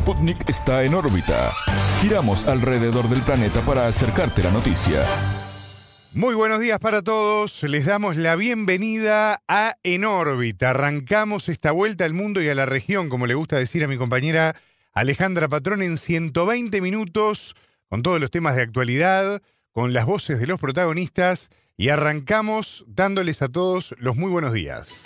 Sputnik está en órbita. Giramos alrededor del planeta para acercarte la noticia. Muy buenos días para todos. Les damos la bienvenida a En órbita. Arrancamos esta vuelta al mundo y a la región, como le gusta decir a mi compañera Alejandra Patrón, en 120 minutos, con todos los temas de actualidad, con las voces de los protagonistas. Y arrancamos dándoles a todos los muy buenos días.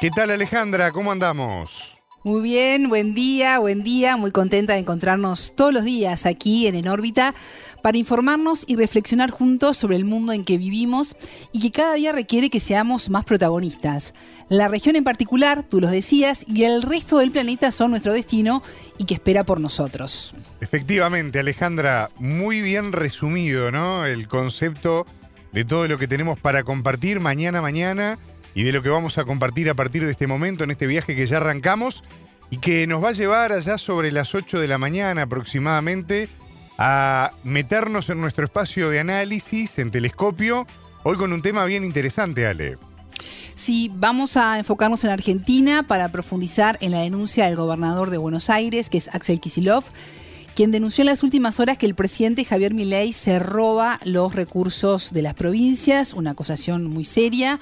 ¿Qué tal Alejandra? ¿Cómo andamos? Muy bien, buen día, buen día. Muy contenta de encontrarnos todos los días aquí en En órbita para informarnos y reflexionar juntos sobre el mundo en que vivimos y que cada día requiere que seamos más protagonistas. La región en particular, tú lo decías, y el resto del planeta son nuestro destino y que espera por nosotros. Efectivamente, Alejandra, muy bien resumido, ¿no? El concepto de todo lo que tenemos para compartir mañana, mañana y de lo que vamos a compartir a partir de este momento en este viaje que ya arrancamos y que nos va a llevar allá sobre las 8 de la mañana aproximadamente a meternos en nuestro espacio de análisis en telescopio, hoy con un tema bien interesante, Ale. Sí, vamos a enfocarnos en Argentina para profundizar en la denuncia del gobernador de Buenos Aires, que es Axel Kisilov, quien denunció en las últimas horas que el presidente Javier Milei se roba los recursos de las provincias, una acusación muy seria.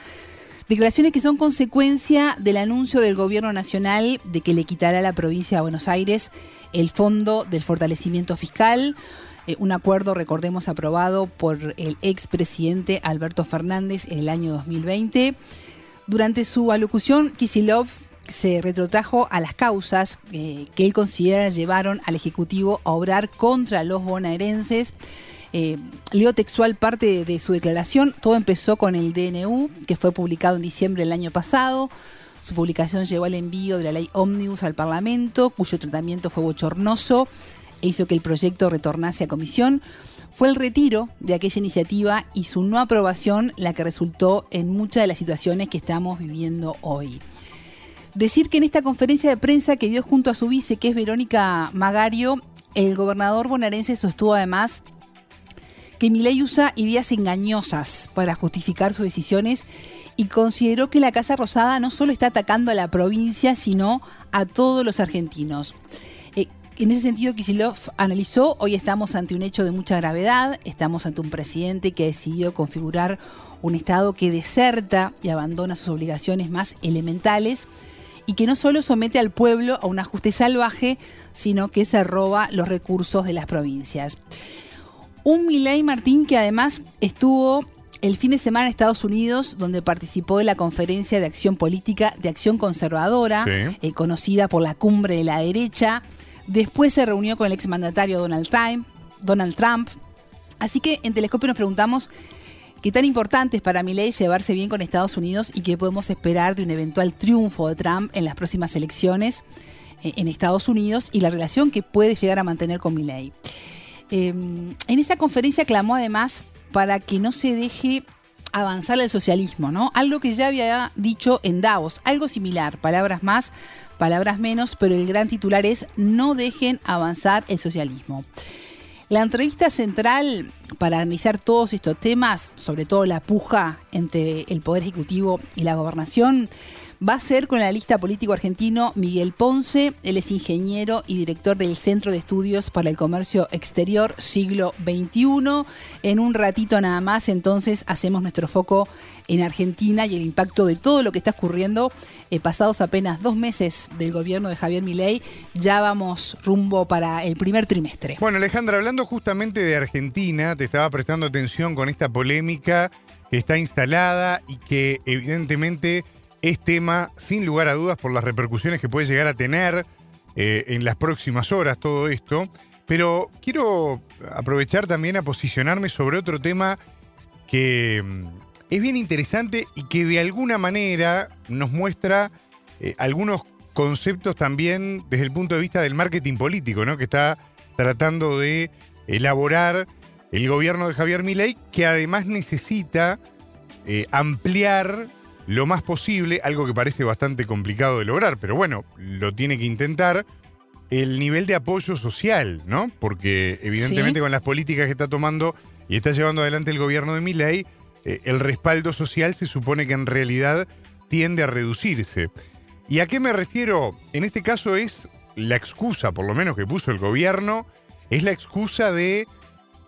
Declaraciones que son consecuencia del anuncio del gobierno nacional de que le quitará a la provincia de Buenos Aires el fondo del fortalecimiento fiscal. Eh, un acuerdo, recordemos, aprobado por el expresidente Alberto Fernández en el año 2020. Durante su alocución, Kisilov se retrotrajo a las causas eh, que él considera llevaron al Ejecutivo a obrar contra los bonaerenses eh, leo textual parte de su declaración. Todo empezó con el DNU, que fue publicado en diciembre del año pasado. Su publicación llevó al envío de la ley Omnibus al Parlamento, cuyo tratamiento fue bochornoso e hizo que el proyecto retornase a comisión. Fue el retiro de aquella iniciativa y su no aprobación la que resultó en muchas de las situaciones que estamos viviendo hoy. Decir que en esta conferencia de prensa que dio junto a su vice, que es Verónica Magario, el gobernador bonaerense sostuvo además que Milei usa ideas engañosas para justificar sus decisiones y consideró que la Casa Rosada no solo está atacando a la provincia, sino a todos los argentinos. Eh, en ese sentido, Kisilov analizó, hoy estamos ante un hecho de mucha gravedad, estamos ante un presidente que ha decidido configurar un Estado que deserta y abandona sus obligaciones más elementales y que no solo somete al pueblo a un ajuste salvaje, sino que se roba los recursos de las provincias. Un Milei Martín que además estuvo el fin de semana en Estados Unidos, donde participó de la conferencia de acción política de acción conservadora, eh, conocida por la cumbre de la derecha. Después se reunió con el exmandatario Donald Trump, Donald Trump. Así que en Telescopio nos preguntamos qué tan importante es para Milei llevarse bien con Estados Unidos y qué podemos esperar de un eventual triunfo de Trump en las próximas elecciones eh, en Estados Unidos y la relación que puede llegar a mantener con Milei. Em, en esa conferencia clamó además para que no se deje avanzar el socialismo, ¿no? Algo que ya había dicho en Davos, algo similar, palabras más, palabras menos, pero el gran titular es no dejen avanzar el socialismo. La entrevista central para analizar todos estos temas, sobre todo la puja entre el Poder Ejecutivo y la Gobernación, va a ser con la lista político argentino Miguel Ponce. Él es ingeniero y director del Centro de Estudios para el Comercio Exterior siglo XXI. En un ratito nada más, entonces, hacemos nuestro foco en Argentina y el impacto de todo lo que está ocurriendo. Eh, pasados apenas dos meses del gobierno de Javier Milei, ya vamos rumbo para el primer trimestre. Bueno, Alejandra, hablando justamente de Argentina, te estaba prestando atención con esta polémica que está instalada y que evidentemente es tema, sin lugar a dudas, por las repercusiones que puede llegar a tener eh, en las próximas horas todo esto. Pero quiero aprovechar también a posicionarme sobre otro tema que mm, es bien interesante y que de alguna manera nos muestra eh, algunos conceptos también desde el punto de vista del marketing político, ¿no? Que está tratando de elaborar el gobierno de Javier Milei, que además necesita eh, ampliar lo más posible, algo que parece bastante complicado de lograr, pero bueno, lo tiene que intentar, el nivel de apoyo social, ¿no? Porque evidentemente con las políticas que está tomando y está llevando adelante el gobierno de Milei, eh, el respaldo social se supone que en realidad tiende a reducirse. ¿Y a qué me refiero? En este caso es la excusa, por lo menos que puso el gobierno, es la excusa de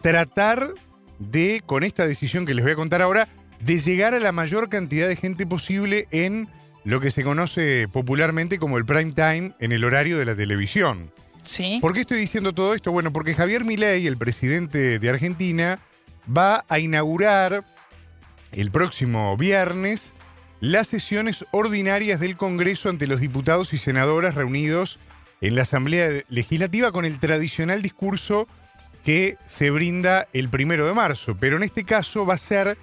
tratar de, con esta decisión que les voy a contar ahora, de llegar a la mayor cantidad de gente posible en lo que se conoce popularmente como el prime time en el horario de la televisión. Sí. ¿Por qué estoy diciendo todo esto? Bueno, porque Javier Milei, el presidente de Argentina, va a inaugurar el próximo viernes las sesiones ordinarias del Congreso ante los diputados y senadoras reunidos en la Asamblea Legislativa con el tradicional discurso que se brinda el primero de marzo. Pero en este caso va a ser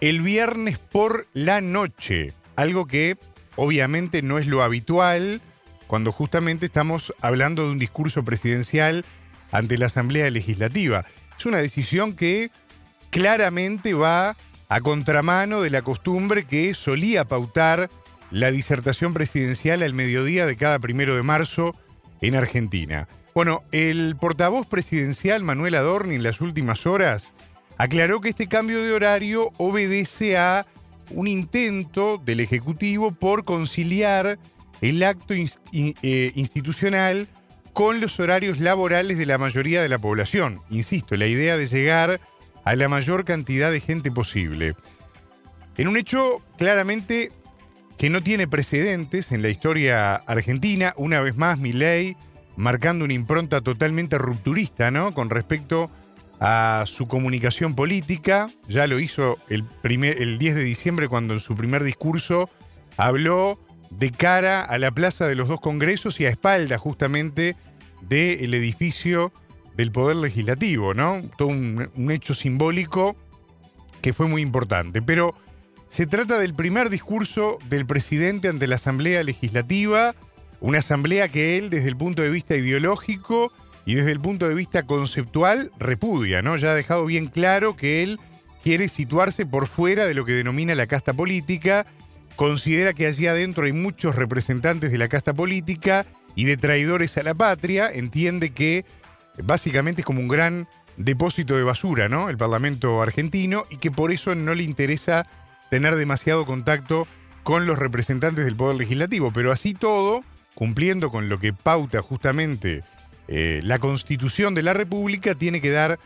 el viernes por la noche, algo que obviamente no es lo habitual cuando justamente estamos hablando de un discurso presidencial ante la Asamblea Legislativa. Es una decisión que claramente va a contramano de la costumbre que solía pautar la disertación presidencial al mediodía de cada primero de marzo en Argentina. Bueno, el portavoz presidencial Manuel Adorni en las últimas horas aclaró que este cambio de horario obedece a un intento del Ejecutivo por conciliar el acto eh, institucional con los horarios laborales de la mayoría de la población. Insisto, la idea de llegar a la mayor cantidad de gente posible. En un hecho claramente que no tiene precedentes en la historia argentina, una vez más Milei marcando una impronta totalmente rupturista, ¿no? Con respecto a su comunicación política, ya lo hizo el, primer, el 10 de diciembre cuando en su primer discurso habló de cara a la Plaza de los Dos Congresos y a espalda justamente del edificio del Poder Legislativo, ¿no? Todo un hecho simbólico que fue muy importante. Pero se trata del primer discurso del presidente ante la Asamblea Legislativa, una asamblea que él desde el punto de vista ideológico y desde el punto de vista conceptual repudia, ¿no? Ya ha dejado bien claro que él quiere situarse por fuera de lo que denomina la casta política, considera que allí adentro hay muchos representantes de la casta política y de traidores a la patria, entiende que básicamente es como un gran depósito de basura, ¿no? El Parlamento argentino y que por eso no le interesa tener demasiado contacto con los representantes del Poder Legislativo. Pero así todo, cumpliendo con lo que pauta justamente eh, la Constitución de la República, tiene que dar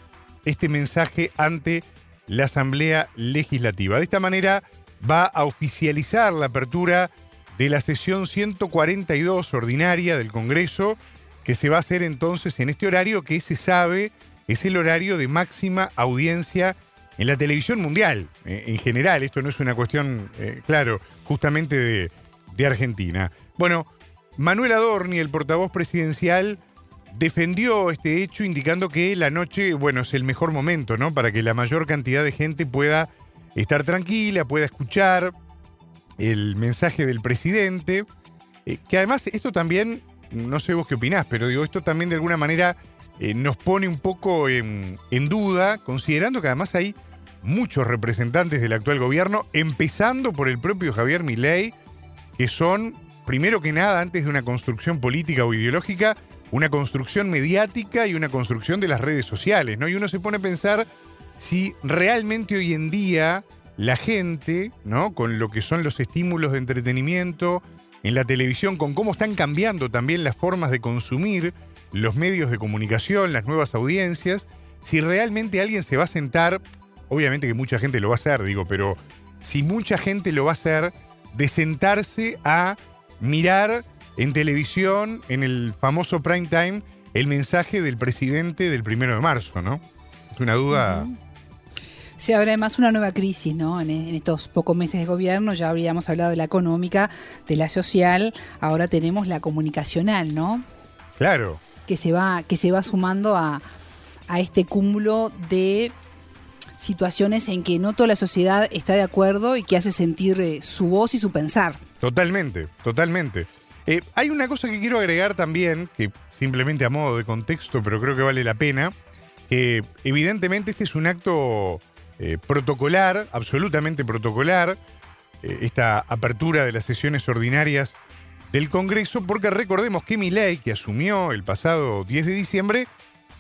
este mensaje ante la Asamblea Legislativa. De esta manera va a oficializar la apertura de la sesión 142 ordinaria del Congreso, que se va a hacer entonces en este horario que se sabe es el horario de máxima audiencia en la televisión mundial, eh, en general. Esto no es una cuestión, eh, claro, justamente de, de Argentina. Bueno, Manuel Adorni, el portavoz presidencial, defendió este hecho indicando que la noche, bueno, es el mejor momento, ¿no? Para que la mayor cantidad de gente pueda estar tranquila, pueda escuchar el mensaje del presidente, eh, que además esto también, no sé vos qué opinás, pero digo, esto también de alguna manera eh, nos pone un poco en, en duda, considerando que además hay muchos representantes del actual gobierno, empezando por el propio Javier Milei, que son primero que nada, antes de una construcción política o ideológica, una construcción mediática y una construcción de las redes sociales, ¿no? Y uno se pone a pensar si realmente hoy en día la gente, ¿no? Con lo que son los estímulos de entretenimiento en la televisión, con cómo están cambiando también las formas de consumir los medios de comunicación, las nuevas audiencias, si realmente alguien se va a sentar, obviamente que mucha gente lo va a hacer, digo, pero si mucha gente lo va a hacer, de sentarse a mirar en televisión, en el famoso prime time, el mensaje del presidente del primero de marzo, ¿no? Es una duda. Se abre además una nueva crisis, ¿no? En, en, estos pocos meses de gobierno ya habríamos hablado de la económica, de la social, ahora tenemos la comunicacional, ¿no? Claro. Que se va, que se va sumando a, a este cúmulo de situaciones en que no toda la sociedad está de acuerdo y que hace sentir eh, su voz y su pensar. Totalmente, totalmente. Eh, hay una cosa que quiero agregar también, que simplemente a modo de contexto, pero creo que vale la pena, que evidentemente este es un acto eh, protocolar, absolutamente protocolar, eh, esta apertura de las sesiones ordinarias del Congreso, porque recordemos que Milei, que asumió el pasado 10 de diciembre,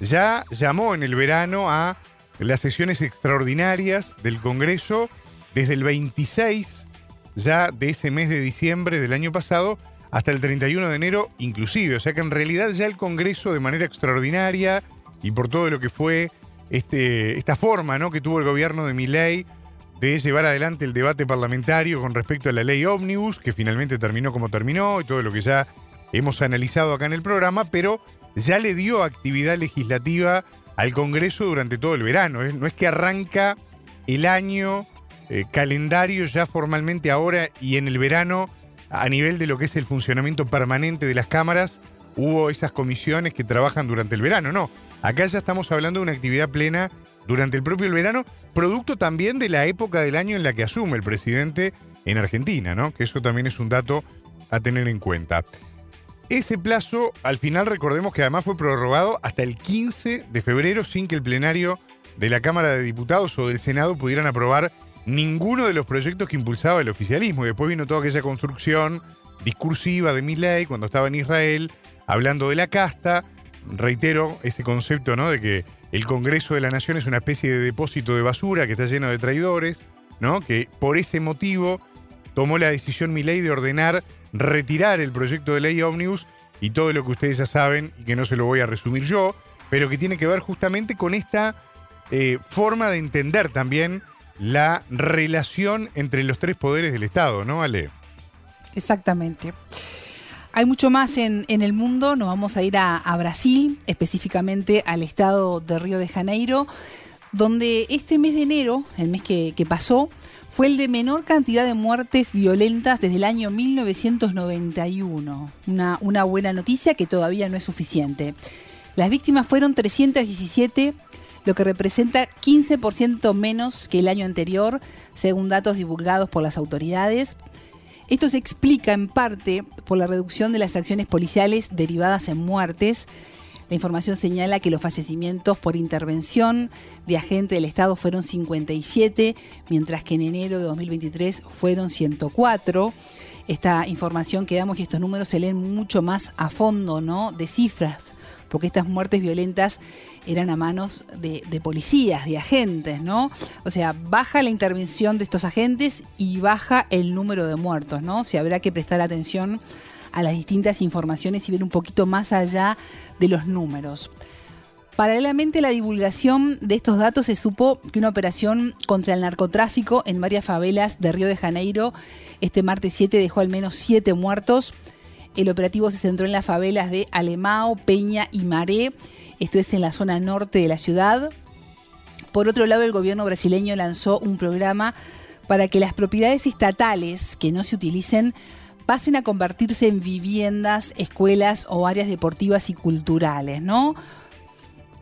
ya llamó en el verano a las sesiones extraordinarias del Congreso desde el 26 ya de ese mes de diciembre del año pasado hasta el 31 de enero inclusive. O sea que en realidad ya el Congreso de manera extraordinaria y por todo lo que fue este, esta forma ¿no? que tuvo el gobierno de Miley de llevar adelante el debate parlamentario con respecto a la ley ómnibus, que finalmente terminó como terminó y todo lo que ya hemos analizado acá en el programa, pero ya le dio actividad legislativa al Congreso durante todo el verano. No es que arranca el año eh, calendario ya formalmente ahora y en el verano a nivel de lo que es el funcionamiento permanente de las cámaras, hubo esas comisiones que trabajan durante el verano. No, acá ya estamos hablando de una actividad plena durante el propio verano, producto también de la época del año en la que asume el presidente en Argentina, ¿no? Que eso también es un dato a tener en cuenta. Ese plazo, al final recordemos que además fue prorrogado hasta el 15 de febrero sin que el plenario de la Cámara de Diputados o del Senado pudieran aprobar ninguno de los proyectos que impulsaba el oficialismo. Y después vino toda aquella construcción discursiva de Milley cuando estaba en Israel, hablando de la casta. Reitero ese concepto ¿no? de que el Congreso de la Nación es una especie de depósito de basura que está lleno de traidores, ¿no? que por ese motivo tomó la decisión Milley de ordenar retirar el proyecto de ley Omnibus y todo lo que ustedes ya saben y que no se lo voy a resumir yo, pero que tiene que ver justamente con esta eh, forma de entender también la relación entre los tres poderes del Estado, ¿no, Ale? Exactamente. Hay mucho más en, el mundo, nos vamos a ir a, Brasil, específicamente al estado de Río de Janeiro, donde este mes de enero, el mes que, pasó, fue el de menor cantidad de muertes violentas desde el año 1991. Una, una buena noticia que todavía no es suficiente. Las víctimas fueron 317 lo que representa 15% menos que el año anterior, según datos divulgados por las autoridades. Esto se explica en parte por la reducción de las acciones policiales derivadas en muertes. La información señala que los fallecimientos por intervención de agente del Estado fueron 57, mientras que en enero de 2023 fueron 104. Esta información que damos y estos números se leen mucho más a fondo, ¿no? De cifras, porque estas muertes violentas eran a manos de, policías, de agentes, ¿no? O sea, baja la intervención de estos agentes y baja el número de muertos, ¿no? O habrá que prestar atención a las distintas informaciones y ver un poquito más allá de los números. Paralelamente a la divulgación de estos datos se supo que una operación contra el narcotráfico en varias favelas de Río de Janeiro este martes 7 dejó al menos 7 muertos. El operativo se centró en las favelas de Alemao, Peña y Maré. Esto es en la zona norte de la ciudad. Por otro lado, el gobierno brasileño lanzó un programa para que las propiedades estatales que no se utilicen pasen a convertirse en viviendas, escuelas o áreas deportivas y culturales, ¿no?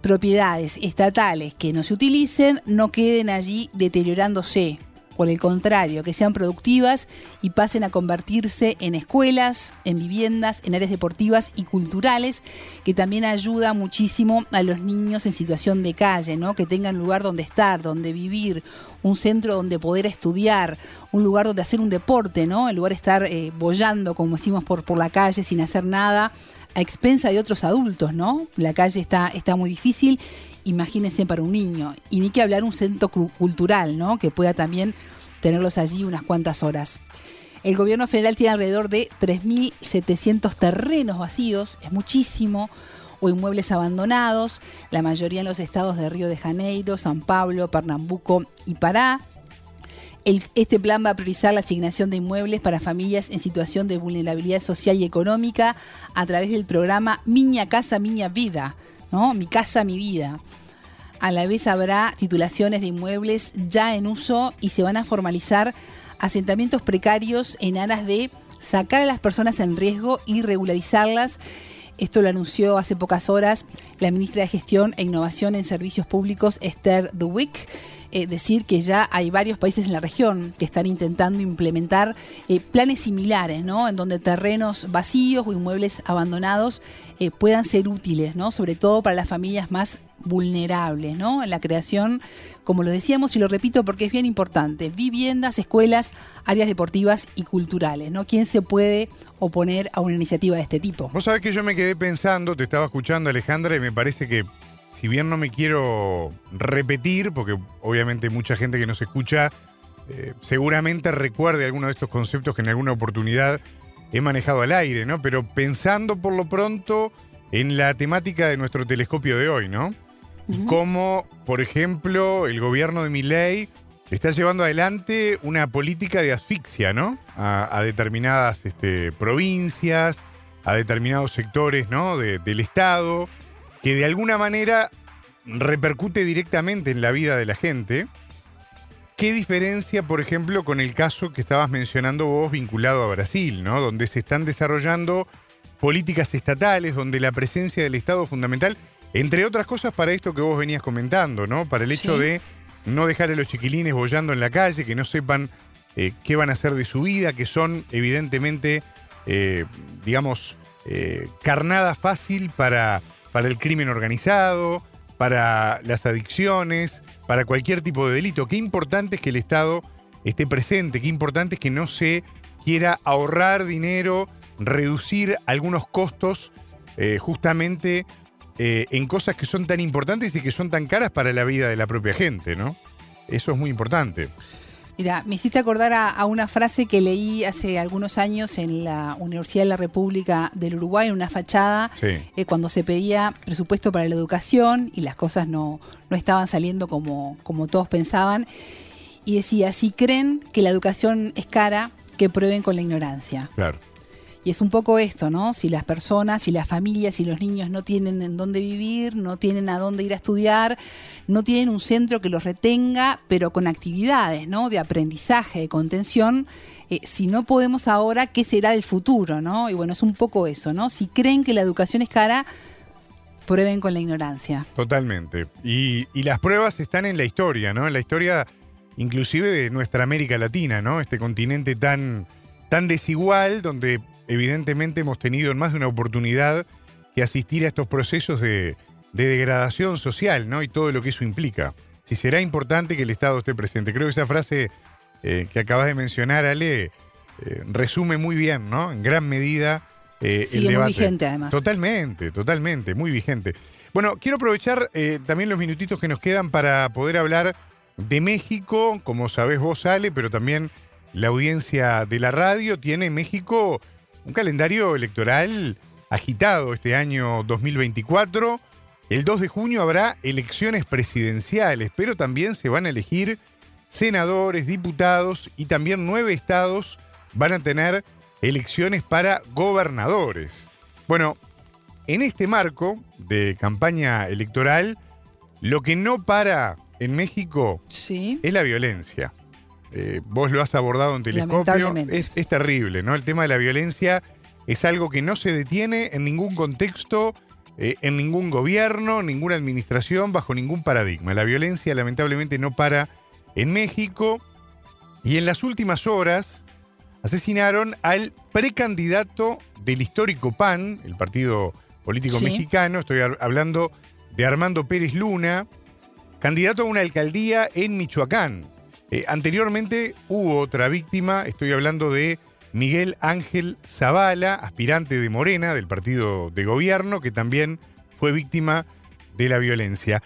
Propiedades estatales que no se utilicen no queden allí deteriorándose, por el contrario, que sean productivas y pasen a convertirse en escuelas, en viviendas, en áreas deportivas y culturales, que también ayuda muchísimo a los niños en situación de calle, ¿no? Que tengan lugar donde estar, donde vivir, un centro donde poder estudiar, un lugar donde hacer un deporte, ¿no? En lugar de estar eh, bollando, como decimos, por, por la calle sin hacer nada, a expensa de otros adultos, ¿no? La calle está, está muy difícil imagínense para un niño. Y ni que hablar un centro cultural, ¿no? Que pueda también tenerlos allí unas cuantas horas. El gobierno federal tiene alrededor de 3.700 terrenos vacíos, es muchísimo, o inmuebles abandonados, la mayoría en los estados de Río de Janeiro, San Pablo, Pernambuco y Pará. este plan va a priorizar la asignación de inmuebles para familias en situación de vulnerabilidad social y económica a través del programa Miña Casa, Miña Vida, ¿no? Mi Casa, Mi Vida. A la vez habrá titulaciones de inmuebles ya en uso y se van a formalizar asentamientos precarios en aras de sacar a las personas en riesgo y regularizarlas. Esto lo anunció hace pocas horas la ministra de Gestión e Innovación en Servicios Públicos, Esther Duwick. Eh, decir que ya hay varios países en la región que están intentando implementar eh, planes similares, ¿no? En donde terrenos vacíos o inmuebles abandonados eh, puedan ser útiles, ¿no? Sobre todo para las familias más vulnerables, ¿no? La creación, como lo decíamos y lo repito porque es bien importante, viviendas, escuelas, áreas deportivas y culturales, ¿no? ¿Quién se puede oponer a una iniciativa de este tipo? Vos sabés que yo me quedé pensando, te estaba escuchando Alejandra y me parece que si bien no me quiero repetir, porque obviamente mucha gente que nos escucha eh, seguramente recuerde alguno de estos conceptos que en alguna oportunidad he manejado al aire, ¿no? Pero pensando por lo pronto en la temática de nuestro telescopio de hoy, ¿no? Y cómo, por ejemplo, el gobierno de Miley está llevando adelante una política de asfixia, ¿no? A, determinadas este, provincias, a determinados sectores, ¿no? del Estado, que de alguna manera repercute directamente en la vida de la gente. ¿Qué diferencia, por ejemplo, con el caso que estabas mencionando vos vinculado a Brasil, ¿no? Donde se están desarrollando políticas estatales, donde la presencia del Estado es fundamental, entre otras cosas para esto que vos venías comentando, ¿no? Para el hecho de no dejar a los chiquilines bollando en la calle, que no sepan eh, qué van a hacer de su vida, que son evidentemente, eh, digamos, eh, carnada fácil para, para el crimen organizado, para las adicciones, para cualquier tipo de delito. Qué importante es que el Estado esté presente, qué importante es que no se quiera ahorrar dinero, reducir algunos costos eh, justamente eh, en cosas que son tan importantes y que son tan caras para la vida de la propia gente, ¿no? Eso es muy importante. Mira, me hiciste acordar a, una frase que leí hace algunos años en la Universidad de la República del Uruguay, en una fachada, eh, cuando se pedía presupuesto para la educación y las cosas no, no estaban saliendo como, como todos pensaban. Y decía, si creen que la educación es cara, que prueben con la ignorancia. Claro. Y es un poco esto, ¿no? Si las personas, si las familias y los niños no tienen en dónde vivir, no tienen a dónde ir a estudiar, no tienen un centro que los retenga, pero con actividades, ¿no? De aprendizaje, de contención. Eh, si no podemos ahora, ¿qué será del futuro, no? Y bueno, es un poco eso, ¿no? Si creen que la educación es cara, prueben con la ignorancia. Totalmente. Y, y las pruebas están en la historia, ¿no? En la historia inclusive de nuestra América Latina, ¿no? Este continente tan, tan desigual, donde evidentemente hemos tenido en más de una oportunidad que asistir a estos procesos de, degradación social, ¿no? Y todo lo que eso implica. Si será importante que el Estado esté presente. Creo que esa frase eh, que acabas de mencionar, Ale, eh, resume muy bien, ¿no? En gran medida. Eh, Sigue muy vigente, además. Totalmente, totalmente, muy vigente. Bueno, quiero aprovechar también los minutitos que nos quedan para poder hablar de México, como sabés vos, Ale, pero también la audiencia de la radio tiene México un calendario electoral agitado este año 2024. El 2 de junio habrá elecciones presidenciales, pero también se van a elegir senadores, diputados y también nueve estados van a tener elecciones para gobernadores. Bueno, en este marco de campaña electoral, lo que no para en México es la violencia. Eh, vos lo has abordado en telescopio. Es, terrible, ¿no? El tema de la violencia es algo que no se detiene en ningún contexto, eh, en ningún gobierno, ninguna administración, bajo ningún paradigma. La violencia lamentablemente no para en México y en las últimas horas asesinaron al precandidato del histórico PAN, el partido político mexicano, estoy hablando de Armando Pérez Luna, candidato a una alcaldía en Michoacán. Eh, anteriormente hubo otra víctima, estoy hablando de Miguel Ángel Zavala, aspirante de Morena, del partido de gobierno, que también fue víctima de la violencia.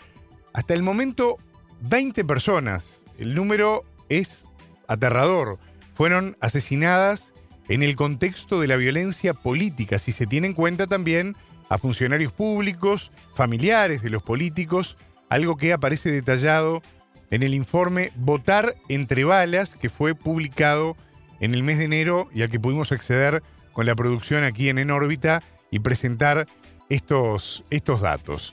Hasta el momento, 20 personas, el número es aterrador, fueron asesinadas en el contexto de la violencia política, si se tiene en cuenta también a funcionarios públicos, familiares de los políticos, algo que aparece detallado en el informe Votar entre balas, que fue publicado en el mes de enero y al que pudimos acceder con la producción aquí en En órbita y presentar estos, estos datos.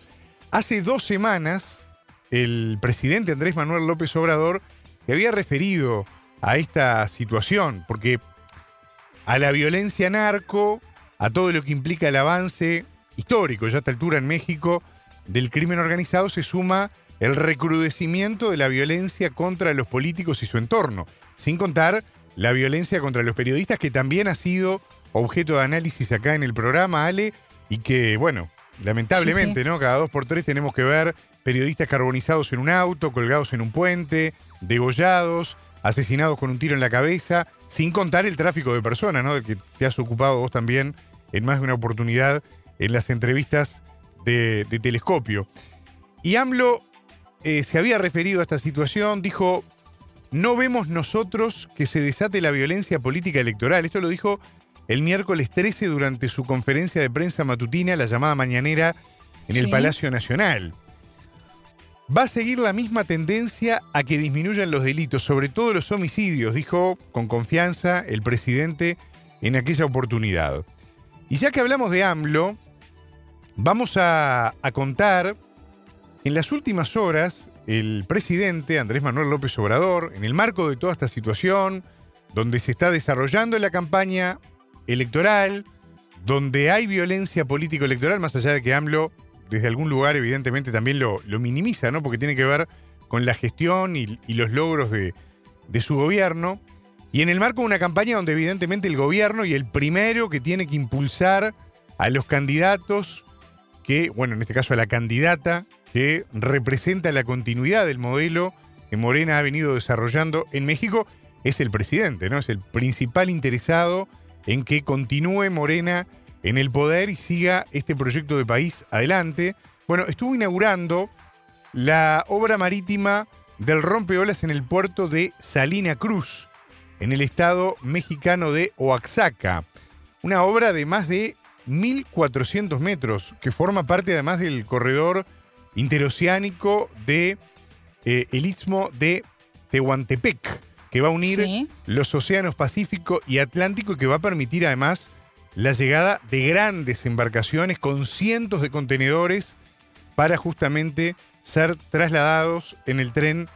Hace dos semanas, el presidente Andrés Manuel López Obrador se había referido a esta situación, porque a la violencia narco, a todo lo que implica el avance histórico ya a esta altura en México del crimen organizado se suma el recrudecimiento de la violencia contra los políticos y su entorno, sin contar la violencia contra los periodistas, que también ha sido objeto de análisis acá en el programa, Ale, y que, bueno, lamentablemente, ¿no? Cada dos por tres tenemos que ver periodistas carbonizados en un auto, colgados en un puente, degollados, asesinados con un tiro en la cabeza, sin contar el tráfico de personas, ¿no? Del que te has ocupado vos también en más de una oportunidad en las entrevistas de, telescopio. Y AMLO eh, se había referido a esta situación, dijo, no vemos nosotros que se desate la violencia política electoral. Esto lo dijo el miércoles 13 durante su conferencia de prensa matutina, la llamada mañanera, en el. Palacio Nacional. Va a seguir la misma tendencia a que disminuyan los delitos, sobre todo los homicidios, dijo con confianza el presidente en aquella oportunidad. Y ya que hablamos de AMLO, vamos a, a contar en las últimas horas el presidente Andrés Manuel López Obrador, en el marco de toda esta situación, donde se está desarrollando la campaña electoral, donde hay violencia político-electoral, más allá de que AMLO desde algún lugar evidentemente también lo, minimiza, ¿no? Porque tiene que ver con la gestión y, los logros de su gobierno. Y en el marco de una campaña donde evidentemente el gobierno y el primero que tiene que impulsar a los candidatos que, bueno, en este caso a la candidata que representa la continuidad del modelo que Morena ha venido desarrollando en México, es el presidente, ¿no? Es el principal interesado en que continúe Morena en el poder y siga este proyecto de país adelante. Bueno, estuvo inaugurando la obra marítima del rompeolas en el puerto de Salina Cruz, en el estado mexicano de Oaxaca. Una obra de más de 1.400 metros, que forma parte además del corredor interoceánico de eh, el istmo de Tehuantepec, que va a unir Sí. los océanos Pacífico y Atlántico y que va a permitir además la llegada de grandes embarcaciones con cientos de contenedores para justamente ser trasladados en el tren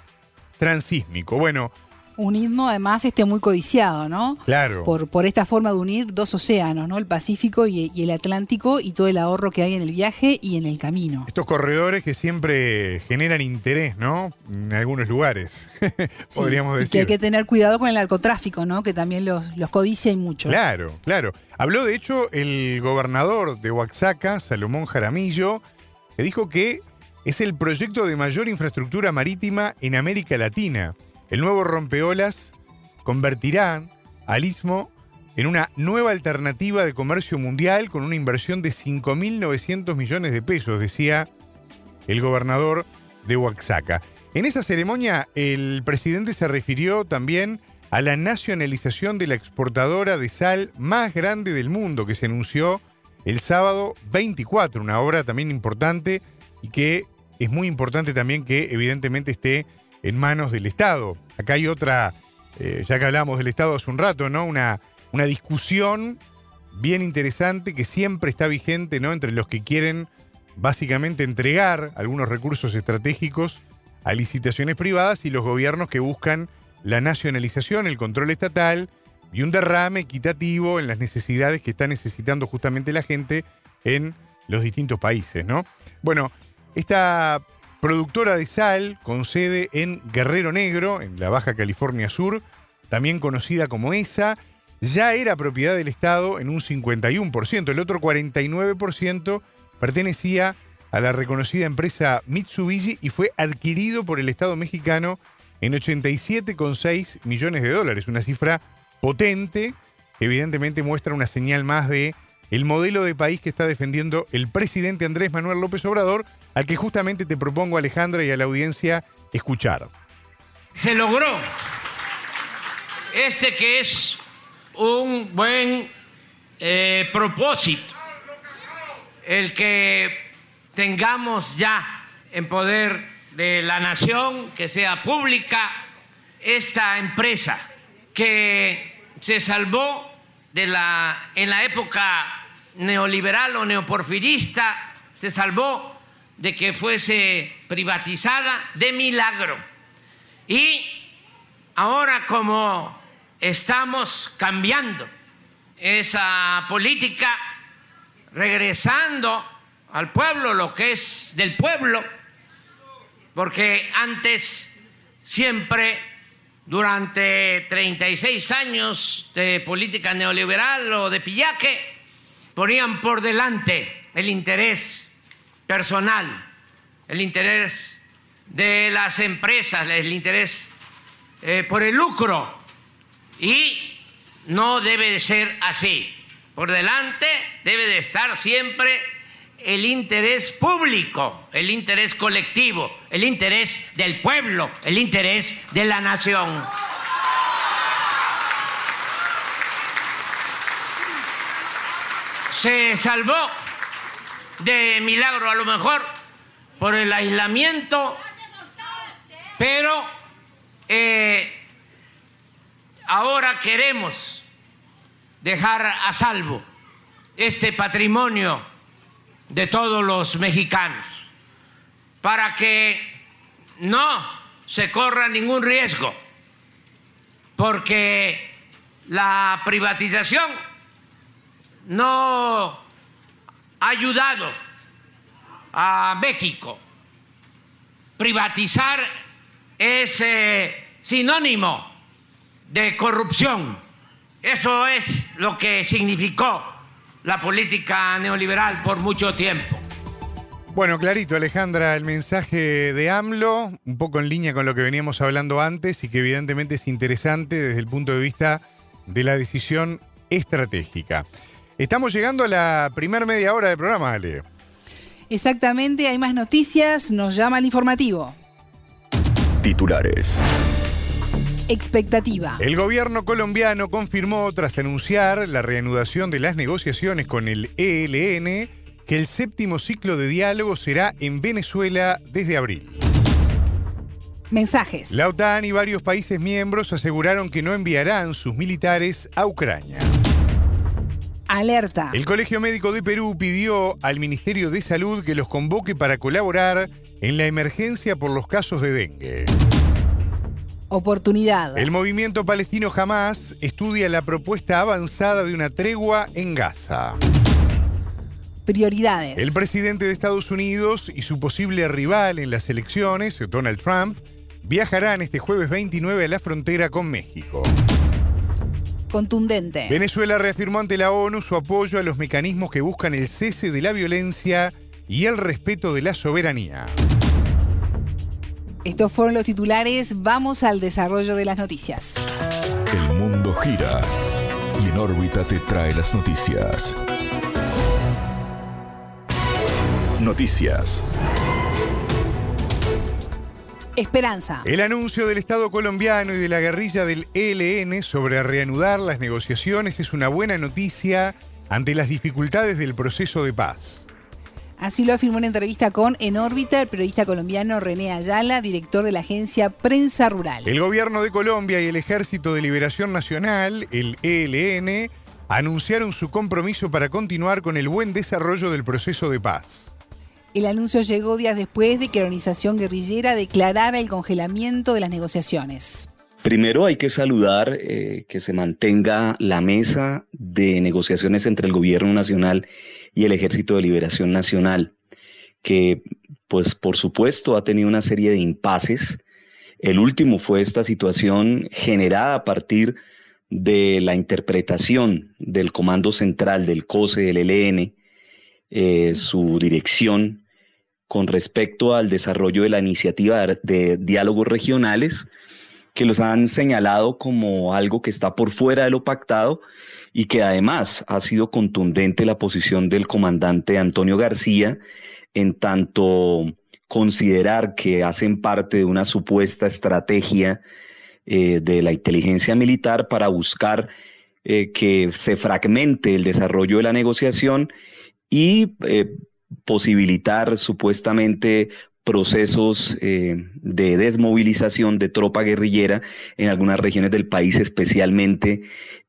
transísmico. Bueno, Un istmo además este muy codiciado, ¿no? claro. Por, por esta forma de unir dos océanos, ¿no? El Pacífico y, y el Atlántico y todo el ahorro que hay en el viaje y en el camino. Estos corredores que siempre generan interés, ¿no? En algunos lugares, Sí, podríamos y decir. que hay que tener cuidado con el narcotráfico, ¿no? Que también los, los codicia y mucho. Claro, claro. Habló de hecho el gobernador de Oaxaca, Salomón Jaramillo, que dijo que es el proyecto de mayor infraestructura marítima en América Latina. El nuevo rompeolas convertirá al istmo en una nueva alternativa de comercio mundial con una inversión de 5.900 millones de pesos, decía el gobernador de Oaxaca. En esa ceremonia, el presidente se refirió también a la nacionalización de la exportadora de sal más grande del mundo, que se anunció el sábado 24, una obra también importante y que es muy importante también que evidentemente esté en manos del Estado. Acá hay otra, eh, ya que hablamos del Estado hace un rato, ¿no? Una, una discusión bien interesante que siempre está vigente, ¿no? Entre los que quieren básicamente entregar algunos recursos estratégicos a licitaciones privadas y los gobiernos que buscan la nacionalización, el control estatal y un derrame equitativo en las necesidades que está necesitando justamente la gente en los distintos países, ¿no? Bueno, esta productora de sal con sede en Guerrero Negro, en la Baja California Sur, también conocida como ESA, ya era propiedad del Estado en un 51%. El otro 49% pertenecía a la reconocida empresa Mitsubishi y fue adquirido por el Estado mexicano en 87,6 millones de dólares. Una cifra potente, evidentemente muestra una señal más de el modelo de país que está defendiendo el presidente Andrés Manuel López Obrador, al que justamente te propongo, Alejandra, y a la audiencia escuchar. se logró. Este que es un buen eh, propósito, el que tengamos ya en poder de la nación, que sea pública, esta empresa que se salvó en la época neoliberal o neoporfirista, se salvó de que fuese privatizada de milagro. Y ahora como estamos cambiando esa política, regresando al pueblo lo que es del pueblo, porque antes siempre, durante 36 años de política neoliberal o de pillaque, ponían por delante el interés personal, el interés de las empresas, el interés eh, por el lucro. Y no debe de ser así. Por delante debe de estar siempre el interés público, el interés colectivo, el interés del pueblo, el interés de la nación. Se salvó de milagro, a lo mejor por el aislamiento, pero eh, ahora queremos dejar a salvo este patrimonio de todos los mexicanos para que no se corra ningún riesgo, porque la privatización no ha ayudado a México. Privatizar es eh, sinónimo de corrupción. Eso es lo que significó la política neoliberal por mucho tiempo. Bueno, clarito, Alejandra, el mensaje de AMLO, un poco en línea con lo que veníamos hablando antes y que evidentemente es interesante desde el punto de vista de la decisión estratégica. Estamos llegando a la primera media hora del programa, Ale. Exactamente, hay más noticias, nos llama el informativo. Titulares. Expectativa. El gobierno colombiano confirmó, tras anunciar la reanudación de las negociaciones con el ELN, que el séptimo ciclo de diálogo será en Venezuela desde abril. Mensajes. La OTAN y varios países miembros aseguraron que no enviarán sus militares a Ucrania. Alerta. El Colegio Médico de Perú pidió al Ministerio de Salud que los convoque para colaborar en la emergencia por los casos de dengue. Oportunidad. El movimiento palestino Hamas estudia la propuesta avanzada de una tregua en Gaza. Prioridades. El presidente de Estados Unidos y su posible rival en las elecciones, Donald Trump, viajarán este jueves 29 a la frontera con México. Contundente. Venezuela reafirmó ante la ONU su apoyo a los mecanismos que buscan el cese de la violencia y el respeto de la soberanía. Estos fueron los titulares. Vamos al desarrollo de las noticias. El mundo gira y en órbita te trae las noticias. Noticias. Esperanza. El anuncio del Estado colombiano y de la guerrilla del ELN sobre reanudar las negociaciones es una buena noticia ante las dificultades del proceso de paz. Así lo afirmó en entrevista con En órbita el periodista colombiano René Ayala, director de la agencia Prensa Rural. El gobierno de Colombia y el Ejército de Liberación Nacional, el ELN, anunciaron su compromiso para continuar con el buen desarrollo del proceso de paz. El anuncio llegó días después de que la organización guerrillera declarara el congelamiento de las negociaciones. Primero hay que saludar eh, que se mantenga la mesa de negociaciones entre el gobierno nacional y el Ejército de Liberación Nacional, que pues por supuesto ha tenido una serie de impases. El último fue esta situación generada a partir de la interpretación del Comando Central del COSE, del ELN, eh, su dirección con respecto al desarrollo de la iniciativa de diálogos regionales, que los han señalado como algo que está por fuera de lo pactado y que además ha sido contundente la posición del comandante Antonio García en tanto considerar que hacen parte de una supuesta estrategia eh, de la inteligencia militar para buscar eh, que se fragmente el desarrollo de la negociación y eh, posibilitar supuestamente procesos eh, de desmovilización de tropa guerrillera en algunas regiones del país, especialmente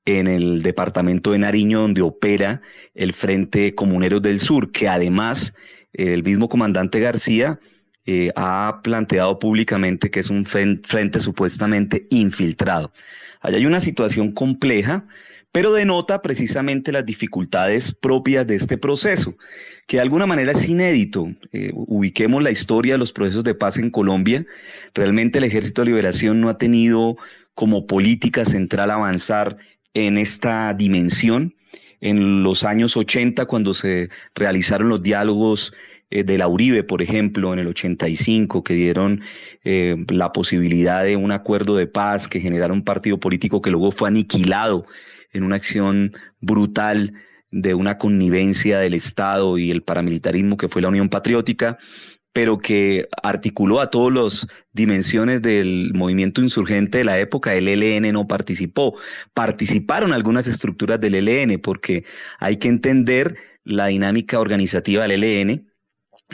en el departamento de Nariño, donde opera el Frente Comuneros del Sur, que además el mismo comandante García eh, ha planteado públicamente que es un frente supuestamente infiltrado. Allá hay una situación compleja, pero denota precisamente las dificultades propias de este proceso que de alguna manera es inédito. Eh, ubiquemos la historia de los procesos de paz en Colombia. Realmente el Ejército de Liberación no ha tenido como política central avanzar en esta dimensión. En los años 80, cuando se realizaron los diálogos eh, de la Uribe, por ejemplo, en el 85, que dieron eh, la posibilidad de un acuerdo de paz que generara un partido político que luego fue aniquilado en una acción brutal de una connivencia del Estado y el paramilitarismo que fue la Unión Patriótica, pero que articuló a todas las dimensiones del movimiento insurgente de la época, el ELN no participó. Participaron algunas estructuras del ELN porque hay que entender la dinámica organizativa del ELN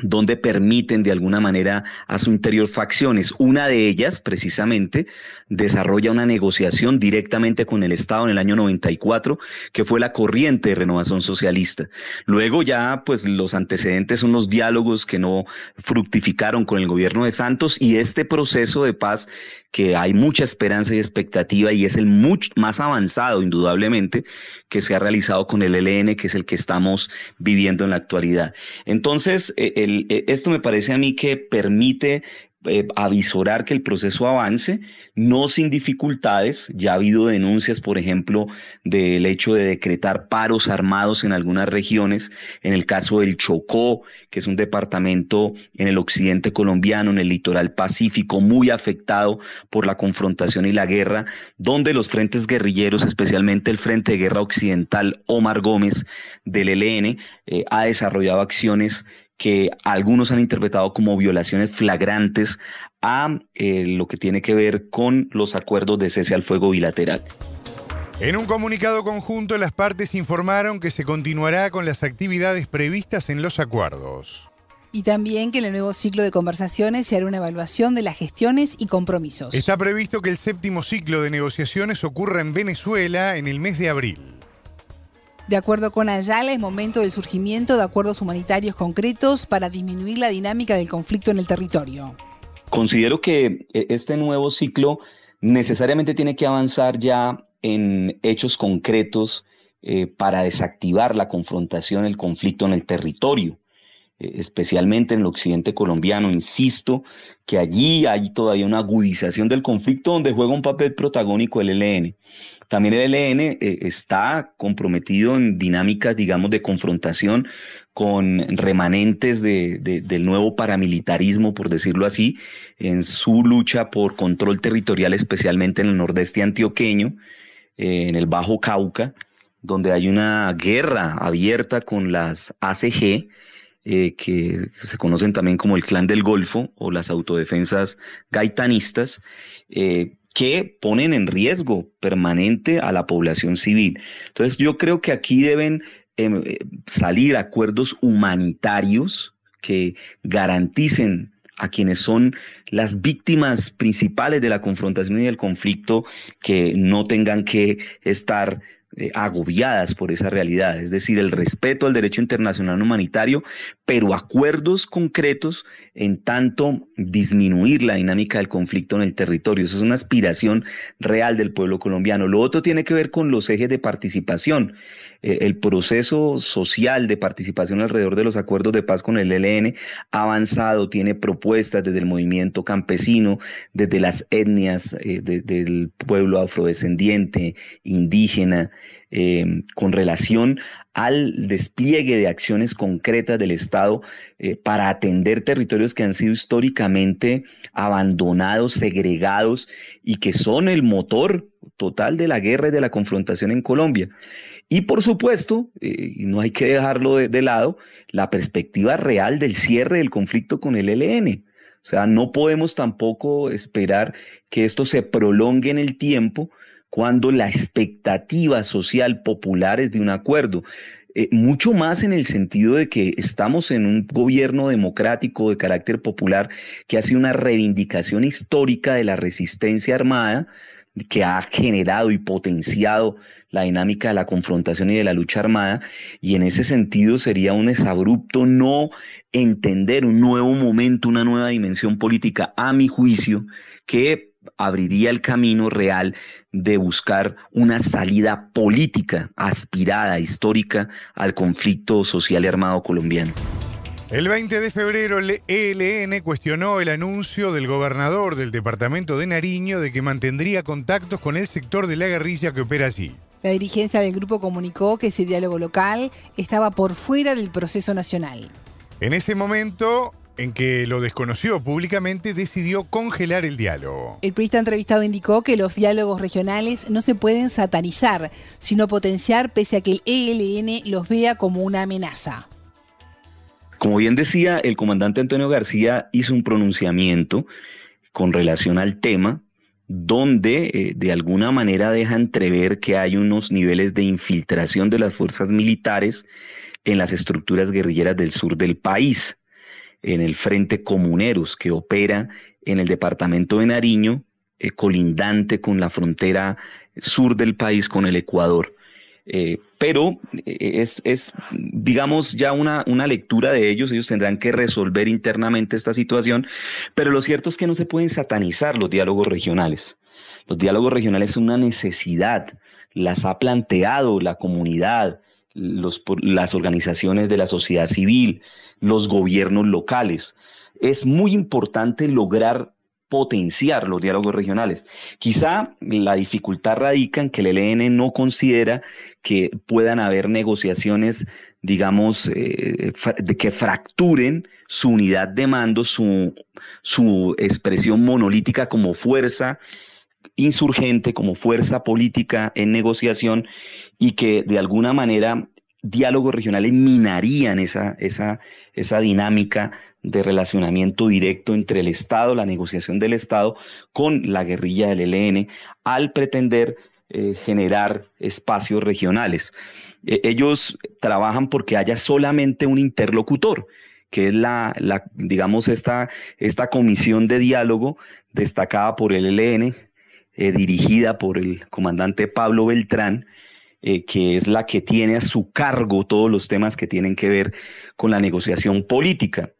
donde permiten de alguna manera a su interior facciones. Una de ellas, precisamente, desarrolla una negociación directamente con el Estado en el año 94, que fue la corriente de renovación socialista. Luego ya, pues los antecedentes son los diálogos que no fructificaron con el gobierno de Santos y este proceso de paz que hay mucha esperanza y expectativa y es el mucho más avanzado, indudablemente, que se ha realizado con el ELN, que es el que estamos viviendo en la actualidad. Entonces, eh, eh, esto me parece a mí que permite eh, avisorar que el proceso avance, no sin dificultades. Ya ha habido denuncias, por ejemplo, del hecho de decretar paros armados en algunas regiones, en el caso del Chocó, que es un departamento en el occidente colombiano, en el litoral pacífico, muy afectado por la confrontación y la guerra, donde los frentes guerrilleros, especialmente el Frente de Guerra Occidental Omar Gómez del ELN, eh, ha desarrollado acciones que algunos han interpretado como violaciones flagrantes a eh, lo que tiene que ver con los acuerdos de cese al fuego bilateral. En un comunicado conjunto, las partes informaron que se continuará con las actividades previstas en los acuerdos. Y también que en el nuevo ciclo de conversaciones se hará una evaluación de las gestiones y compromisos. Está previsto que el séptimo ciclo de negociaciones ocurra en Venezuela en el mes de abril. De acuerdo con Ayala, es momento del surgimiento de acuerdos humanitarios concretos para disminuir la dinámica del conflicto en el territorio. Considero que eh, este nuevo ciclo necesariamente tiene que avanzar ya en hechos concretos eh, para desactivar la confrontación, el conflicto en el territorio, eh, especialmente en el occidente colombiano. Insisto que allí hay todavía una agudización del conflicto donde juega un papel protagónico el ELN. También el ELN eh, está comprometido en dinámicas, digamos, de confrontación con remanentes del nuevo paramilitarismo, por decirlo así, en su lucha por control territorial, especialmente en el nordeste antioqueño, eh, en el Bajo Cauca, donde hay una guerra abierta con las ACG, eh, que se conocen también como el Clan del Golfo o las autodefensas gaitanistas, que ponen en riesgo permanente a la población civil. Entonces yo creo que aquí deben em, eh, salir acuerdos humanitarios que garanticen a quienes son las víctimas principales de la confrontación y del conflicto que no tengan que estar eh, agobiadas por esa realidad, es decir, el respeto al derecho internacional humanitario, pero acuerdos concretos en tanto disminuir la dinámica del conflicto en el territorio. Eso es una aspiración real del pueblo colombiano. Lo otro tiene que ver con los ejes de participación. Eh, el proceso social de participación alrededor de los acuerdos de paz con el ELN ha avanzado, tiene propuestas desde el movimiento campesino, desde las etnias, eh, desde el pueblo afrodescendiente, indígena, eh, con relación al despliegue de acciones concretas del Estado para atender territorios que han sido históricamente abandonados, segregados y que son el motor total de la guerra y de la confrontación en Colombia. Y por supuesto, eh, no hay que dejarlo de, lado, la perspectiva real del cierre del conflicto con el ELN. O sea, no podemos tampoco esperar que esto se prolongue en el tiempo cuando la expectativa social popular es de un acuerdo. Eh, mucho más en el sentido de que estamos en un gobierno democrático de carácter popular que hace una reivindicación histórica de la resistencia armada que ha generado y potenciado la dinámica de la confrontación y de la lucha armada, y en ese sentido sería un desabrupto no entender un nuevo momento, una nueva dimensión política, a mi juicio, que abriría el camino real de buscar una salida política aspirada, histórica, al conflicto social y armado colombiano. El 20 de febrero el ELN cuestionó el anuncio del gobernador del departamento de Nariño de que mantendría contactos con el sector de la guerrilla que opera allí. La dirigencia del grupo comunicó que ese diálogo local estaba por fuera del proceso nacional. En ese momento en que lo desconoció públicamente, decidió congelar el diálogo. El periodista entrevistado indicó que los diálogos regionales no se pueden satanizar, sino potenciar pese a que el ELN los vea como una amenaza. Como bien decía, el comandante Antonio García hizo un pronunciamiento con relación al tema donde eh, de alguna manera deja entrever que hay unos niveles de infiltración de las fuerzas militares en las estructuras guerrilleras del sur del país, en el Frente Comuneros, que opera en el departamento de Nariño, eh, colindante con la frontera sur del país con el Ecuador. Eh, pero eh, es, digamos, ya una, una, lectura de ellos, ellos tendrán que resolver internamente esta situación, pero lo cierto es que no se pueden satanizar los diálogos regionales. Los diálogos regionales son una necesidad, las ha planteado la comunidad, los, las organizaciones de la sociedad civil, los gobiernos locales. Es muy importante lograr potenciar los diálogos regionales. Quizá la dificultad radica en que el ELN no considera que puedan haber negociaciones, digamos, eh, de que fracturen su unidad de mando, su, su expresión monolítica como fuerza insurgente, como fuerza política en negociación y que de alguna manera diálogos regionales minarían esa, esa, esa dinámica de relacionamiento directo entre el Estado, la negociación del Estado, con la guerrilla del ELN, al pretender eh, generar espacios regionales. E, ellos trabajan porque haya solamente un interlocutor, que es la, digamos, esta, esta comisión de diálogo destacada por el ELN, eh, dirigida por el comandante Pablo Beltrán, eh, que es la que tiene a su cargo todos los temas que tienen que ver con la negociación política.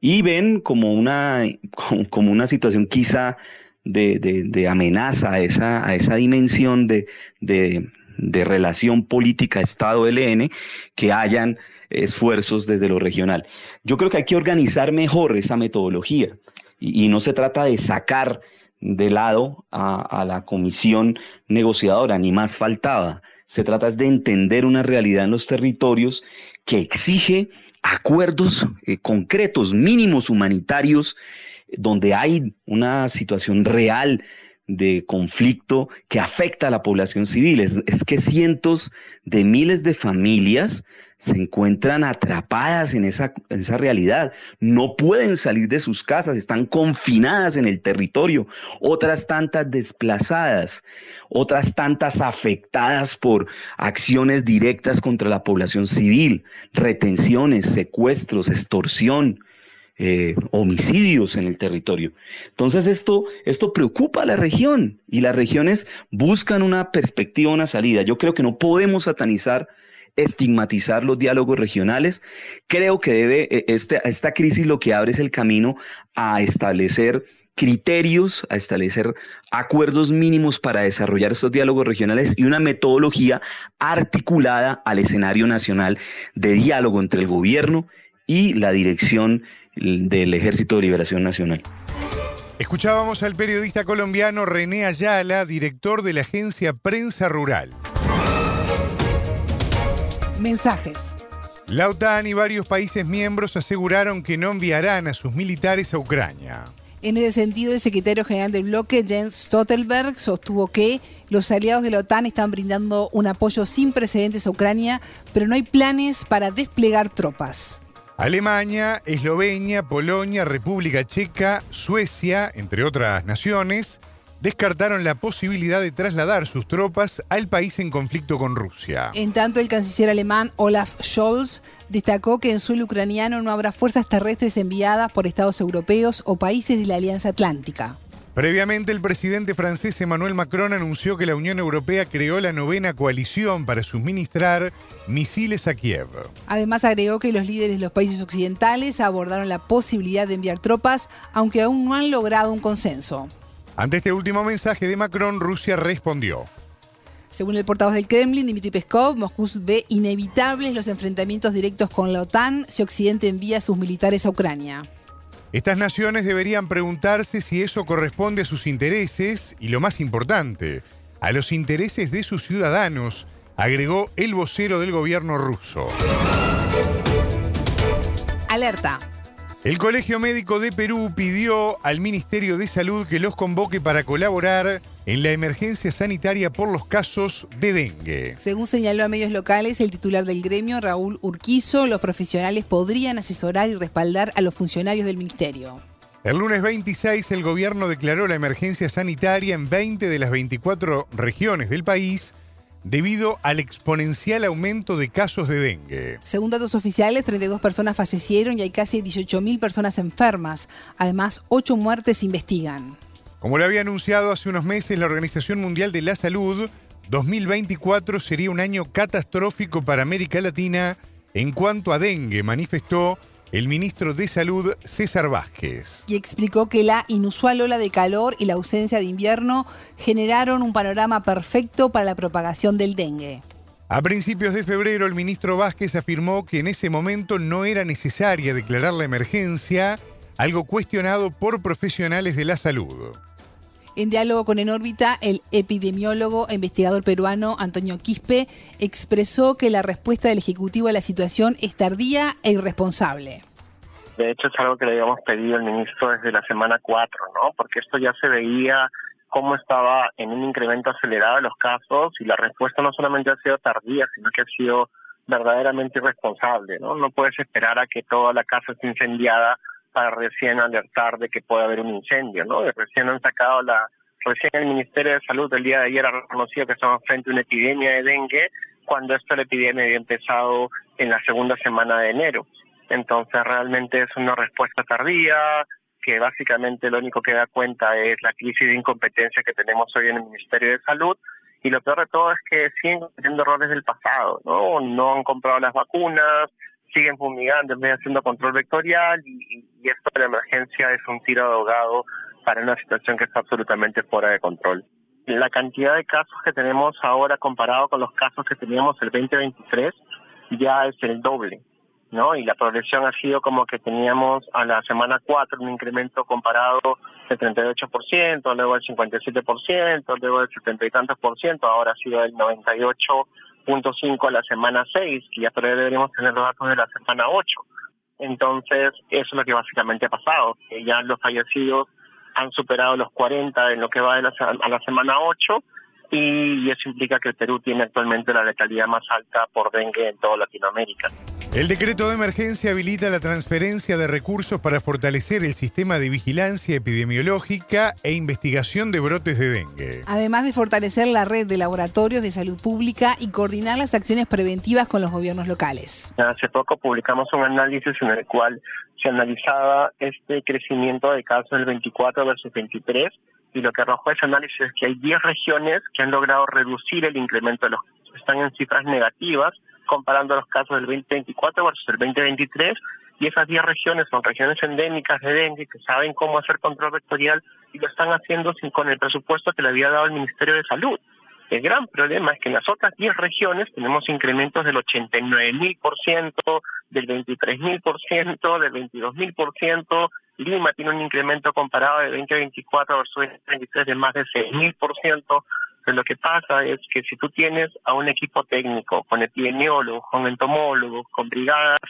Y ven como una, como una situación quizá de, amenaza a esa, a esa dimensión de, de relación política Estado-LN que hayan esfuerzos desde lo regional. Yo creo que hay que organizar mejor esa metodología y, no se trata de sacar de lado a, a, la comisión negociadora, ni más faltaba. Se trata de entender una realidad en los territorios que exige acuerdos eh, concretos, mínimos humanitarios, donde hay una situación real de conflicto que afecta a la población civil. Es, que cientos de miles de familias se encuentran atrapadas en esa, en esa realidad. No pueden salir de sus casas, están confinadas en el territorio. Otras tantas desplazadas, otras tantas afectadas por acciones directas contra la población civil, retenciones, secuestros, extorsión eh, homicidios en el territorio. Entonces esto, esto preocupa a la región y las regiones buscan una perspectiva, una salida. Yo creo que no podemos satanizar estigmatizar los diálogos regionales. Creo que debe, e, este, esta crisis lo que abre es el camino a establecer criterios, a establecer acuerdos mínimos para desarrollar estos diálogos regionales y una metodología articulada al escenario nacional de diálogo entre el gobierno y la dirección del Ejército de Liberación Nacional. Escuchábamos al periodista colombiano René Ayala, director de la agencia Prensa Rural. Mensajes. La OTAN y varios países miembros aseguraron que no enviarán a sus militares a Ucrania. En ese sentido, el secretario general del bloque, Jens Stoltenberg, sostuvo que los aliados de la OTAN están brindando un apoyo sin precedentes a Ucrania, pero no hay planes para desplegar tropas. Alemania, Eslovenia, Polonia, República Checa, Suecia, entre otras naciones, descartaron la posibilidad de trasladar sus tropas al país en conflicto con Rusia. En tanto, el canciller alemán Olaf Scholz destacó que en suelo ucraniano no habrá fuerzas terrestres enviadas por estados europeos o países de la Alianza Atlántica. Previamente, el presidente francés Emmanuel Macron anunció que la Unión Europea creó la novena coalición para suministrar misiles a Kiev. Además, agregó que los líderes de los países occidentales abordaron la posibilidad de enviar tropas, aunque aún no han logrado un consenso. Ante este último mensaje de Macron, Rusia respondió. Según el portavoz del Kremlin, Dmitry Peskov, Moscú ve inevitables los enfrentamientos directos con la OTAN si Occidente envía sus militares a Ucrania. Estas naciones deberían preguntarse si eso corresponde a sus intereses y, lo más importante, a los intereses de sus ciudadanos, agregó el vocero del gobierno ruso. Alerta. El Colegio Médico de Perú pidió al Ministerio de Salud que los convoque para colaborar en la emergencia sanitaria por los casos de dengue. Según señaló a medios locales el titular del gremio, Raúl Urquizo, los profesionales podrían asesorar y respaldar a los funcionarios del ministerio. El lunes 26 el gobierno declaró la emergencia sanitaria en 20 de las 24 regiones del país debido al exponencial aumento de casos de dengue. Según datos oficiales, 32 personas fallecieron y hay casi 18.000 personas enfermas. Además, 8 muertes se investigan. Como lo había anunciado hace unos meses la Organización Mundial de la Salud, 2024 sería un año catastrófico para América Latina en cuanto a dengue, manifestó el ministro de Salud, César Vázquez. Y explicó que la inusual ola de calor y la ausencia de invierno generaron un panorama perfecto para la propagación del dengue. A principios de febrero, el ministro Vázquez afirmó que en ese momento no era necesaria declarar la emergencia, algo cuestionado por profesionales de la salud. En diálogo con En órbita, el epidemiólogo e investigador peruano Antonio Quispe expresó que la respuesta del Ejecutivo a la situación es tardía e irresponsable. De hecho, es algo que le habíamos pedido al ministro desde la semana 4, ¿no? Porque esto ya se veía cómo estaba en un incremento acelerado de los casos y la respuesta no solamente ha sido tardía, sino que ha sido verdaderamente irresponsable, ¿no? No puedes esperar a que toda la casa esté incendiada para recién alertar de que puede haber un incendio, ¿no? Recién han sacado la, recién el Ministerio de Salud el día de ayer ha reconocido que estamos frente a una epidemia de dengue, cuando esta epidemia había empezado en la segunda semana de enero. Entonces realmente es una respuesta tardía, que básicamente lo único que da cuenta es la crisis de incompetencia que tenemos hoy en el Ministerio de Salud, y lo peor de todo es que siguen cometiendo errores del pasado, ¿no? No han comprado las vacunas, siguen fumigando en vez de haciendo control vectorial y, esto de la emergencia es un tiro de ahogado para una situación que está absolutamente fuera de control. La cantidad de casos que tenemos ahora comparado con los casos que teníamos el 2023 ya es el doble, ¿no? Y la progresión ha sido como que teníamos a la semana 4 un incremento comparado del 38%, luego del 57%, luego del 70 y tantos por ciento, ahora ha sido el 98 punto cinco a la semana 6, que ya todavía deberíamos tener los datos de la semana 8. Entonces, eso es lo que básicamente ha pasado, que ya los fallecidos han superado los 40 en lo que va de la, a la semana 8 y eso implica que el Perú tiene actualmente la letalidad más alta por dengue en toda Latinoamérica. El decreto de emergencia habilita la transferencia de recursos para fortalecer el sistema de vigilancia epidemiológica e investigación de brotes de dengue. Además de fortalecer la red de laboratorios de salud pública y coordinar las acciones preventivas con los gobiernos locales. Hace poco publicamos un análisis en el cual se analizaba este crecimiento de casos del 24 versus 23 y lo que arrojó ese análisis es que hay 10 regiones que han logrado reducir el incremento de los casos. Están en cifras negativas comparando los casos del 2024 versus el 2023 y esas 10 regiones son regiones endémicas de dengue que saben cómo hacer control vectorial y lo están haciendo sin, con el presupuesto que le había dado el Ministerio de Salud. El gran problema es que en las otras 10 regiones tenemos incrementos del 89.000%, del 23.000%, del 22.000%. Lima tiene un incremento comparado de 2024 versus 2023 de más de 6.000%. Pero lo que pasa es que si tú tienes a un equipo técnico, con epidemiólogos, con entomólogos, con brigadas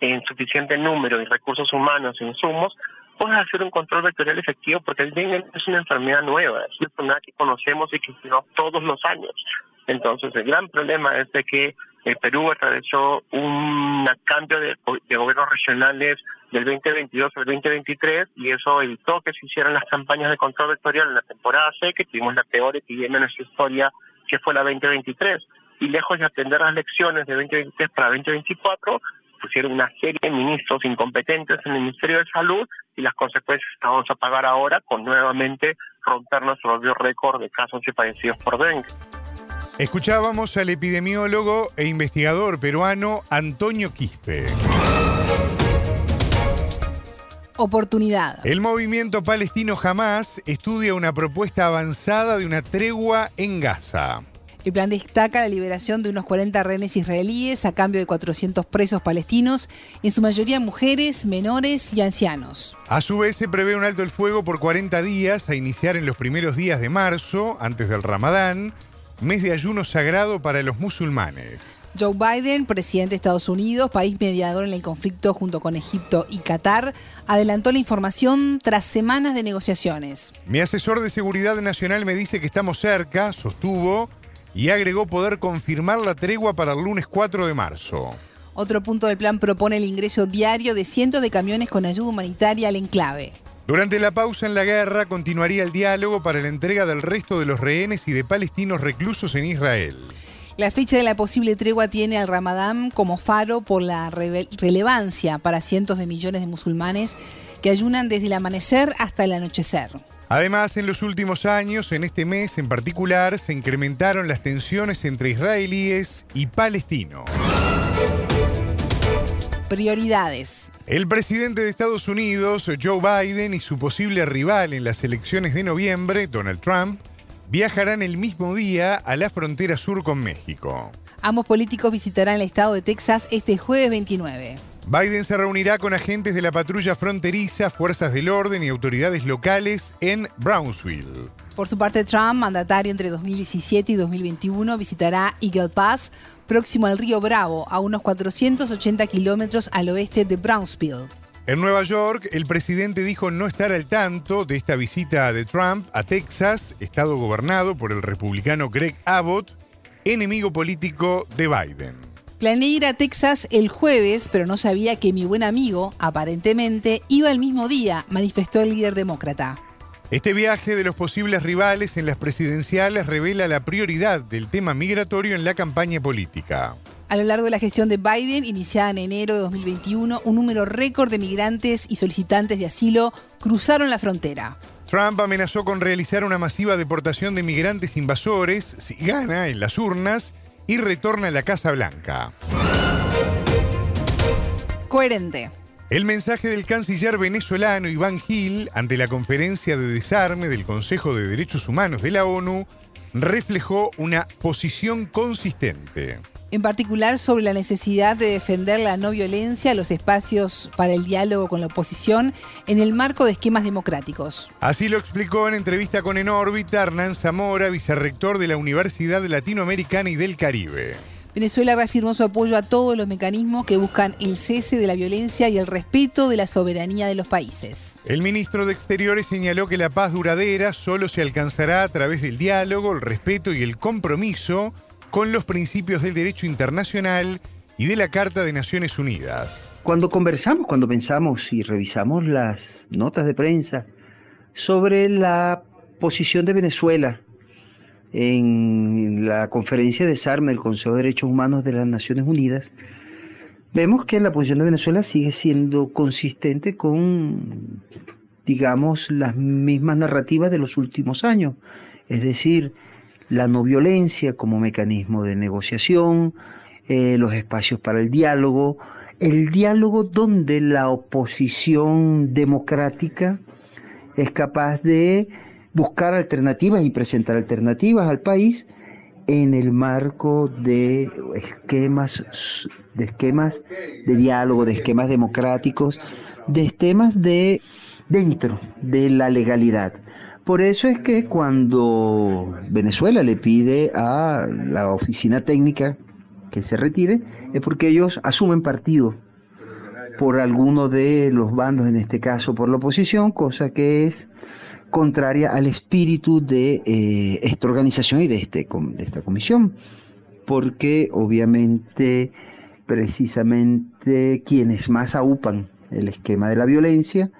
en suficiente número y recursos humanos insumos, puedes hacer un control vectorial efectivo porque el dengue es una enfermedad nueva, es una enfermedad que conocemos y que tenemos todos los años. Entonces, el gran problema es de que el Perú atravesó un cambio de, gobiernos regionales del 2022 al 2023 y eso evitó que se hicieran las campañas de control vectorial en la temporada C, que tuvimos la peor epidemia en nuestra historia, que fue la 2023. Y lejos de atender las lecciones de 2023 para 2024, pusieron una serie de ministros incompetentes en el Ministerio de Salud y las consecuencias las vamos a pagar ahora con nuevamente romper nuestro récord de casos y fallecidos por dengue. Escuchábamos al epidemiólogo e investigador peruano Antonio Quispe. Oportunidad. El movimiento palestino Hamas estudia una propuesta avanzada de una tregua en Gaza. El plan destaca la liberación de unos 40 rehenes israelíes a cambio de 400 presos palestinos, en su mayoría mujeres, menores y ancianos. A su vez se prevé un alto el fuego por 40 días a iniciar en los primeros días de marzo, antes del Ramadán, mes de ayuno sagrado para los musulmanes. Joe Biden, presidente de Estados Unidos, país mediador en el conflicto junto con Egipto y Qatar, adelantó la información tras semanas de negociaciones. Mi asesor de seguridad nacional me dice que estamos cerca, sostuvo, y agregó poder confirmar la tregua para el lunes 4 de marzo. Otro punto del plan propone el ingreso diario de cientos de camiones con ayuda humanitaria al enclave. Durante la pausa en la guerra continuaría el diálogo para la entrega del resto de los rehenes y de palestinos reclusos en Israel. La fecha de la posible tregua tiene al Ramadán como faro por la relevancia para cientos de millones de musulmanes que ayunan desde el amanecer hasta el anochecer. Además, en los últimos años, en este mes en particular, se incrementaron las tensiones entre israelíes y palestinos. Prioridades. El presidente de Estados Unidos, Joe Biden, y su posible rival en las elecciones de noviembre, Donald Trump, viajarán el mismo día a la frontera sur con México. Ambos políticos visitarán el estado de Texas este jueves 29. Biden se reunirá con agentes de la patrulla fronteriza, fuerzas del orden y autoridades locales en Brownsville. Por su parte, Trump, mandatario entre 2017 y 2021, visitará Eagle Pass, próximo al río Bravo, a unos 480 kilómetros al oeste de Brownsville. En Nueva York, el presidente dijo no estar al tanto de esta visita de Trump a Texas, estado gobernado por el republicano Greg Abbott, enemigo político de Biden. Planeé ir a Texas el jueves, pero no sabía que mi buen amigo, aparentemente, iba el mismo día, manifestó el líder demócrata. Este viaje de los posibles rivales en las presidenciales revela la prioridad del tema migratorio en la campaña política. A lo largo de la gestión de Biden, iniciada en enero de 2021, un número récord de migrantes y solicitantes de asilo cruzaron la frontera. Trump amenazó con realizar una masiva deportación de migrantes invasores si gana en las urnas y retorna a la Casa Blanca. Coherente. El mensaje del canciller venezolano Iván Gil ante la conferencia de desarme del Consejo de Derechos Humanos de la ONU reflejó una posición consistente. En particular sobre la necesidad de defender la no violencia, los espacios para el diálogo con la oposición en el marco de esquemas democráticos. Así lo explicó en entrevista con En órbita Hernán Zamora, vicerrector de la Universidad Latinoamericana y del Caribe. Venezuela reafirmó su apoyo a todos los mecanismos que buscan el cese de la violencia y el respeto de la soberanía de los países. El ministro de Exteriores señaló que la paz duradera solo se alcanzará a través del diálogo, el respeto y el compromiso con los principios del derecho internacional y de la Carta de Naciones Unidas. Cuando conversamos, cuando pensamos y revisamos las notas de prensa sobre la posición de Venezuela en la conferencia de desarme del Consejo de Derechos Humanos de las Naciones Unidas, vemos que la posición de Venezuela sigue siendo consistente con, digamos, las mismas narrativas de los últimos años, es decir, la no violencia como mecanismo de negociación, eh, los espacios para el diálogo, el diálogo donde la oposición democrática es capaz de buscar alternativas y presentar alternativas al país en el marco de esquemas de esquemas de diálogo, de esquemas democráticos, de esquemas de dentro de la legalidad. Por eso es que cuando Venezuela le pide a la oficina técnica que se retire, es porque ellos asumen partido por alguno de los bandos, en este caso por la oposición, cosa que es contraria al espíritu de eh, esta organización y de, este, de esta comisión, porque obviamente precisamente quienes más aupan el esquema de la violencia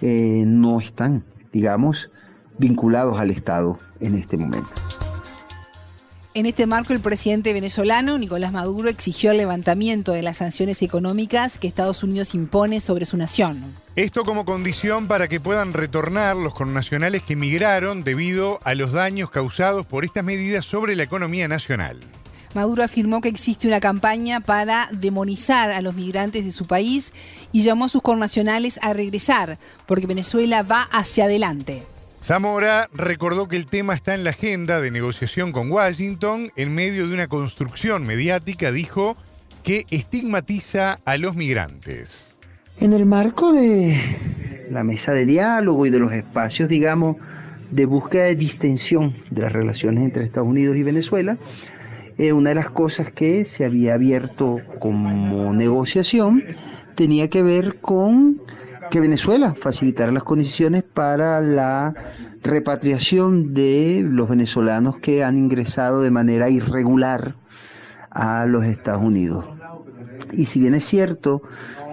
eh, no están, digamos, vinculados al Estado en este momento. En este marco, el presidente venezolano, Nicolás Maduro, exigió el levantamiento de las sanciones económicas que Estados Unidos impone sobre su nación. Esto como condición para que puedan retornar los connacionales que emigraron debido a los daños causados por estas medidas sobre la economía nacional. Maduro afirmó que existe una campaña para demonizar a los migrantes de su país y llamó a sus connacionales a regresar, porque Venezuela va hacia adelante. Zamora recordó que el tema está en la agenda de negociación con Washington en medio de una construcción mediática, dijo, que estigmatiza a los migrantes. En el marco de la mesa de diálogo y de los espacios, digamos, de búsqueda de distensión de las relaciones entre Estados Unidos y Venezuela, eh, una de las cosas que se había abierto como negociación tenía que ver con que Venezuela facilitara las condiciones para la repatriación de los venezolanos que han ingresado de manera irregular a los Estados Unidos. Y si bien es cierto,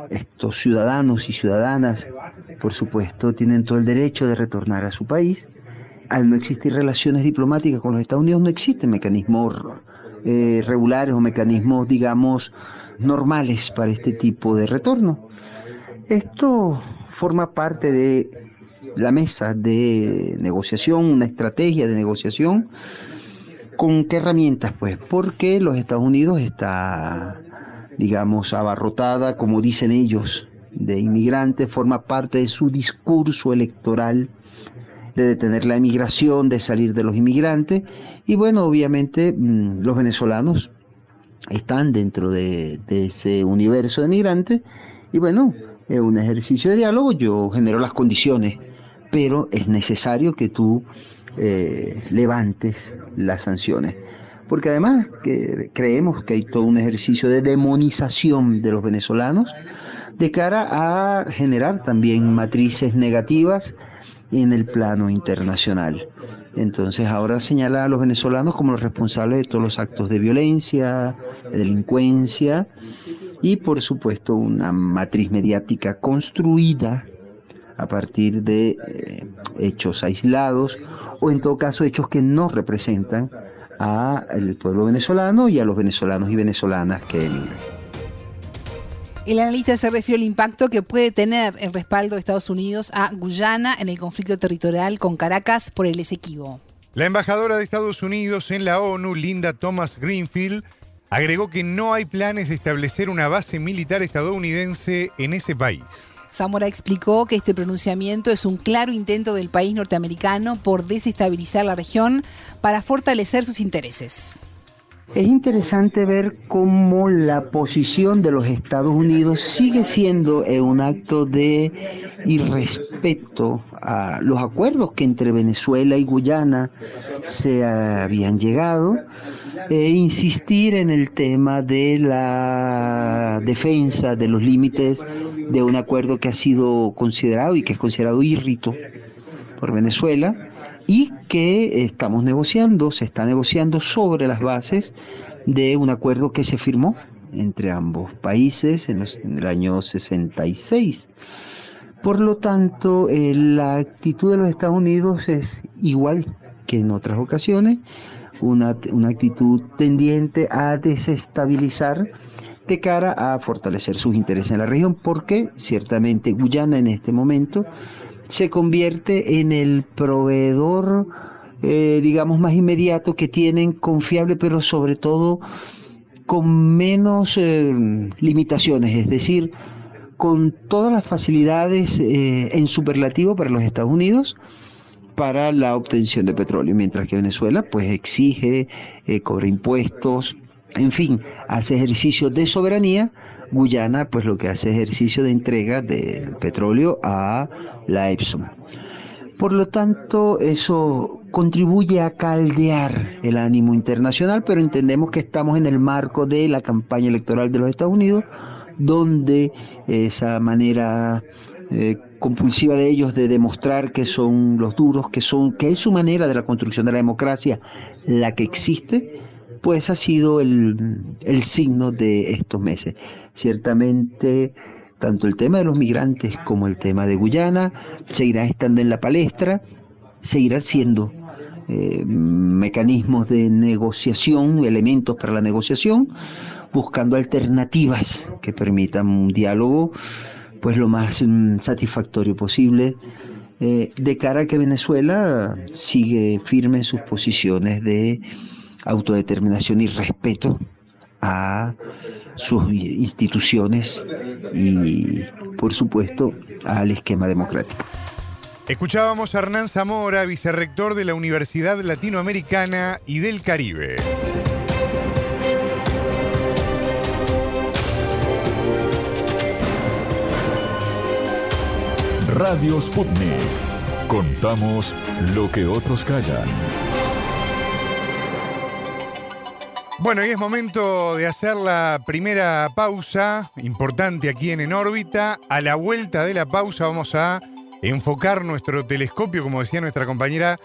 estos ciudadanos y ciudadanas, por supuesto, tienen todo el derecho de retornar a su país, al no existir relaciones diplomáticas con los Estados Unidos no existen mecanismos eh, regulares o mecanismos, digamos, normales para este tipo de retorno. Esto forma parte de la mesa de negociación, una estrategia de negociación. ¿Con qué herramientas? Pues porque los Estados Unidos está, digamos, abarrotada, como dicen ellos, de inmigrantes, forma parte de su discurso electoral de detener la inmigración, de salir de los inmigrantes. Y bueno, obviamente mm, los venezolanos están dentro de, ese universo de migrantes. Y bueno, es un ejercicio de diálogo, yo genero las condiciones, pero es necesario que tú eh, levantes las sanciones. Porque además que creemos que hay todo un ejercicio de demonización de los venezolanos de cara a generar también matrices negativas en el plano internacional. Entonces ahora señala a los venezolanos como los responsables de todos los actos de violencia, de delincuencia y por supuesto una matriz mediática construida a partir de eh, hechos aislados o en todo caso hechos que no representan al pueblo venezolano y a los venezolanos y venezolanas que emigran. El analista se refiere al impacto que puede tener el respaldo de Estados Unidos a Guyana en el conflicto territorial con Caracas por el Esequibo. La embajadora de Estados Unidos en la ONU, Linda Thomas Greenfield, agregó que no hay planes de establecer una base militar estadounidense en ese país. Zamora explicó que este pronunciamiento es un claro intento del país norteamericano por desestabilizar la región para fortalecer sus intereses. Es interesante ver cómo la posición de los Estados Unidos sigue siendo un acto de irrespeto a los acuerdos que entre Venezuela y Guyana se habían llegado, e insistir en el tema de la defensa de los límites de un acuerdo que ha sido considerado y que es considerado irrito por Venezuela y que estamos negociando, se está negociando sobre las bases de un acuerdo que se firmó entre ambos países en, el año 66. Por lo tanto, eh, la actitud de los Estados Unidos es igual que en otras ocasiones, una, una actitud tendiente a desestabilizar de cara a fortalecer sus intereses en la región, porque ciertamente Guyana en este momento se convierte en el proveedor, eh, digamos, más inmediato que tienen, confiable, pero sobre todo con menos eh, limitaciones, es decir, con todas las facilidades eh, en superlativo para los Estados Unidos para la obtención de petróleo, mientras que Venezuela pues exige, cobra impuestos, en fin, hace ejercicio de soberanía Guyana pues lo que hace ejercicio de entrega de petróleo a la Epson. Por lo tanto, eso contribuye a caldear el ánimo internacional, pero entendemos que estamos en el marco de la campaña electoral de los Estados Unidos, donde esa manera eh, compulsiva de ellos de demostrar que son los duros, que son, que es su manera de la construcción de la democracia la que existe, pues ha sido el, signo de estos meses. Ciertamente, tanto el tema de los migrantes como el tema de Guyana seguirán estando en la palestra, seguirán siendo eh, mecanismos de negociación, elementos para la negociación, buscando alternativas que permitan un diálogo pues lo más mm, satisfactorio posible eh, de cara a que Venezuela sigue firme en sus posiciones de autodeterminación y respeto a sus instituciones y, por supuesto, al esquema democrático. Escuchábamos a Hernán Zamora, vicerrector de la Universidad Latinoamericana y del Caribe. Radio Sputnik. Contamos lo que otros callan. Bueno, y es momento de hacer la primera pausa importante aquí en En órbita. A la vuelta de la pausa vamos a enfocar nuestro telescopio, como decía nuestra compañera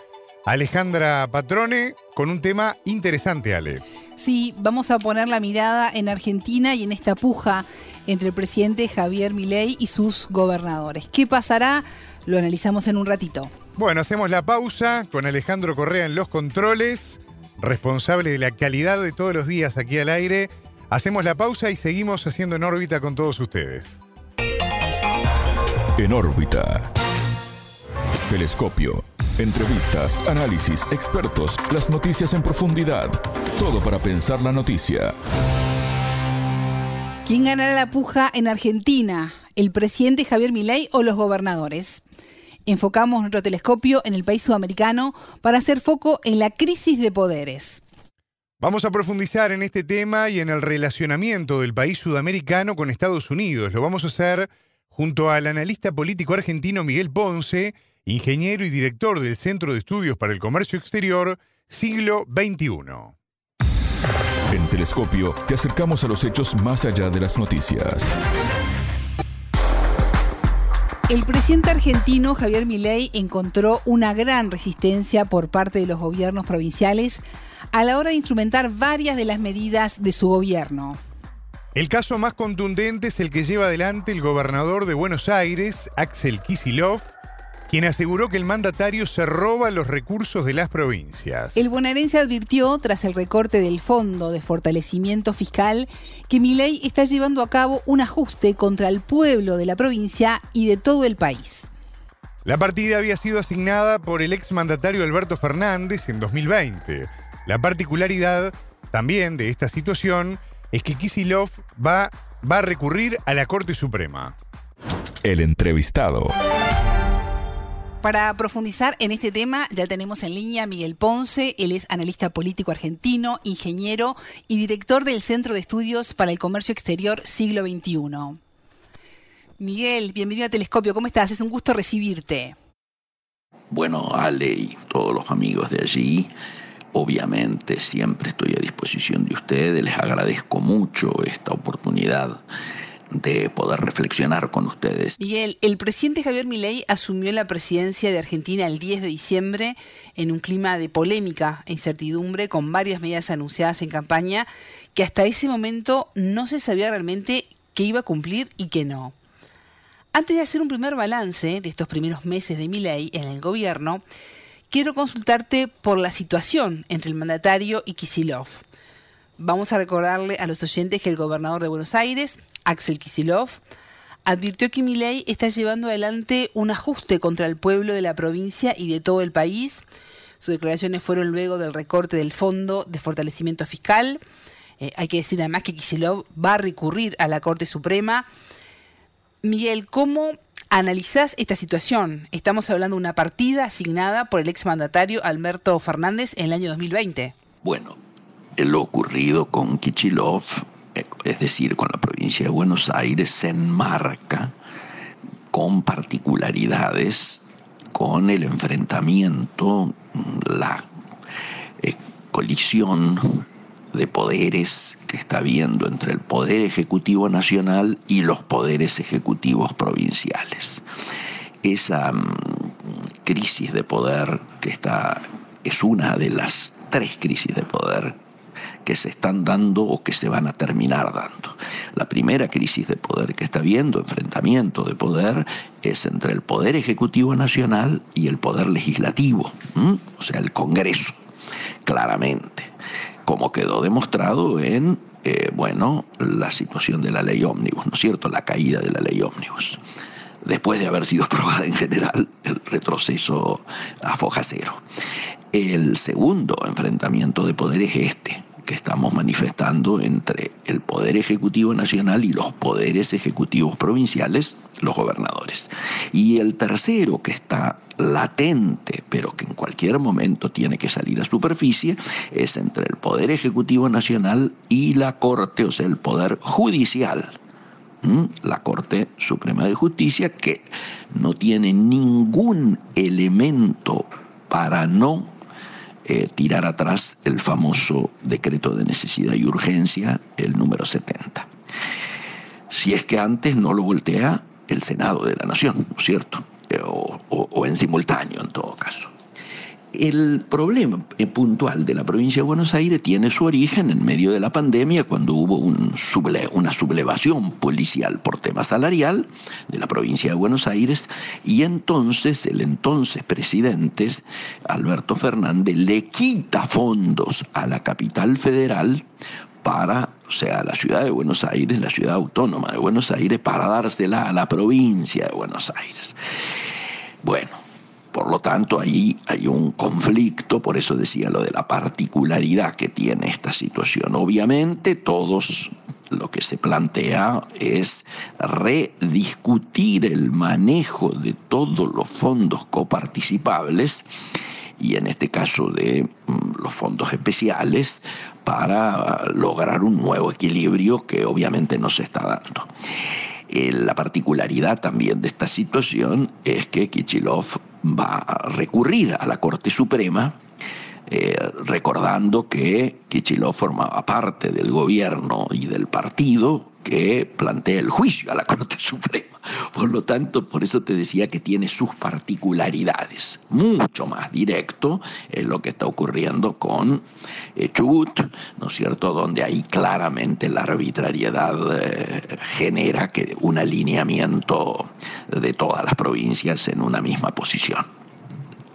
Alejandra Patrone, con un tema interesante, Ale. Sí, vamos a poner la mirada en Argentina y en esta puja entre el presidente Javier Milei y sus gobernadores. ¿Qué pasará? Lo analizamos en un ratito. Bueno, hacemos la pausa con Alejandro Correa en los controles responsable de la calidad de todos los días aquí al aire. Hacemos la pausa y seguimos haciendo en órbita con todos ustedes. En órbita. Telescopio. Entrevistas, análisis, expertos, las noticias en profundidad. Todo para pensar la noticia. ¿Quién ganará la puja en Argentina? ¿El presidente Javier Milei o los gobernadores? Enfocamos nuestro telescopio en el país sudamericano para hacer foco en la crisis de poderes. Vamos a profundizar en este tema y en el relacionamiento del país sudamericano con Estados Unidos. Lo vamos a hacer junto al analista político argentino Miguel Ponce, ingeniero y director del Centro de Estudios para el Comercio Exterior, siglo XXI. En Telescopio te acercamos a los hechos más allá de las noticias. El presidente argentino Javier Milei encontró una gran resistencia por parte de los gobiernos provinciales a la hora de instrumentar varias de las medidas de su gobierno. El caso más contundente es el que lleva adelante el gobernador de Buenos Aires, Axel Kisilov, quien aseguró que el mandatario se roba los recursos de las provincias. El bonaerense advirtió, tras el recorte del Fondo de Fortalecimiento Fiscal, que Milei está llevando a cabo un ajuste contra el pueblo de la provincia y de todo el país. La partida había sido asignada por el exmandatario Alberto Fernández en 2020. La particularidad también de esta situación es que Kisilov va, va a recurrir a la Corte Suprema. El entrevistado. Para profundizar en este tema, ya tenemos en línea a Miguel Ponce. Él es analista político argentino, ingeniero y director del Centro de Estudios para el Comercio Exterior Siglo XXI. Miguel, bienvenido a Telescopio. ¿Cómo estás? Es un gusto recibirte. Bueno, Ale y todos los amigos de allí, obviamente siempre estoy a disposición de ustedes. Les agradezco mucho esta oportunidad de poder reflexionar con ustedes. Miguel, el presidente Javier Milei asumió la presidencia de Argentina el 10 de diciembre en un clima de polémica e incertidumbre con varias medidas anunciadas en campaña que hasta ese momento no se sabía realmente qué iba a cumplir y qué no. Antes de hacer un primer balance de estos primeros meses de Milei en el gobierno, quiero consultarte por la situación entre el mandatario y Kisilov. Vamos a recordarle a los oyentes que el gobernador de Buenos Aires, Axel Kisilov, advirtió que Milei está llevando adelante un ajuste contra el pueblo de la provincia y de todo el país. Sus declaraciones fueron luego del recorte del Fondo de Fortalecimiento Fiscal. Eh, hay que decir además que Kisilov va a recurrir a la Corte Suprema. Miguel, ¿cómo analizás esta situación? Estamos hablando de una partida asignada por el exmandatario Alberto Fernández en el año 2020. Bueno, lo ocurrido con Kichilov, eh, es decir, con la provincia de Buenos Aires, se enmarca con particularidades con el enfrentamiento, la eh, colisión de poderes que está habiendo entre el Poder Ejecutivo Nacional y los poderes ejecutivos provinciales. Esa mm, crisis de poder que está es una de las tres crisis de poder que se están dando o que se van a terminar dando. La primera crisis de poder que está habiendo, enfrentamiento de poder, es entre el Poder Ejecutivo Nacional y el Poder Legislativo, o sea, el Congreso, claramente, como quedó demostrado en, eh, bueno, la situación de la ley ómnibus, ¿no es cierto?, la caída de la ley ómnibus después de haber sido aprobada en general, el retroceso a foja cero. El segundo enfrentamiento de poder es este, que estamos manifestando entre el Poder Ejecutivo Nacional y los poderes ejecutivos provinciales, los gobernadores. Y el tercero, que está latente, pero que en cualquier momento tiene que salir a superficie, es entre el Poder Ejecutivo Nacional y la Corte, o sea, el Poder Judicial. La Corte Suprema de Justicia, que no tiene ningún elemento para no eh, tirar atrás el famoso decreto de necesidad y urgencia, el número 70. Si es que antes no lo voltea el Senado de la Nación, ¿no es cierto? Eh, o en simultáneo en todo caso. El problema eh, puntual de la provincia de Buenos Aires tiene su origen en medio de la pandemia, cuando hubo una sublevación policial por tema salarial de la provincia de Buenos Aires, y entonces el entonces presidente, Alberto Fernández, le quita fondos a la capital federal para, o sea, a la ciudad de Buenos Aires, la ciudad autónoma de Buenos Aires, para dársela a la provincia de Buenos Aires. Bueno, por lo tanto, ahí hay un conflicto, por eso decía lo de la particularidad que tiene esta situación. Obviamente, todos lo que se plantea es rediscutir el manejo de todos los fondos coparticipables y en este caso de mm, los fondos especiales para lograr un nuevo equilibrio que obviamente no se está dando. Eh, la particularidad también de esta situación es que Kichilov va a recurrir a la Corte Suprema eh, recordando que Kichilov formaba parte del gobierno y del partido que plantea el juicio a la Corte Suprema. Por lo tanto, por eso te decía que tiene sus particularidades. Mucho más directo es lo que está ocurriendo con eh, Chubut, ¿no es cierto?, donde ahí claramente la arbitrariedad eh, genera que un alineamiento de todas las provincias en una misma posición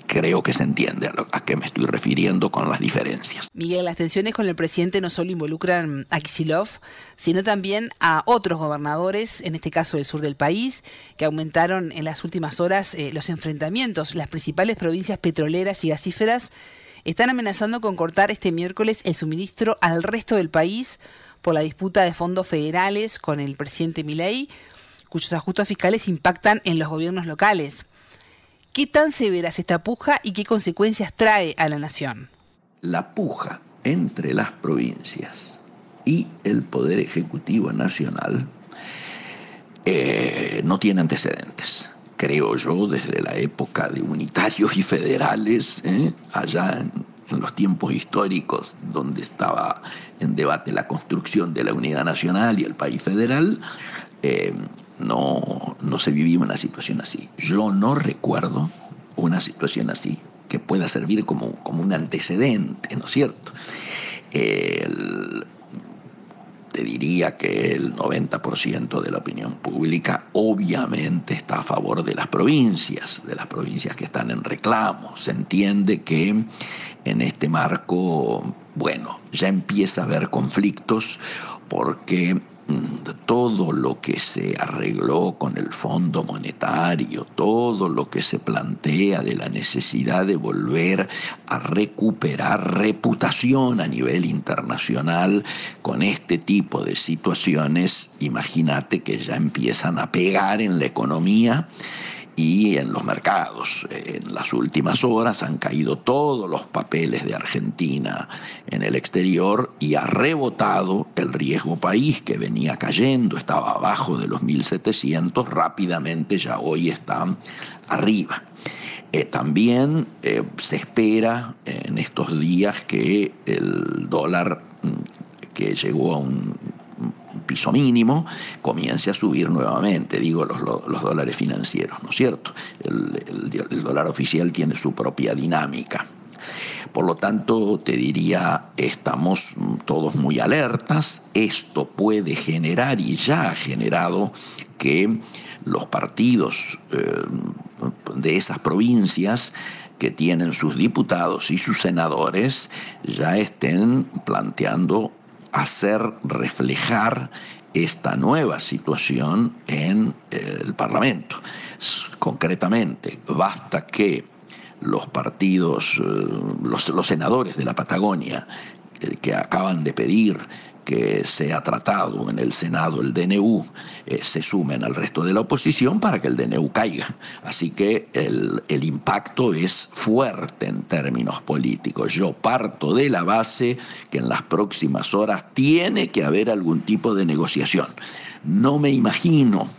creo que se entiende a, qué me estoy refiriendo con las diferencias. Miguel, las tensiones con el presidente no solo involucran a Kisilov, sino también a otros gobernadores, en este caso del sur del país, que aumentaron en las últimas horas eh, los enfrentamientos. Las principales provincias petroleras y gasíferas están amenazando con cortar este miércoles el suministro al resto del país por la disputa de fondos federales con el presidente Milei, cuyos ajustes fiscales impactan en los gobiernos locales. ¿Qué tan severa es esta puja y qué consecuencias trae a la nación? La puja entre las provincias y el Poder Ejecutivo Nacional eh, no tiene antecedentes. Creo yo, desde la época de unitarios y federales, eh, allá en, los tiempos históricos donde estaba en debate la construcción de la unidad nacional y el país federal, eh, no, no se vivía una situación así. Yo no recuerdo una situación así que pueda servir como, como un antecedente, ¿no es cierto? te diría que el 90% de la opinión pública obviamente está a favor de las provincias, de las provincias que están en reclamo. Se entiende que en este marco, bueno, ya empieza a haber conflictos porque todo lo que se arregló con el Fondo Monetario, todo lo que se plantea de la necesidad de volver a recuperar reputación a nivel internacional con este tipo de situaciones, imagínate que ya empiezan a pegar en la economía y en los mercados. En las últimas horas han caído todos los papeles de Argentina en el exterior y ha rebotado el riesgo país que venía cayendo, estaba abajo de los 1.700, rápidamente ya hoy está arriba. Eh, también eh, se espera en estos días que el dólar mm, que llegó a un piso mínimo, comience a subir nuevamente, digo, los, dólares financieros, ¿no es cierto? El, el dólar oficial tiene su propia dinámica. Por lo tanto, te diría, estamos todos muy alertas, esto puede generar y ya ha generado que los partidos eh, de esas provincias que tienen sus diputados y sus senadores ya estén planteando hacer reflejar esta nueva situación en el Parlamento. Concretamente, basta que los partidos, eh, los, senadores de la Patagonia, eh, que acaban de pedir que sea tratado en el Senado el DNU eh, se sumen al resto de la oposición para que el DNU caiga. Así que el, el impacto es fuerte en términos políticos. Yo parto de la base que en las próximas horas tiene que haber algún tipo de negociación. No me imagino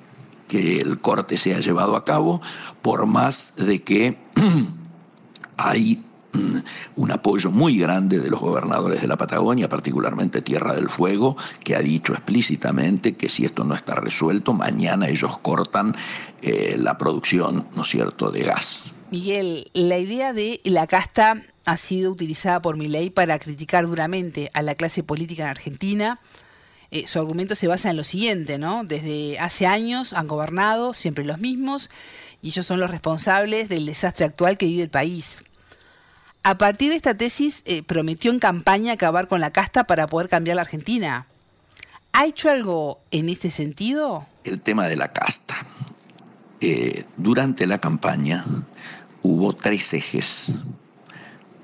que el corte sea llevado a cabo por más de que hay un apoyo muy grande de los gobernadores de la Patagonia, particularmente Tierra del Fuego, que ha dicho explícitamente que si esto no está resuelto, mañana ellos cortan eh, la producción, ¿no es cierto?, de gas. Miguel, la idea de la casta ha sido utilizada por Milei para criticar duramente a la clase política en Argentina. Eh, su argumento se basa en lo siguiente, ¿no? Desde hace años han gobernado siempre los mismos y ellos son los responsables del desastre actual que vive el país. A partir de esta tesis, eh, prometió en campaña acabar con la casta para poder cambiar la Argentina. ¿Ha hecho algo en este sentido? El tema de la casta. Eh, durante la campaña hubo tres ejes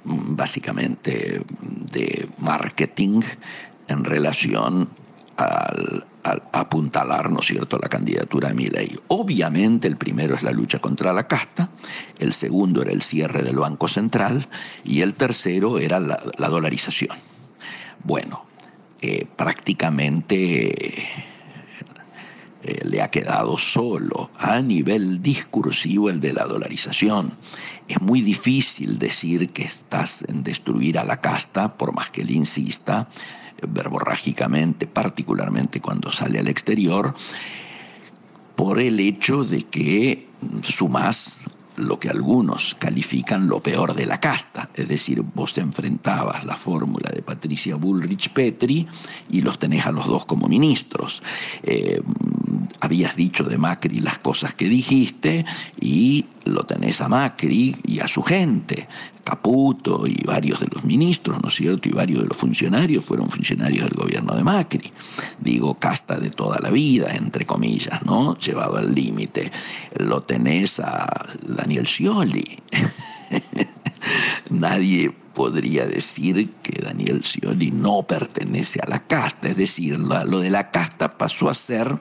mm, básicamente de marketing en relación al, apuntalar, ¿no es cierto?, la candidatura de Milei. Obviamente el primero es la lucha contra la casta, el segundo era el cierre del Banco Central y el tercero era la, dolarización. Bueno, eh, prácticamente eh, le ha quedado solo a nivel discursivo el de la dolarización. Es muy difícil decir que estás en destruir a la casta, por más que él insista, verborrágicamente, particularmente cuando sale al exterior, por el hecho de que sumas lo que algunos califican lo peor de la casta, es decir, vos enfrentabas la fórmula de Patricia Bullrich Petri y los tenés a los dos como ministros. Eh, habías dicho de Macri las cosas que dijiste y lo tenés a Macri y a su gente. Caputo y varios de los ministros, ¿no es cierto? Y varios de los funcionarios fueron funcionarios del gobierno de Macri. Digo, casta de toda la vida, entre comillas, ¿no? Llevado al límite. Lo tenés a Daniel Scioli. Nadie podría decir que Daniel Scioli no pertenece a la casta, es decir, lo de la casta pasó a ser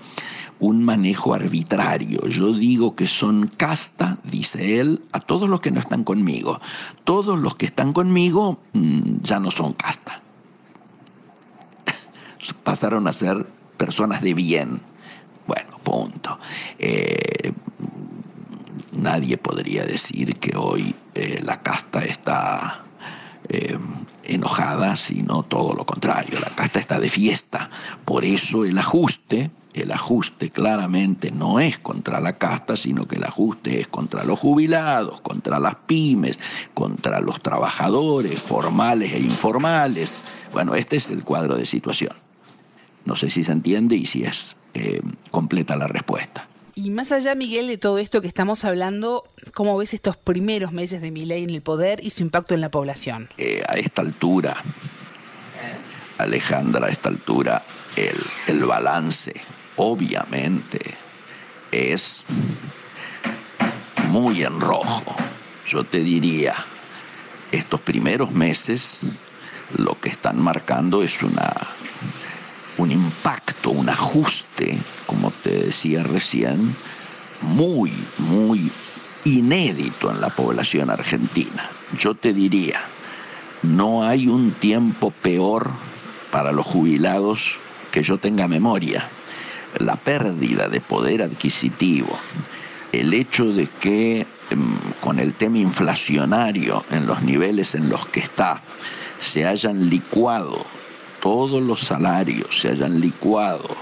un manejo arbitrario. Yo digo que son casta, dice él, a todos los que no están conmigo. Todos los que están conmigo mm, ya no son casta. Pasaron a ser personas de bien. Bueno, punto. Eh, nadie podría decir que hoy eh, la casta está eh, enojada, sino todo lo contrario. La casta está de fiesta. Por eso el ajuste, el ajuste claramente no es contra la casta, sino que el ajuste es contra los jubilados, contra las pymes, contra los trabajadores formales e informales. Bueno, este es el cuadro de situación. No sé si se entiende y si es eh, completa la respuesta. Y más allá, Miguel, de todo esto que estamos hablando, ¿cómo ves estos primeros meses de ley en el poder y su impacto en la población? Eh, a esta altura, Alejandra, a esta altura, el, el balance, obviamente, es muy en rojo. Yo te diría, estos primeros meses lo que están marcando es una un impacto, un ajuste, como te decía recién, muy, muy inédito en la población argentina. Yo te diría, no hay un tiempo peor para los jubilados que yo tenga memoria. La pérdida de poder adquisitivo, el hecho de que em, con el tema inflacionario en los niveles en los que está, se hayan licuado todos los salarios se hayan licuado,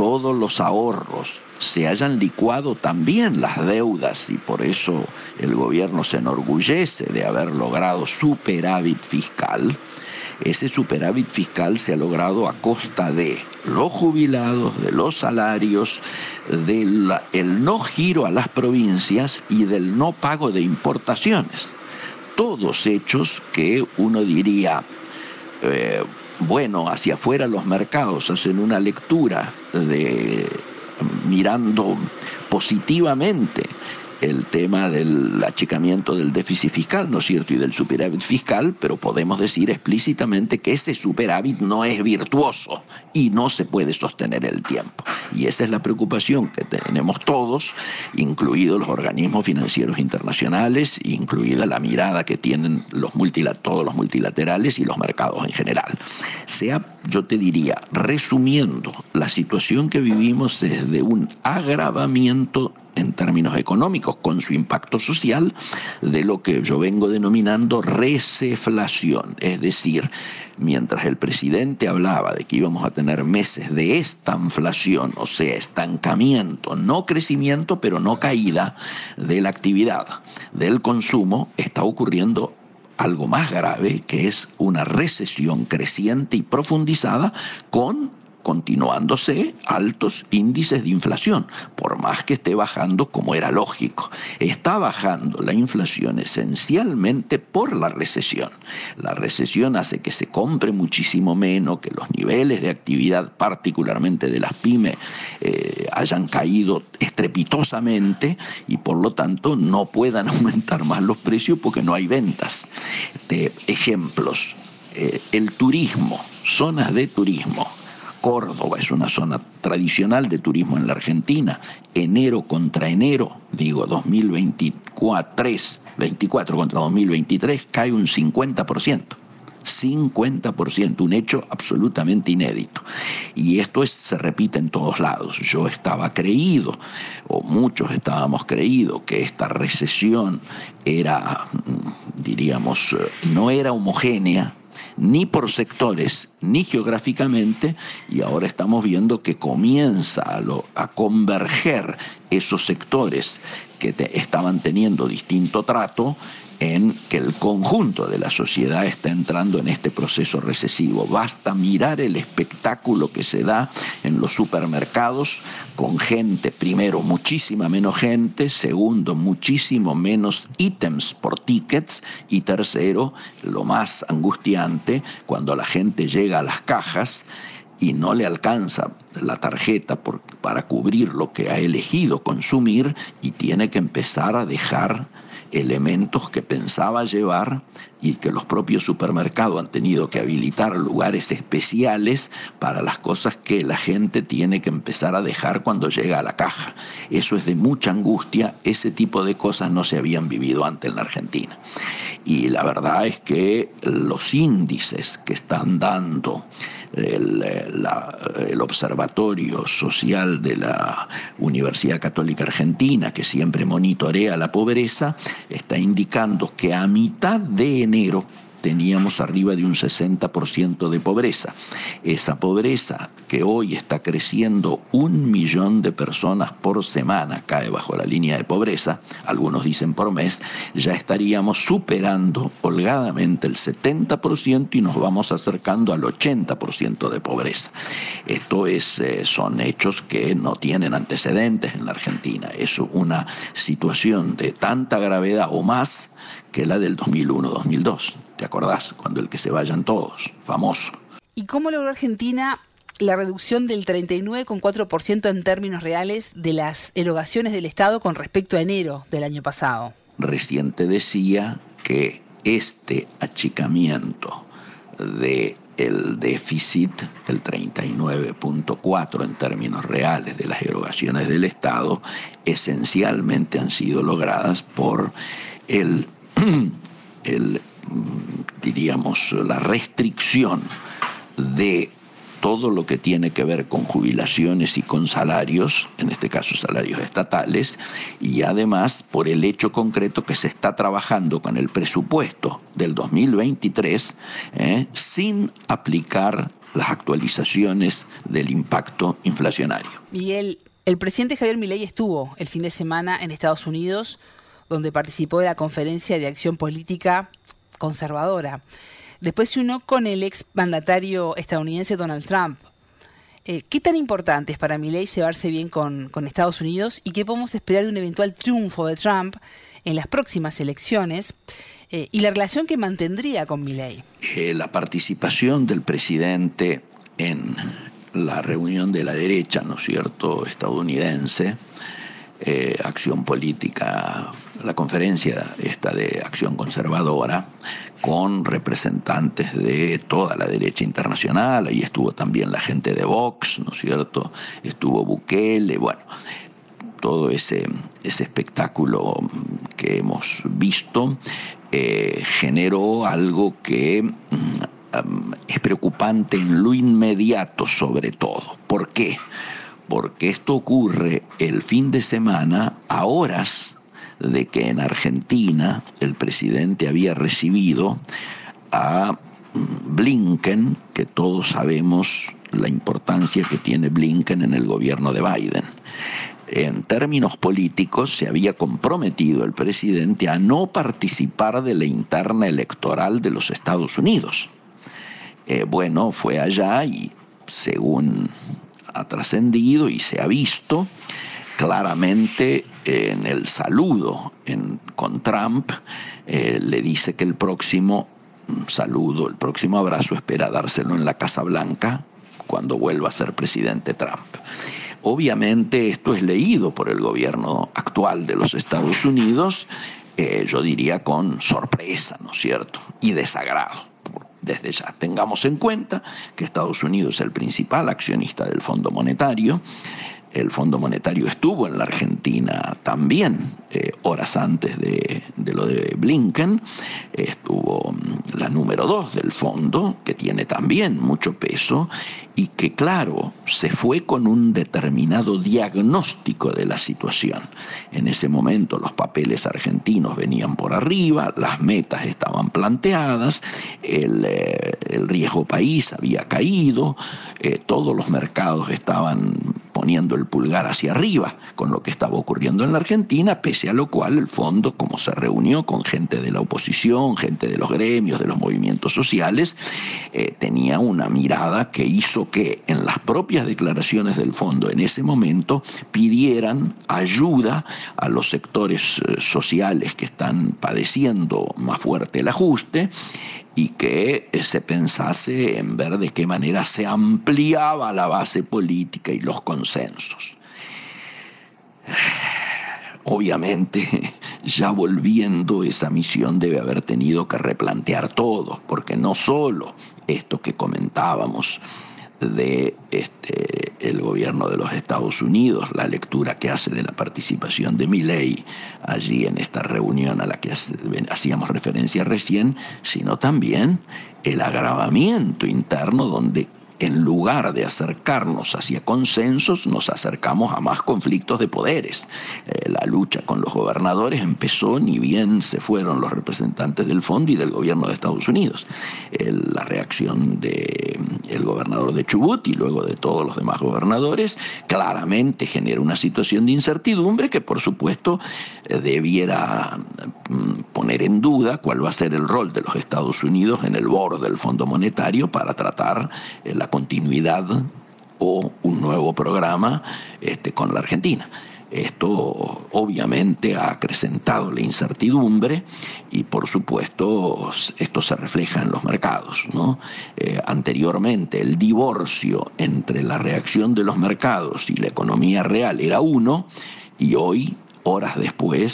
todos los ahorros se hayan licuado también las deudas y por eso el gobierno se enorgullece de haber logrado superávit fiscal, ese superávit fiscal se ha logrado a costa de los jubilados, de los salarios, del el no giro a las provincias y del no pago de importaciones. Todos hechos que uno diría, eh, bueno, hacia afuera los mercados hacen una lectura de mirando positivamente el tema del achicamiento del déficit fiscal, ¿no es cierto?, y del superávit fiscal, pero podemos decir explícitamente que ese superávit no es virtuoso y no se puede sostener el tiempo. Y esa es la preocupación que tenemos todos, incluidos los organismos financieros internacionales, incluida la mirada que tienen los todos los multilaterales y los mercados en general. Sea, yo te diría, resumiendo, la situación que vivimos desde un agravamiento en términos económicos, con su impacto social, de lo que yo vengo denominando receflación. Es decir, mientras el presidente hablaba de que íbamos a tener meses de estanflación, o sea, estancamiento, no crecimiento, pero no caída de la actividad, del consumo, está ocurriendo algo más grave, que es una recesión creciente y profundizada con continuándose altos índices de inflación, por más que esté bajando como era lógico. Está bajando la inflación esencialmente por la recesión. La recesión hace que se compre muchísimo menos, que los niveles de actividad, particularmente de las pymes, eh, hayan caído estrepitosamente y por lo tanto no puedan aumentar más los precios porque no hay ventas. De ejemplos, eh, el turismo, zonas de turismo Córdoba es una zona tradicional de turismo en la Argentina. Enero contra enero, digo 2024, 24 contra 2023, cae un 50%. 50%, un hecho absolutamente inédito. Y esto se repite en todos lados. Yo estaba creído, o muchos estábamos creídos, que esta recesión era, mm, diríamos, eh, no era homogénea, ni por sectores, ni geográficamente, y ahora estamos viendo que comienza a, converger esos sectores que estaban teniendo distinto trato en que el conjunto de la sociedad está entrando en este proceso recesivo. Basta mirar el espectáculo que se da en los supermercados con gente, primero, muchísima menos gente, segundo, muchísimo menos ítems por tickets y tercero, lo más angustiante, cuando la gente llega a las cajas y no le alcanza la tarjeta para cubrir lo que ha elegido consumir y tiene que empezar a dejar elementos que pensaba llevar y que los propios supermercados han tenido que habilitar lugares especiales para las cosas que la gente tiene que empezar a dejar cuando llega a la caja. Eso es de mucha angustia, ese tipo de cosas no se habían vivido antes en la Argentina. Y la verdad es que los índices que están dando el, el, Observatorio Social de la Universidad Católica Argentina, que siempre monitorea la pobreza, está indicando que a mitad de enero teníamos arriba de un 60% de pobreza. Esa pobreza que hoy está creciendo un millón de personas por semana, cae bajo la línea de pobreza, algunos dicen por mes, ya estaríamos superando holgadamente el 70% y nos vamos acercando al 80% de pobreza. Esto es, eh, son hechos que no tienen antecedentes en la Argentina. Es una situación de tanta gravedad o más que la del 2001-2002. ¿Te acordás? Cuando el que se vayan todos, famoso. ¿Y cómo logró Argentina la reducción del 39,4% en términos reales de las erogaciones del Estado con respecto a enero del año pasado? Reciente decía que este achicamiento de el déficit, el 39.4 en términos reales de las erogaciones del Estado, esencialmente han sido logradas por el, el diríamos, la restricción de todo lo que tiene que ver con jubilaciones y con salarios, en este caso salarios estatales, y además por el hecho concreto que se está trabajando con el presupuesto del 2023 ¿eh? sin aplicar las actualizaciones del impacto inflacionario. Miguel, el presidente Javier Milei estuvo el fin de semana en Estados Unidos, donde participó de la conferencia de acción política conservadora. Después se unió con el ex mandatario estadounidense Donald Trump. Eh, ¿Qué tan importante es para Milley llevarse bien con, Estados Unidos y qué podemos esperar de un eventual triunfo de Trump en las próximas elecciones eh, y la relación que mantendría con Milley? Eh, la participación del presidente en la reunión de la derecha, ¿no cierto?, estadounidense, eh, acción política, la conferencia esta de acción conservadora, con representantes de toda la derecha internacional, ahí estuvo también la gente de Vox, ¿no es cierto? Estuvo Bukele, bueno, todo ese, ese espectáculo que hemos visto eh, generó algo que mm, es preocupante en lo inmediato sobre todo. ¿Por qué? Porque esto ocurre el fin de semana a horas de que en Argentina el presidente había recibido a Blinken, que todos sabemos la importancia que tiene Blinken en el gobierno de Biden. En términos políticos, se había comprometido el presidente a no participar de la interna electoral de los Estados Unidos. Eh, bueno, fue allá y según ha trascendido y se ha visto, claramente en el saludo con Trump eh, le dice que el próximo saludo, el próximo abrazo espera dárselo en la Casa Blanca cuando vuelva a ser presidente Trump. Obviamente esto es leído por el gobierno actual de los Estados Unidos, eh, yo diría con sorpresa, ¿no es cierto? Y desagrado. Desde ya. Tengamos en cuenta que Estados Unidos es el principal accionista del Fondo Monetario, el Fondo Monetario estuvo en la Argentina también, eh, horas antes de, lo de Blinken, estuvo mm, la número dos del fondo, que tiene también mucho peso, y que claro, se fue con un determinado diagnóstico de la situación. En ese momento los papeles argentinos venían por arriba, las metas estaban planteadas, el, eh, riesgo país había caído, eh, todos los mercados estaban poniendo el pulgar hacia arriba con lo que estaba ocurriendo en la Argentina, pese a lo cual el fondo, como se reunió con gente de la oposición, gente de los gremios, de los movimientos sociales, eh, tenía una mirada que hizo que en las propias declaraciones del fondo en ese momento pidieran ayuda a los sectores eh, sociales que están padeciendo más fuerte el ajuste y que se pensase en ver de qué manera se ampliaba la base política y los consensos. Obviamente, ya volviendo, esa misión debe haber tenido que replantear todo, porque no solo esto que comentábamos, de este, el gobierno de los Estados Unidos, la lectura que hace de la participación de Milley allí en esta reunión a la que hacíamos referencia recién, sino también el agravamiento interno donde en lugar de acercarnos hacia consensos, nos acercamos a más conflictos de poderes. Eh, la lucha con los gobernadores empezó ni bien se fueron los representantes del fondo y del gobierno de Estados Unidos. la reacción del gobernador de Chubut y luego de todos los demás gobernadores claramente genera una situación de incertidumbre que por supuesto eh, debiera mm, poner en duda cuál va a ser el rol de los Estados Unidos en el borde del Fondo Monetario para tratar eh, la continuidad o un nuevo programa este, con la Argentina. Esto obviamente ha acrecentado la incertidumbre y por supuesto esto se refleja en los mercados. Eh, anteriormente el divorcio entre la reacción de los mercados y la economía real era uno y hoy, horas después,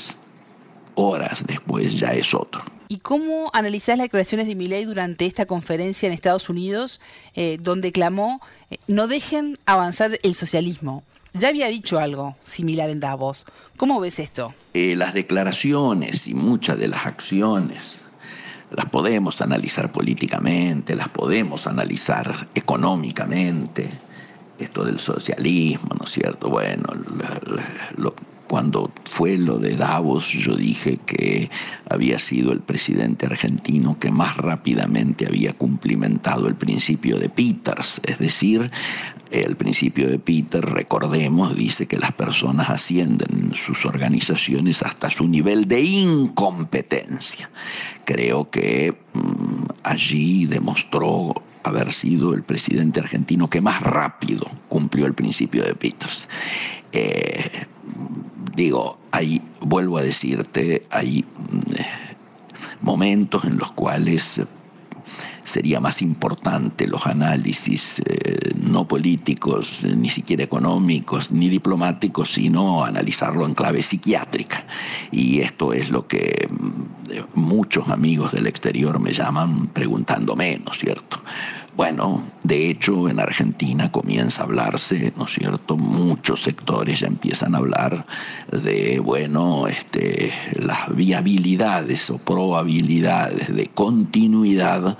horas después ya es otro. ¿Y cómo analizás las declaraciones de Milei durante esta conferencia en Estados Unidos, eh, donde clamó eh, no dejen avanzar el socialismo? Ya había dicho algo similar en Davos. ¿Cómo ves esto? Eh, las declaraciones y muchas de las acciones las podemos analizar políticamente, las podemos analizar económicamente, esto del socialismo, ¿no es cierto? Bueno, lo, cuando fue lo de Davos, yo dije que había sido el presidente argentino que más rápidamente había cumplimentado el principio de Peters, es decir, el principio de Peters, recordemos, dice que las personas ascienden en sus organizaciones hasta su nivel de incompetencia. Creo que mm, allí demostró haber sido el presidente argentino que más rápido cumplió el principio de Peters. Eh, digo, hay, vuelvo a decirte, hay mm, momentos en los cuales sería más importante los análisis eh, no políticos, ni siquiera económicos, ni diplomáticos, sino analizarlo en clave psiquiátrica. Y esto es lo que mm, muchos amigos del exterior me llaman preguntando menos, ¿cierto? Bueno, de hecho en Argentina comienza a hablarse, ¿no es cierto? Muchos sectores ya empiezan a hablar de, bueno, este, las viabilidades o probabilidades de continuidad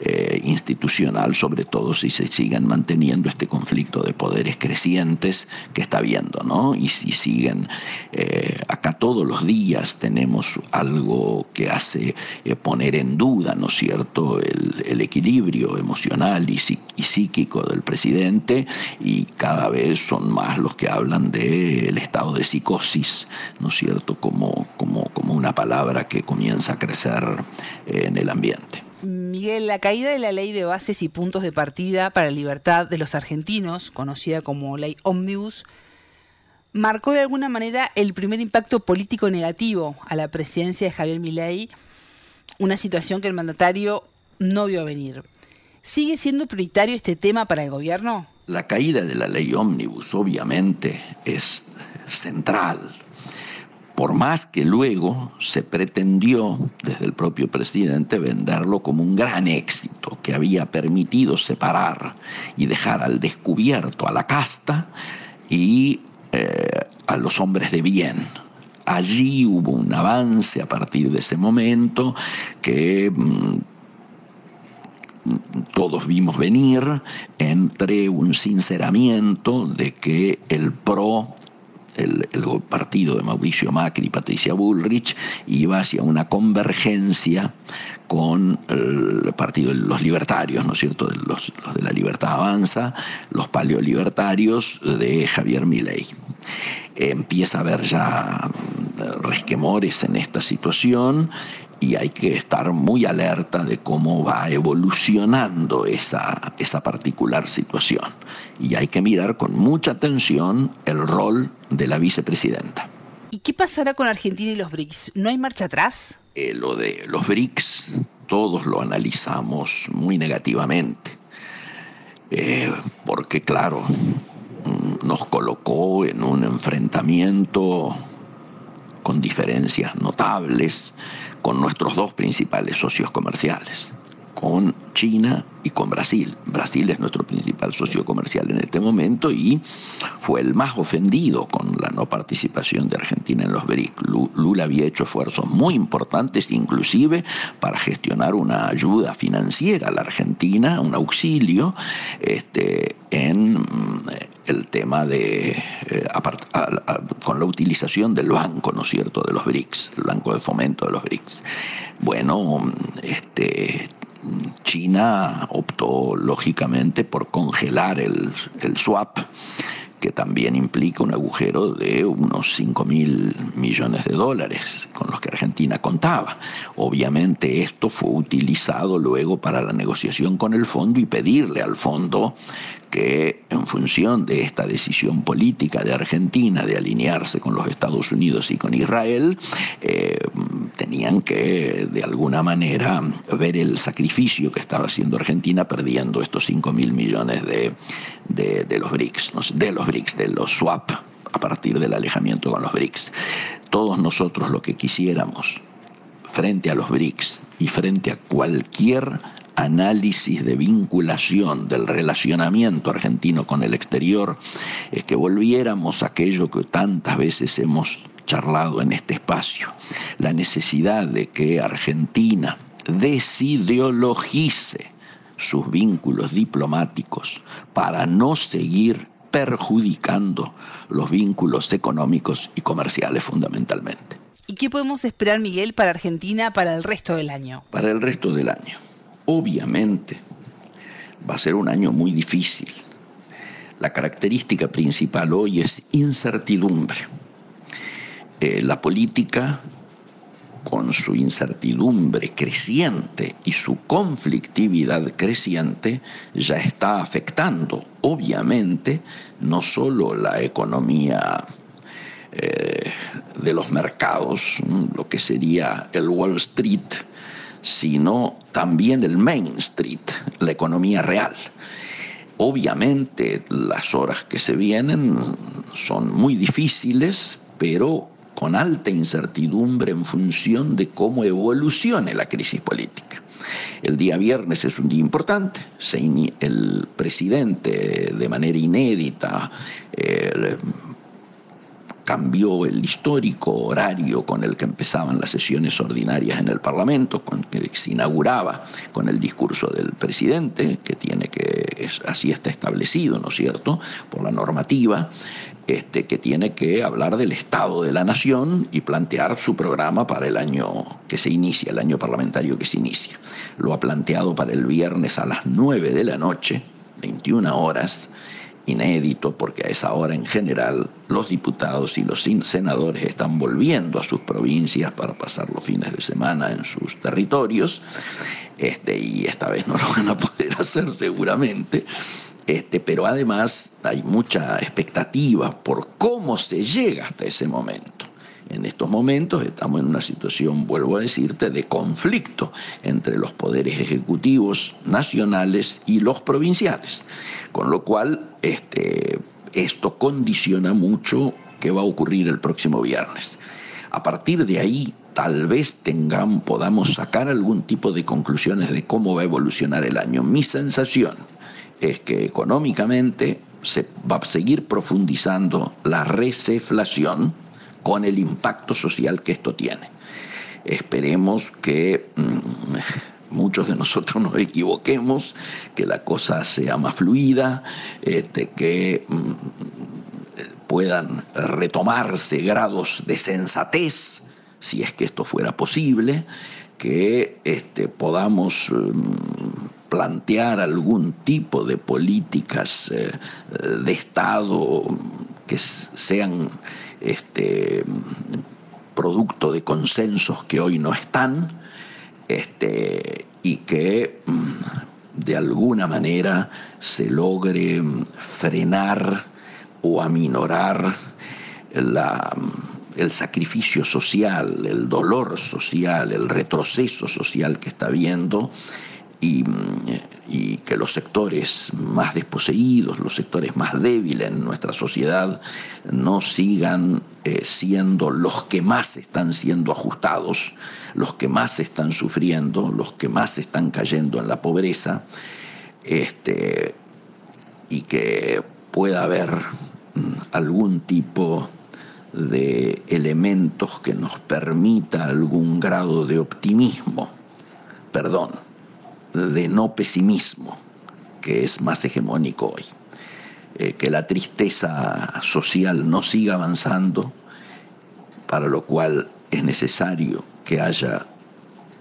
eh, institucional, sobre todo si se siguen manteniendo este conflicto de poderes crecientes que está habiendo, ¿no? Y si siguen, eh, acá todos los días tenemos algo que hace eh, poner en duda, ¿no es cierto?, el, el equilibrio emocional y, y, psíquico del presidente y cada vez son más los que hablan del estado de psicosis, ¿no es cierto?, como, como, como una palabra que comienza a crecer en el ambiente. Miguel, la caída de la ley de bases y puntos de partida para la libertad de los argentinos, conocida como ley Omnibus, marcó de alguna manera el primer impacto político negativo a la presidencia de Javier Milei, una situación que el mandatario no vio venir. ¿Sigue siendo prioritario este tema para el gobierno? La caída de la ley Omnibus obviamente es central por más que luego se pretendió desde el propio presidente venderlo como un gran éxito que había permitido separar y dejar al descubierto a la casta y eh, a los hombres de bien. Allí hubo un avance a partir de ese momento que mm, todos vimos venir entre un sinceramiento de que el PRO el, partido de Mauricio Macri y Patricia Bullrich iba hacia una convergencia con el partido de los libertarios, ¿no es cierto?, los, los de la libertad avanza, los paleolibertarios de Javier Milei. Empieza a haber ya resquemores en esta situación y hay que estar muy alerta de cómo va evolucionando esa, esa particular situación. Y hay que mirar con mucha atención el rol de la vicepresidenta. ¿Y qué pasará con Argentina y los BRICS? ¿No hay marcha atrás? Eh, lo de los BRICS, todos lo analizamos muy negativamente. Eh, porque claro, nos colocó en un enfrentamiento con diferencias notables con nuestros dos principales socios comerciales, con China y con Brasil. Brasil es nuestro principal socio comercial en este momento y fue el más ofendido con la no participación de Argentina en los BRIC. Lula había hecho esfuerzos muy importantes, inclusive para gestionar una ayuda financiera a la Argentina, un auxilio, este, en mm, el tema de, eh, con la utilización del banco, ¿no es cierto?, de los BRICS, el banco de fomento de los BRICS. Bueno, este, China optó lógicamente por congelar el, el swap que también implica un agujero de unos 5 mil millones de dólares con los que Argentina contaba. Obviamente esto fue utilizado luego para la negociación con el fondo y pedirle al fondo que en función de esta decisión política de Argentina de alinearse con los Estados Unidos y con Israel, eh, tenían que de alguna manera ver el sacrificio que estaba haciendo Argentina perdiendo estos 5 mil millones de, de, los BRICS, de los BRICS, de los swap a partir del alejamiento con los BRICS. Todos nosotros lo que quisiéramos frente a los BRICS y frente a cualquier análisis de vinculación del relacionamiento argentino con el exterior es que volviéramos a aquello que tantas veces hemos charlado en este espacio, la necesidad de que Argentina desideologice sus vínculos diplomáticos para no seguir perjudicando los vínculos económicos y comerciales fundamentalmente. ¿Y qué podemos esperar, Miguel, para Argentina para el resto del año? Para el resto del año. Obviamente va a ser un año muy difícil. La característica principal hoy es incertidumbre. Eh, la política con su incertidumbre creciente y su conflictividad creciente, ya está afectando, obviamente, no solo la economía eh, de los mercados, lo que sería el Wall Street, sino también el Main Street, la economía real. Obviamente las horas que se vienen son muy difíciles, pero con alta incertidumbre en función de cómo evolucione la crisis política. El día viernes es un día importante. el presidente, de manera inédita, cambió el histórico horario con el que empezaban las sesiones ordinarias en el Parlamento, con que se inauguraba con el discurso del presidente, que tiene que, así está establecido, ¿no es cierto?, por la normativa, este, que tiene que hablar del Estado de la Nación y plantear su programa para el año que se inicia, el año parlamentario que se inicia. Lo ha planteado para el viernes a las 9 de la noche, 21 horas, inédito porque a esa hora en general los diputados y los senadores están volviendo a sus provincias para pasar los fines de semana en sus territorios este y esta vez no lo van a poder hacer seguramente este pero además hay mucha expectativa por cómo se llega hasta ese momento. En estos momentos estamos en una situación, vuelvo a decirte, de conflicto entre los poderes ejecutivos nacionales y los provinciales, con lo cual este, esto condiciona mucho qué va a ocurrir el próximo viernes. A partir de ahí, tal vez tengan, podamos sacar algún tipo de conclusiones de cómo va a evolucionar el año. Mi sensación es que económicamente se va a seguir profundizando la receflación, con el impacto social que esto tiene. Esperemos que mm, muchos de nosotros nos equivoquemos, que la cosa sea más fluida, este, que mm, puedan retomarse grados de sensatez, si es que esto fuera posible, que este, podamos mm, plantear algún tipo de políticas eh, de Estado que sean este, producto de consensos que hoy no están este, y que mm, de alguna manera se logre mm, frenar o aminorar la, mm, el sacrificio social, el dolor social, el retroceso social que está habiendo y, que los sectores más desposeídos, los sectores más débiles en nuestra sociedad no sigan eh, siendo los que más están siendo ajustados, los que más están sufriendo, los que más están cayendo en la pobreza, este, y que pueda haber mm, algún tipo de elementos que nos permita algún grado de optimismo, perdón, de no pesimismo, que es más hegemónico hoy. Eh, que la tristeza social no siga avanzando, para lo cual es necesario que haya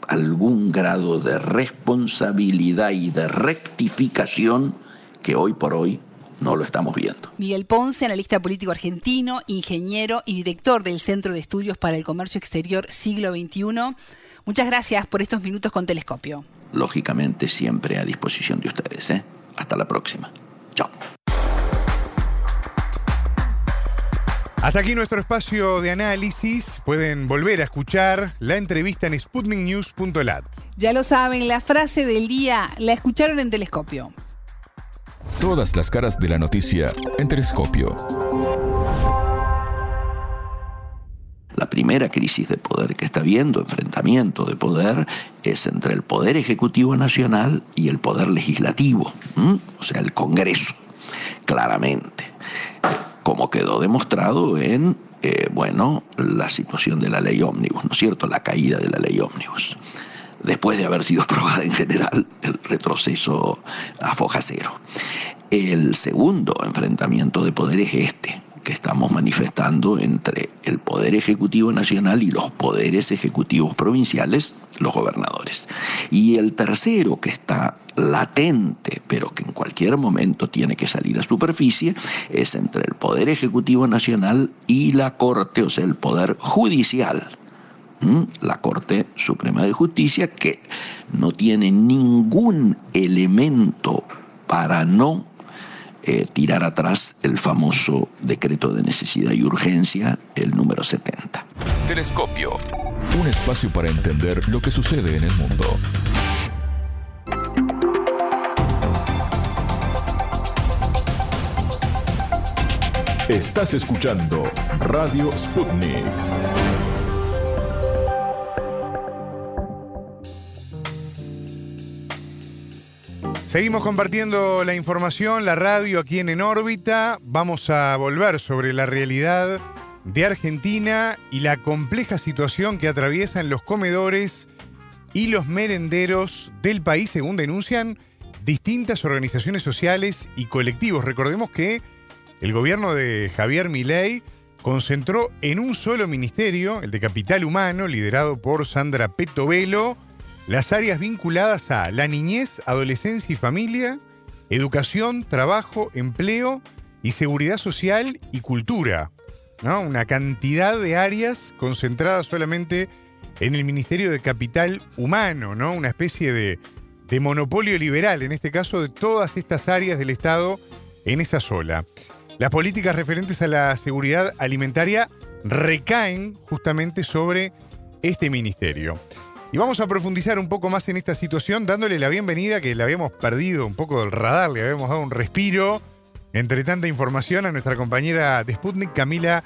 algún grado de responsabilidad y de rectificación que hoy por hoy no lo estamos viendo. Miguel Ponce, analista político argentino, ingeniero y director del Centro de Estudios para el Comercio Exterior Siglo XXI. Muchas gracias por estos minutos con Telescopio. Lógicamente siempre a disposición de ustedes. ¿eh? Hasta la próxima. Chao. Hasta aquí nuestro espacio de análisis. Pueden volver a escuchar la entrevista en sputniknews.lat. Ya lo saben, la frase del día la escucharon en Telescopio. Todas las caras de la noticia en Telescopio. La primera crisis de poder que está habiendo, enfrentamiento de poder, es entre el Poder Ejecutivo Nacional y el Poder Legislativo, o sea, el Congreso, claramente. Como quedó demostrado en, eh, bueno, la situación de la ley ómnibus, ¿no es cierto? La caída de la ley ómnibus. Después de haber sido aprobada en general, el retroceso a foja cero. El segundo enfrentamiento de poder es este, que estamos manifestando entre el Poder Ejecutivo Nacional y los poderes ejecutivos provinciales, los gobernadores. Y el tercero, que está latente, pero que en cualquier momento tiene que salir a superficie, es entre el Poder Ejecutivo Nacional y la Corte, o sea, el Poder Judicial. La Corte Suprema de Justicia, que no tiene ningún elemento para no eh, tirar atrás el famoso decreto de necesidad y urgencia, el número 70. Telescopio, un espacio para entender lo que sucede en el mundo. Estás escuchando Radio Sputnik. Seguimos compartiendo la información, la radio aquí en En órbita. Vamos a volver sobre la realidad de Argentina y la compleja situación que atraviesan los comedores y los merenderos del país, según denuncian distintas organizaciones sociales y colectivos. Recordemos que el gobierno de Javier Milei concentró en un solo ministerio, el de Capital Humano, liderado por Sandra Petovelo, las áreas vinculadas a la niñez, adolescencia y familia, educación, trabajo, empleo y seguridad social y cultura. ¿no? Una cantidad de áreas concentradas solamente en el Ministerio de Capital Humano, ¿no? una especie de, de monopolio liberal, en este caso, de todas estas áreas del Estado en esa sola. Las políticas referentes a la seguridad alimentaria recaen justamente sobre este ministerio. Y vamos a profundizar un poco más en esta situación, dándole la bienvenida, que la habíamos perdido un poco del radar, le habíamos dado un respiro entre tanta información a nuestra compañera de Sputnik, Camila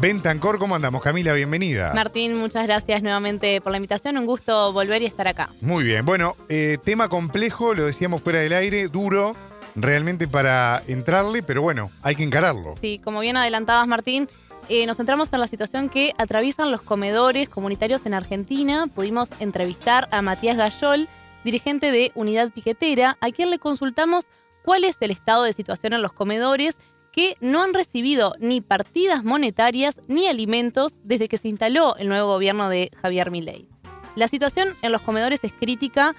Bentancor. ¿Cómo andamos, Camila? Bienvenida. Martín, muchas gracias nuevamente por la invitación. Un gusto volver y estar acá. Muy bien. Bueno, eh, tema complejo, lo decíamos fuera del aire, duro realmente para entrarle, pero bueno, hay que encararlo. Sí, como bien adelantabas, Martín, eh, nos centramos en la situación que atraviesan los comedores comunitarios en Argentina. Pudimos entrevistar a Matías Gayol, dirigente de Unidad Piquetera, a quien le consultamos cuál es el estado de situación en los comedores que no han recibido ni partidas monetarias ni alimentos desde que se instaló el nuevo gobierno de Javier Milei. La situación en los comedores es crítica,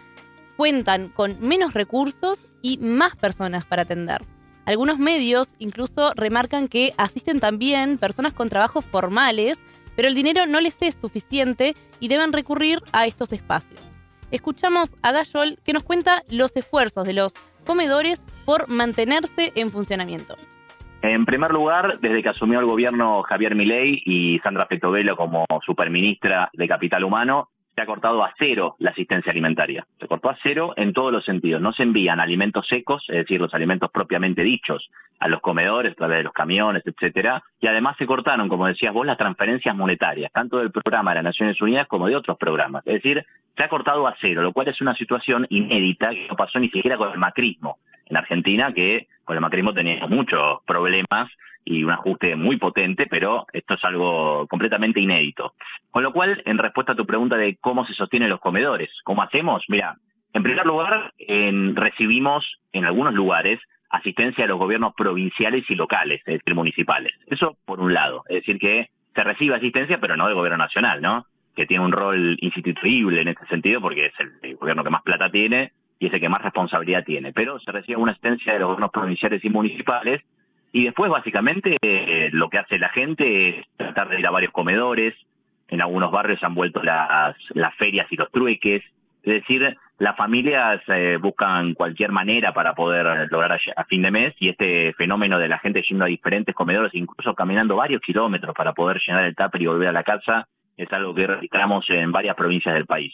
cuentan con menos recursos y más personas para atender. Algunos medios incluso remarcan que asisten también personas con trabajos formales, pero el dinero no les es suficiente y deben recurrir a estos espacios. Escuchamos a Gayol que nos cuenta los esfuerzos de los comedores por mantenerse en funcionamiento. En primer lugar, desde que asumió el gobierno Javier Milei y Sandra Petovelo como superministra de Capital Humano, se ha cortado a cero la asistencia alimentaria. Se cortó a cero en todos los sentidos. No se envían alimentos secos, es decir, los alimentos propiamente dichos, a los comedores a través de los camiones, etcétera. Y además se cortaron, como decías vos, las transferencias monetarias, tanto del programa de las Naciones Unidas como de otros programas. Es decir, se ha cortado a cero, lo cual es una situación inédita que no pasó ni siquiera con el macrismo en Argentina, que con el macrismo teníamos muchos problemas y un ajuste muy potente, pero esto es algo completamente inédito. Con lo cual, en respuesta a tu pregunta de cómo se sostienen los comedores, ¿cómo hacemos? Mira, en primer lugar, recibimos en algunos lugares asistencia de los gobiernos provinciales y locales, es decir, municipales. Eso por un lado, es decir, que se recibe asistencia, pero no del gobierno nacional, ¿no? Que tiene un rol instituible en este sentido porque es el, gobierno que más plata tiene y es el que más responsabilidad tiene. Pero se recibe una asistencia de los gobiernos provinciales y municipales y después, básicamente, eh, lo que hace la gente es tratar de ir a varios comedores. En algunos barrios han vuelto las, las ferias y los trueques. Es decir, las familias eh, buscan cualquier manera para poder lograr a, fin de mes y este fenómeno de la gente yendo a diferentes comedores, incluso caminando varios kilómetros para poder llenar el tupper y volver a la casa, es algo que registramos en varias provincias del país.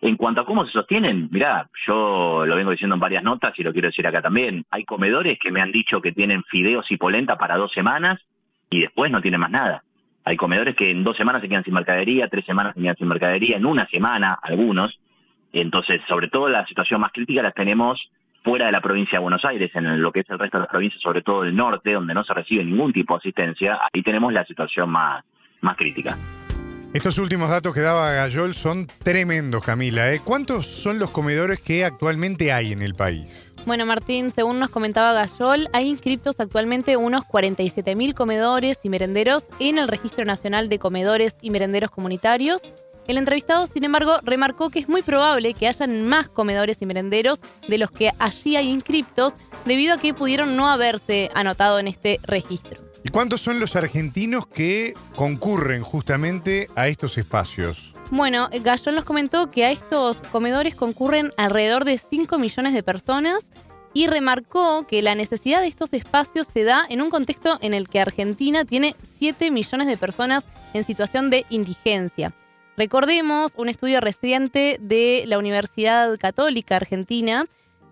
En cuanto a cómo se sostienen, mirá, yo lo vengo diciendo en varias notas y lo quiero decir acá también. Hay comedores que me han dicho que tienen fideos y polenta para dos semanas y después no tienen más nada. Hay comedores que en dos semanas se quedan sin mercadería, tres semanas se quedan sin mercadería, en una semana algunos. Entonces, sobre todo la situación más crítica la tenemos fuera de la provincia de Buenos Aires, en lo que es el resto de las provincias, sobre todo el norte, donde no se recibe ningún tipo de asistencia, ahí tenemos la situación más, más crítica. Estos últimos datos que daba Gayol son tremendos, Camila. ¿eh? ¿Cuántos son los comedores que actualmente hay en el país? Bueno, Martín, según nos comentaba Gayol, hay inscriptos actualmente unos 47.000 comedores y merenderos en el Registro Nacional de Comedores y Merenderos Comunitarios. El entrevistado, sin embargo, remarcó que es muy probable que hayan más comedores y merenderos de los que allí hay inscriptos, debido a que pudieron no haberse anotado en este registro. ¿Y cuántos son los argentinos que concurren justamente a estos espacios? Bueno, Gallón nos comentó que a estos comedores concurren alrededor de 5 millones de personas y remarcó que la necesidad de estos espacios se da en un contexto en el que Argentina tiene 7 millones de personas en situación de indigencia. Recordemos un estudio reciente de la Universidad Católica Argentina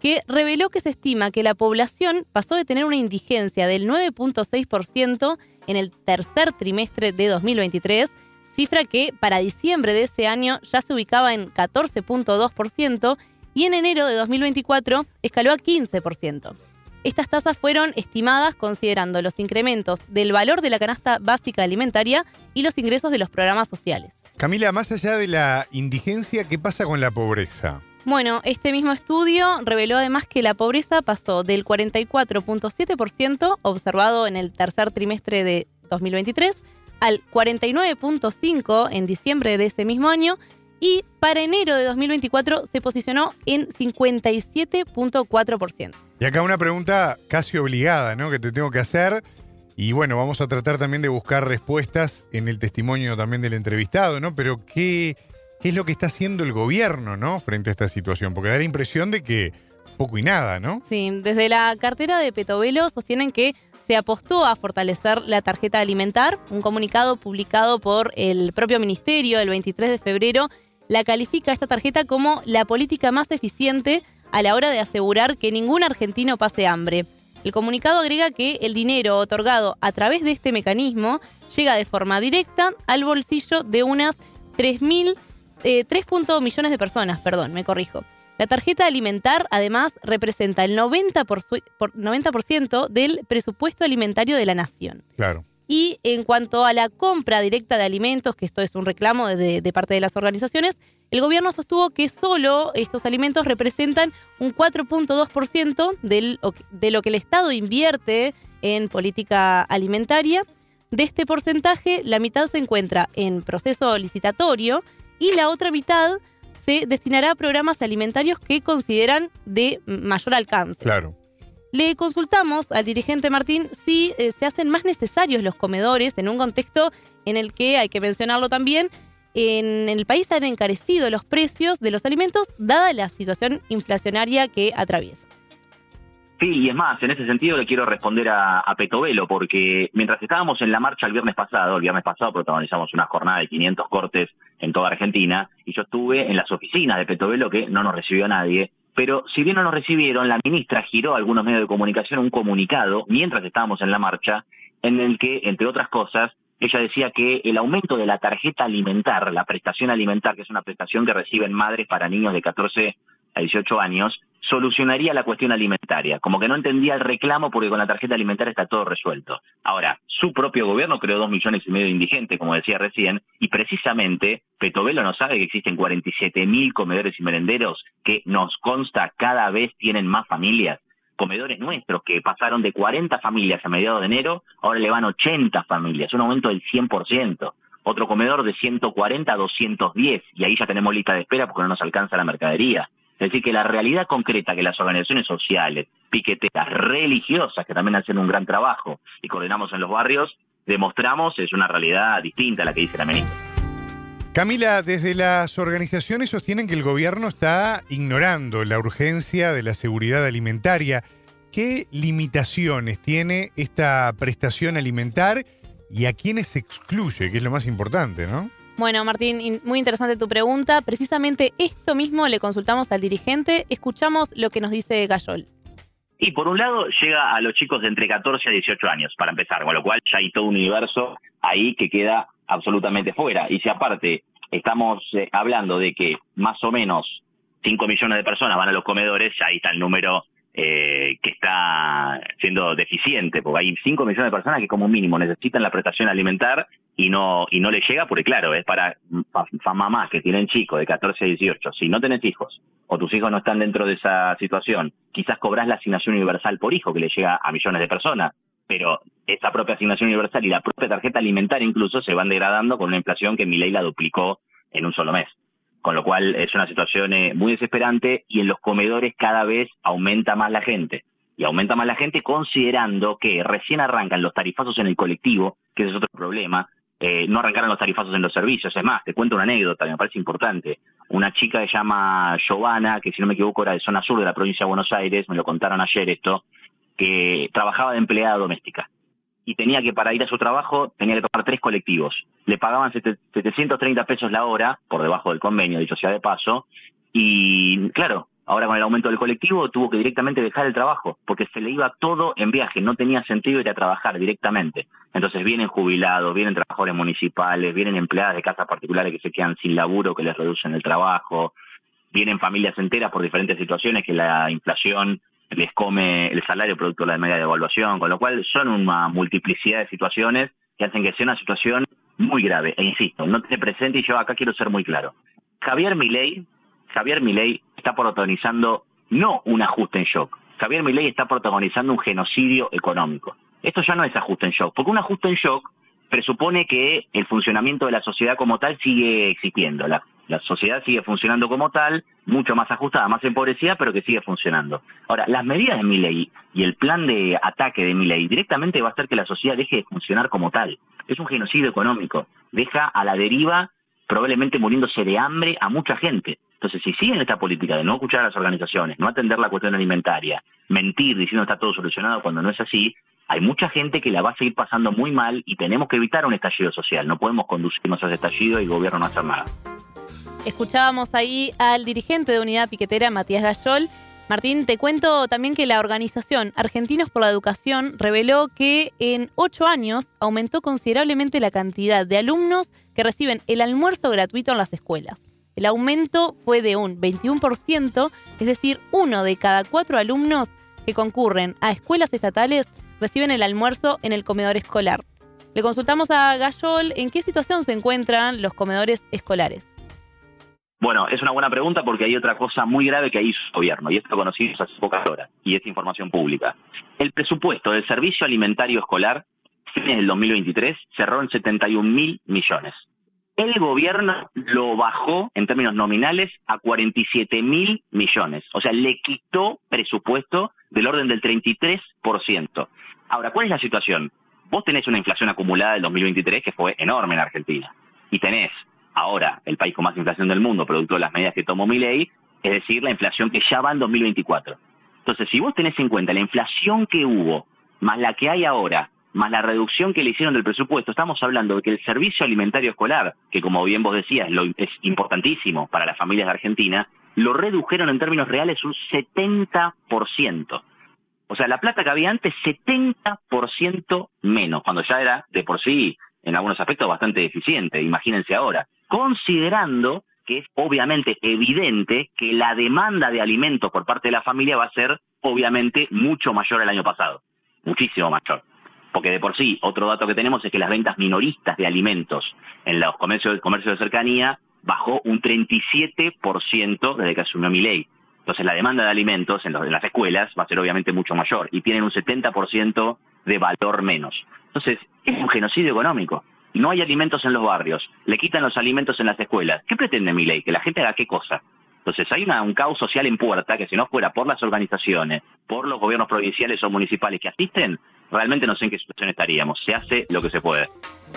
que reveló que se estima que la población pasó de tener una indigencia del 9.6% en el tercer trimestre de 2023, cifra que para diciembre de ese año ya se ubicaba en 14.2% y en enero de 2024 escaló a 15%. Estas tasas fueron estimadas considerando los incrementos del valor de la canasta básica alimentaria y los ingresos de los programas sociales. Camila, más allá de la indigencia, ¿qué pasa con la pobreza? Bueno, este mismo estudio reveló además que la pobreza pasó del 44.7% observado en el tercer trimestre de 2023 al 49.5% en diciembre de ese mismo año y para enero de 2024 se posicionó en 57.4%. Y acá una pregunta casi obligada, ¿no? Que te tengo que hacer. Y bueno, vamos a tratar también de buscar respuestas en el testimonio también del entrevistado, ¿no? Pero ¿qué, qué es lo que está haciendo el gobierno, ¿no? Frente a esta situación. Porque da la impresión de que poco y nada, ¿no? Sí, desde la cartera de Petovelo sostienen que se apostó a fortalecer la tarjeta alimentar. Un comunicado publicado por el propio ministerio el 23 de febrero la califica esta tarjeta como la política más eficiente a la hora de asegurar que ningún argentino pase hambre. El comunicado agrega que el dinero otorgado a través de este mecanismo llega de forma directa al bolsillo de unas 3.000, eh, 3 millones de personas, perdón, me corrijo. La tarjeta alimentar además representa el 90%, por, 90 del presupuesto alimentario de la nación. Claro. Y en cuanto a la compra directa de alimentos, que esto es un reclamo de, de, parte de las organizaciones, el gobierno sostuvo que solo estos alimentos representan un 4.2% de lo que el Estado invierte en política alimentaria. De este porcentaje, la mitad se encuentra en proceso licitatorio y la otra mitad se destinará a programas alimentarios que consideran de mayor alcance. Claro. Le consultamos al dirigente Martín si eh, se hacen más necesarios los comedores en un contexto en el que, hay que mencionarlo también, en el país han encarecido los precios de los alimentos dada la situación inflacionaria que atraviesa. Sí, y es más, en ese sentido le quiero responder a, a Petovelo, porque mientras estábamos en la marcha el viernes pasado, el viernes pasado protagonizamos una jornada de 500 cortes en toda Argentina, y yo estuve en las oficinas de Petovelo que no nos recibió nadie, pero si bien no nos recibieron, la ministra giró a algunos medios de comunicación un comunicado mientras estábamos en la marcha, en el que, entre otras cosas, ella decía que el aumento de la tarjeta alimentar, la prestación alimentar, que es una prestación que reciben madres para niños de 14 a 18 años, solucionaría la cuestión alimentaria. Como que no entendía el reclamo porque con la tarjeta alimentaria está todo resuelto. Ahora, su propio gobierno creó dos millones y medio de indigentes, como decía recién, y precisamente Petovelo no sabe que existen 47 mil comedores y merenderos que nos consta cada vez tienen más familias. Comedores nuestros que pasaron de 40 familias a mediados de enero, ahora le van 80 familias, un aumento del 100% otro comedor de 140 a 210, y ahí ya tenemos lista de espera porque no nos alcanza la mercadería. Es decir, que la realidad concreta que las organizaciones sociales, piqueteras, religiosas, que también hacen un gran trabajo y coordinamos en los barrios, demostramos es una realidad distinta a la que dice la ministra. Camila, desde las organizaciones sostienen que el gobierno está ignorando la urgencia de la seguridad alimentaria. ¿Qué limitaciones tiene esta prestación alimentar y a quiénes se excluye, que es lo más importante, ¿no? Bueno, Martín, muy interesante tu pregunta. Precisamente esto mismo le consultamos al dirigente. Escuchamos lo que nos dice Gayol. Y por un lado llega a los chicos de entre 14 a 18 años, para empezar, con lo cual ya hay todo un universo ahí que queda absolutamente fuera. Y si aparte estamos eh, hablando de que más o menos 5 millones de personas van a los comedores, ya ahí está el número eh, que está siendo deficiente, porque hay 5 millones de personas que como mínimo necesitan la prestación alimentar y no y no le llega porque claro, es para, mamás que tienen chicos de 14 a 18. Si no tenés hijos o tus hijos no están dentro de esa situación, quizás cobras la asignación universal por hijo que le llega a millones de personas, pero esa propia asignación universal y la propia tarjeta alimentaria incluso se van degradando con una inflación que mi ley la duplicó en un solo mes. Con lo cual es una situación eh, muy desesperante y en los comedores cada vez aumenta más la gente. Y aumenta más la gente considerando que recién arrancan los tarifazos en el colectivo, que ese es otro problema, eh, no arrancaron los tarifazos en los servicios. Es más, te cuento una anécdota, me parece importante. Una chica que se llama Giovanna, que si no me equivoco era de zona sur de la provincia de Buenos Aires, me lo contaron ayer esto, que trabajaba de empleada doméstica. Y tenía que, para ir a su trabajo, tenía que tomar tres colectivos. Le pagaban 730 pesos la hora, por debajo del convenio, dicho sea de paso, y claro, ahora con el aumento del colectivo tuvo que directamente dejar el trabajo, porque se le iba todo en viaje, no tenía sentido ir a trabajar directamente. Entonces vienen jubilados, vienen trabajadores municipales, vienen empleadas de casas particulares que se quedan sin laburo, que les reducen el trabajo, vienen familias enteras por diferentes situaciones que la inflación les come el salario producto de la media devaluación, con lo cual son una multiplicidad de situaciones que hacen que sea una situación muy grave. E insisto, no tiene presente y yo acá quiero ser muy claro. Javier Milei, Javier Milei está protagonizando no un ajuste en shock. Javier Milei está protagonizando un genocidio económico. Esto ya no es ajuste en shock, porque un ajuste en shock presupone que el funcionamiento de la sociedad como tal sigue existiendo. La, la sociedad sigue funcionando como tal, mucho más ajustada, más empobrecida, pero que sigue funcionando. Ahora, las medidas de Milei y el plan de ataque de Milei directamente va a hacer que la sociedad deje de funcionar como tal. Es un genocidio económico. Deja a la deriva, probablemente muriéndose de hambre, a mucha gente. Entonces, si siguen esta política de no escuchar a las organizaciones, no atender la cuestión alimentaria, mentir diciendo está todo solucionado cuando no es así, hay mucha gente que la va a seguir pasando muy mal y tenemos que evitar un estallido social. No podemos conducirnos a ese estallido y el gobierno no hacer nada. Escuchábamos ahí al dirigente de Unidad Piquetera, Matías Gayol. Martín, te cuento también que la organización Argentinos por la Educación reveló que en ocho años aumentó considerablemente la cantidad de alumnos que reciben el almuerzo gratuito en las escuelas. El aumento fue de un 21%, es decir, uno de cada cuatro alumnos que concurren a escuelas estatales reciben el almuerzo en el comedor escolar. Le consultamos a Gayol en qué situación se encuentran los comedores escolares. Bueno, es una buena pregunta porque hay otra cosa muy grave que hizo el gobierno, y esto conocimos hace pocas horas, y es información pública. El presupuesto del Servicio Alimentario Escolar, en el 2023, cerró en 71 mil millones. El gobierno lo bajó en términos nominales a 47 mil millones. O sea, le quitó presupuesto del orden del 33%. Ahora, ¿cuál es la situación? Vos tenés una inflación acumulada del 2023 que fue enorme en Argentina. Y tenés ahora el país con más inflación del mundo, producto de las medidas que tomó mi ley, es decir, la inflación que ya va en 2024. Entonces, si vos tenés en cuenta la inflación que hubo, más la que hay ahora, más la reducción que le hicieron del presupuesto, estamos hablando de que el servicio alimentario escolar, que como bien vos decías, lo, es importantísimo para las familias de Argentina, lo redujeron en términos reales un 70%. O sea, la plata que había antes, 70% menos, cuando ya era de por sí, en algunos aspectos, bastante eficiente. Imagínense ahora considerando que es obviamente evidente que la demanda de alimentos por parte de la familia va a ser obviamente mucho mayor el año pasado, muchísimo mayor. Porque de por sí, otro dato que tenemos es que las ventas minoristas de alimentos en los comercios, comercios de cercanía bajó un 37% desde que asumió mi ley. Entonces la demanda de alimentos en, en, las escuelas va a ser obviamente mucho mayor y tienen un 70% de valor menos. Entonces es un genocidio económico no hay alimentos en los barrios, le quitan los alimentos en las escuelas. ¿Qué pretende mi ley? ¿Que la gente haga qué cosa? Entonces hay un caos social en puerta que si no fuera por las organizaciones, por los gobiernos provinciales o municipales que asisten, realmente no sé en qué situación estaríamos. Se hace lo que se puede.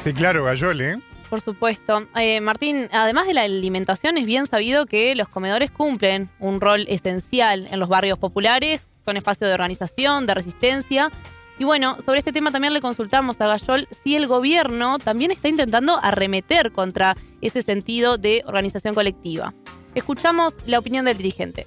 Sí, claro, Gayol, ¿eh? Por supuesto. Eh, Martín, además de la alimentación, es bien sabido que los comedores cumplen un rol esencial en los barrios populares, son espacios de organización, de resistencia y bueno, sobre este tema también le consultamos a Gayol si el gobierno también está intentando arremeter contra ese sentido de organización colectiva. Escuchamos la opinión del dirigente.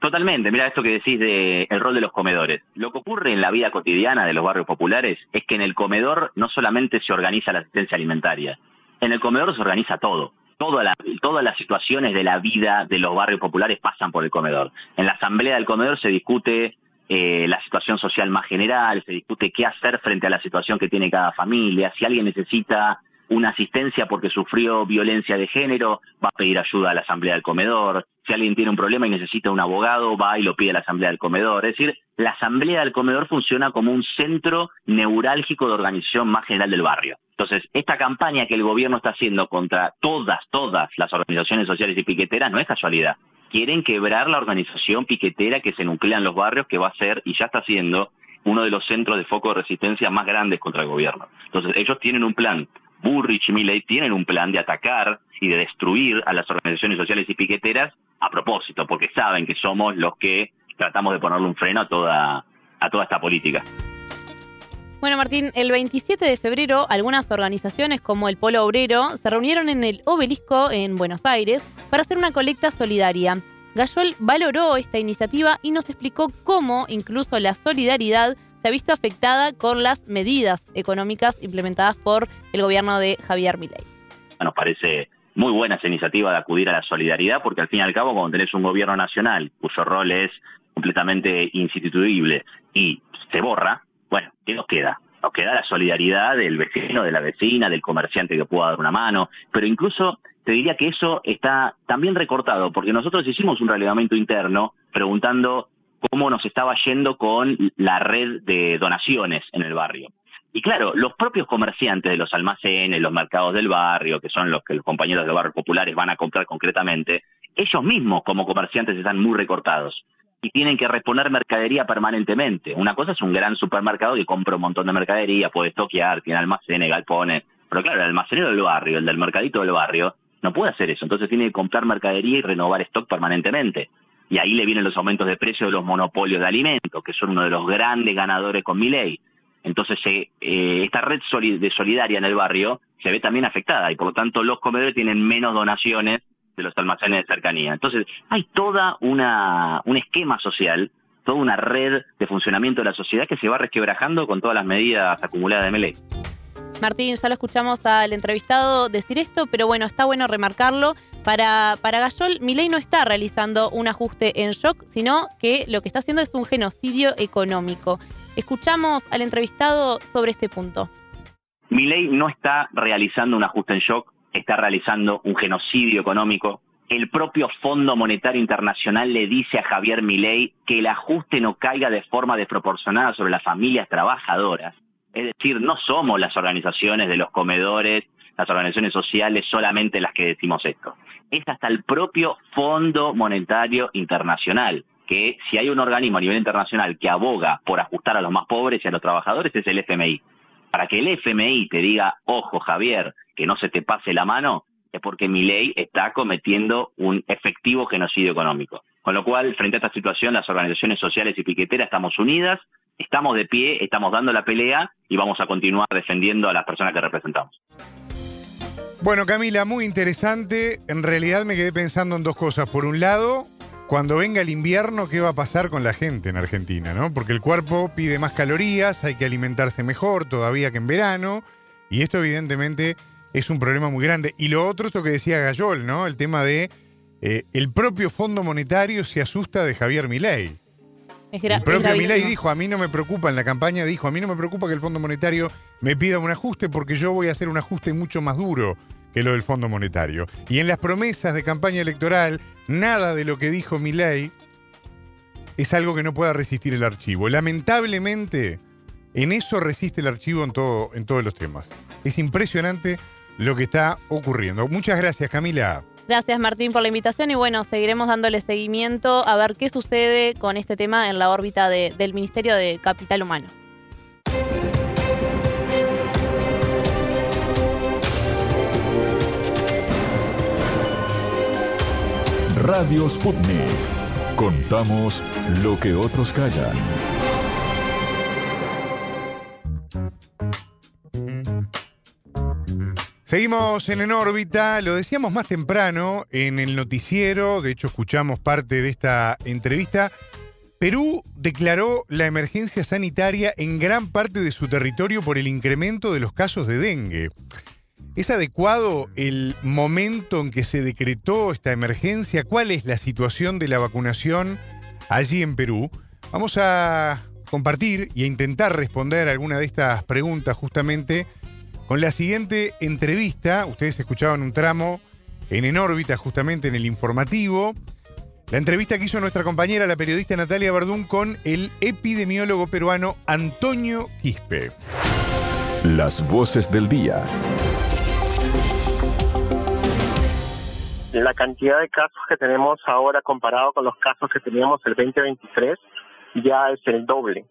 Totalmente, mira esto que decís del el rol de los comedores. Lo que ocurre en la vida cotidiana de los barrios populares es que en el comedor no solamente se organiza la asistencia alimentaria, en el comedor se organiza todo. Toda todas las situaciones de la vida de los barrios populares pasan por el comedor. En la asamblea del comedor se discute eh, la situación social más general, se discute qué hacer frente a la situación que tiene cada familia, si alguien necesita una asistencia porque sufrió violencia de género, va a pedir ayuda a la asamblea del comedor, si alguien tiene un problema y necesita un abogado, va y lo pide a la asamblea del comedor. Es decir, la asamblea del comedor funciona como un centro neurálgico de organización más general del barrio. Entonces, esta campaña que el gobierno está haciendo contra todas, todas las organizaciones sociales y piqueteras no es casualidad quieren quebrar la organización piquetera que se nuclea en los barrios, que va a ser, y ya está siendo, uno de los centros de foco de resistencia más grandes contra el gobierno. Entonces, ellos tienen un plan. Burrich y Milley tienen un plan de atacar y de destruir a las organizaciones sociales y piqueteras a propósito, porque saben que somos los que tratamos de ponerle un freno a toda, a toda esta política. Bueno, Martín, el 27 de febrero algunas organizaciones como el Polo Obrero se reunieron en el obelisco en Buenos Aires para hacer una colecta solidaria. Gayol valoró esta iniciativa y nos explicó cómo incluso la solidaridad se ha visto afectada con las medidas económicas implementadas por el gobierno de Javier Milei. Nos parece muy buena esa iniciativa de acudir a la solidaridad, porque al fin y al cabo, cuando tenés un gobierno nacional cuyo rol es completamente instituible y se borra, bueno, ¿qué nos queda? Nos queda la solidaridad del vecino, de la vecina, del comerciante que pueda dar una mano, pero incluso te diría que eso está también recortado, porque nosotros hicimos un relevamiento interno preguntando cómo nos estaba yendo con la red de donaciones en el barrio. Y claro, los propios comerciantes de los almacenes, los mercados del barrio, que son los que los compañeros de barrios populares van a comprar concretamente, ellos mismos como comerciantes están muy recortados y tienen que reponer mercadería permanentemente. Una cosa es un gran supermercado que compra un montón de mercadería, puede estoquear, tiene almacenes, galpones, pero claro, el almacenero del barrio, el del mercadito del barrio, no puede hacer eso, entonces tiene que comprar mercadería y renovar stock permanentemente. Y ahí le vienen los aumentos de precio de los monopolios de alimentos, que son uno de los grandes ganadores con mi ley. Entonces, eh, esta red de solidaria en el barrio se ve también afectada y por lo tanto los comedores tienen menos donaciones de los almacenes de cercanía. Entonces, hay toda una un esquema social, toda una red de funcionamiento de la sociedad que se va resquebrajando con todas las medidas acumuladas de Meley. Martín, ya lo escuchamos al entrevistado decir esto, pero bueno, está bueno remarcarlo. Para, para Gayol, Milei no está realizando un ajuste en shock, sino que lo que está haciendo es un genocidio económico. Escuchamos al entrevistado sobre este punto. Milei no está realizando un ajuste en shock, está realizando un genocidio económico. El propio Fondo Monetario Internacional le dice a Javier Milei que el ajuste no caiga de forma desproporcionada sobre las familias trabajadoras. Es decir, no somos las organizaciones de los comedores, las organizaciones sociales solamente las que decimos esto. Es hasta el propio Fondo Monetario Internacional, que si hay un organismo a nivel internacional que aboga por ajustar a los más pobres y a los trabajadores, es el FMI. Para que el FMI te diga, ojo Javier, que no se te pase la mano, es porque mi ley está cometiendo un efectivo genocidio económico. Con lo cual, frente a esta situación, las organizaciones sociales y piqueteras estamos unidas, estamos de pie, estamos dando la pelea y vamos a continuar defendiendo a las personas que representamos. Bueno, Camila, muy interesante. En realidad me quedé pensando en dos cosas. Por un lado, cuando venga el invierno, ¿qué va a pasar con la gente en Argentina? ¿no? Porque el cuerpo pide más calorías, hay que alimentarse mejor todavía que en verano. Y esto evidentemente es un problema muy grande. Y lo otro, esto que decía Gayol, ¿no? El tema de eh, el propio Fondo Monetario se asusta de Javier Milei. el propio Milei dijo, a mí no me preocupa, en la campaña dijo, a mí no me preocupa que el Fondo Monetario me pida un ajuste porque yo voy a hacer un ajuste mucho más duro que lo del Fondo Monetario. Y en las promesas de campaña electoral, nada de lo que dijo Milei es algo que no pueda resistir el archivo. Lamentablemente, en eso resiste el archivo en, todo, en todos los temas. Es impresionante lo que está ocurriendo. Muchas gracias, Camila. Gracias, Martín, por la invitación y bueno, seguiremos dándole seguimiento a ver qué sucede con este tema en la órbita del Ministerio de Capital Humano. Radio Sputnik. Contamos lo que otros callan. Seguimos en En órbita, lo decíamos más temprano en el noticiero, de hecho escuchamos parte de esta entrevista. Perú declaró la emergencia sanitaria en gran parte de su territorio por el incremento de los casos de dengue. ¿Es adecuado el momento en que se decretó esta emergencia? ¿Cuál es la situación de la vacunación allí en Perú? Vamos a compartir y a intentar responder alguna de estas preguntas justamente con la siguiente entrevista. Ustedes escuchaban un tramo en En órbita, justamente en el informativo. La entrevista que hizo nuestra compañera, la periodista Natalia Verdún, con el epidemiólogo peruano Antonio Quispe. Las voces del día. La cantidad de casos que tenemos ahora comparado con los casos que teníamos el 2023 ya es el doble.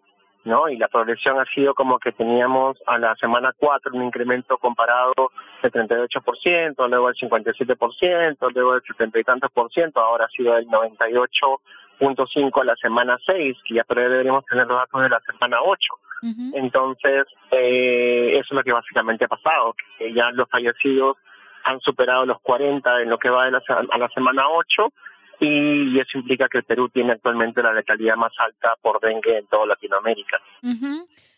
¿No? Y la progresión ha sido como que teníamos a la semana 4 un incremento comparado del 38%, luego del 57%, luego del 70 y tantos por ciento, ahora ha sido del 98.5 a la semana 6, que ya todavía deberíamos tener los datos de la semana 8. Entonces, eh, eso es lo que básicamente ha pasado, que ya los fallecidos han superado los 40 en lo que va de la, a la semana 8 y eso implica que el Perú tiene actualmente la letalidad más alta por dengue en toda Latinoamérica.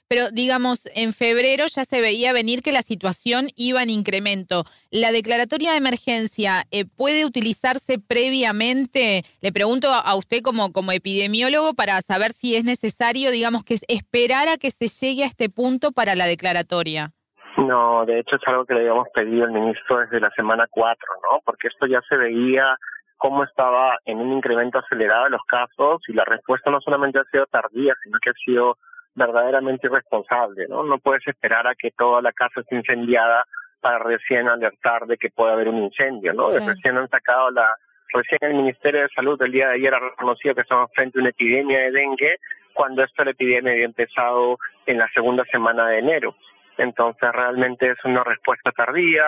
Pero digamos, en febrero ya se veía venir que la situación iba en incremento. ¿La declaratoria de emergencia eh, puede utilizarse previamente? Le pregunto a usted como, como epidemiólogo para saber si es necesario, digamos, que esperar a que se llegue a este punto para la declaratoria. No, de hecho es algo que le habíamos pedido al ministro desde la semana 4, ¿no? Porque esto ya se veía cómo estaba en un incremento acelerado de los casos y la respuesta no solamente ha sido tardía, sino que ha sido verdaderamente irresponsable, ¿no? No puedes esperar a que toda la casa esté incendiada para recién alertar de que puede haber un incendio, ¿no? Recién han sacado la, recién el Ministerio de Salud el día de ayer ha reconocido que estamos frente a una epidemia de dengue, cuando esta epidemia había empezado en la segunda semana de enero. Entonces realmente es una respuesta tardía,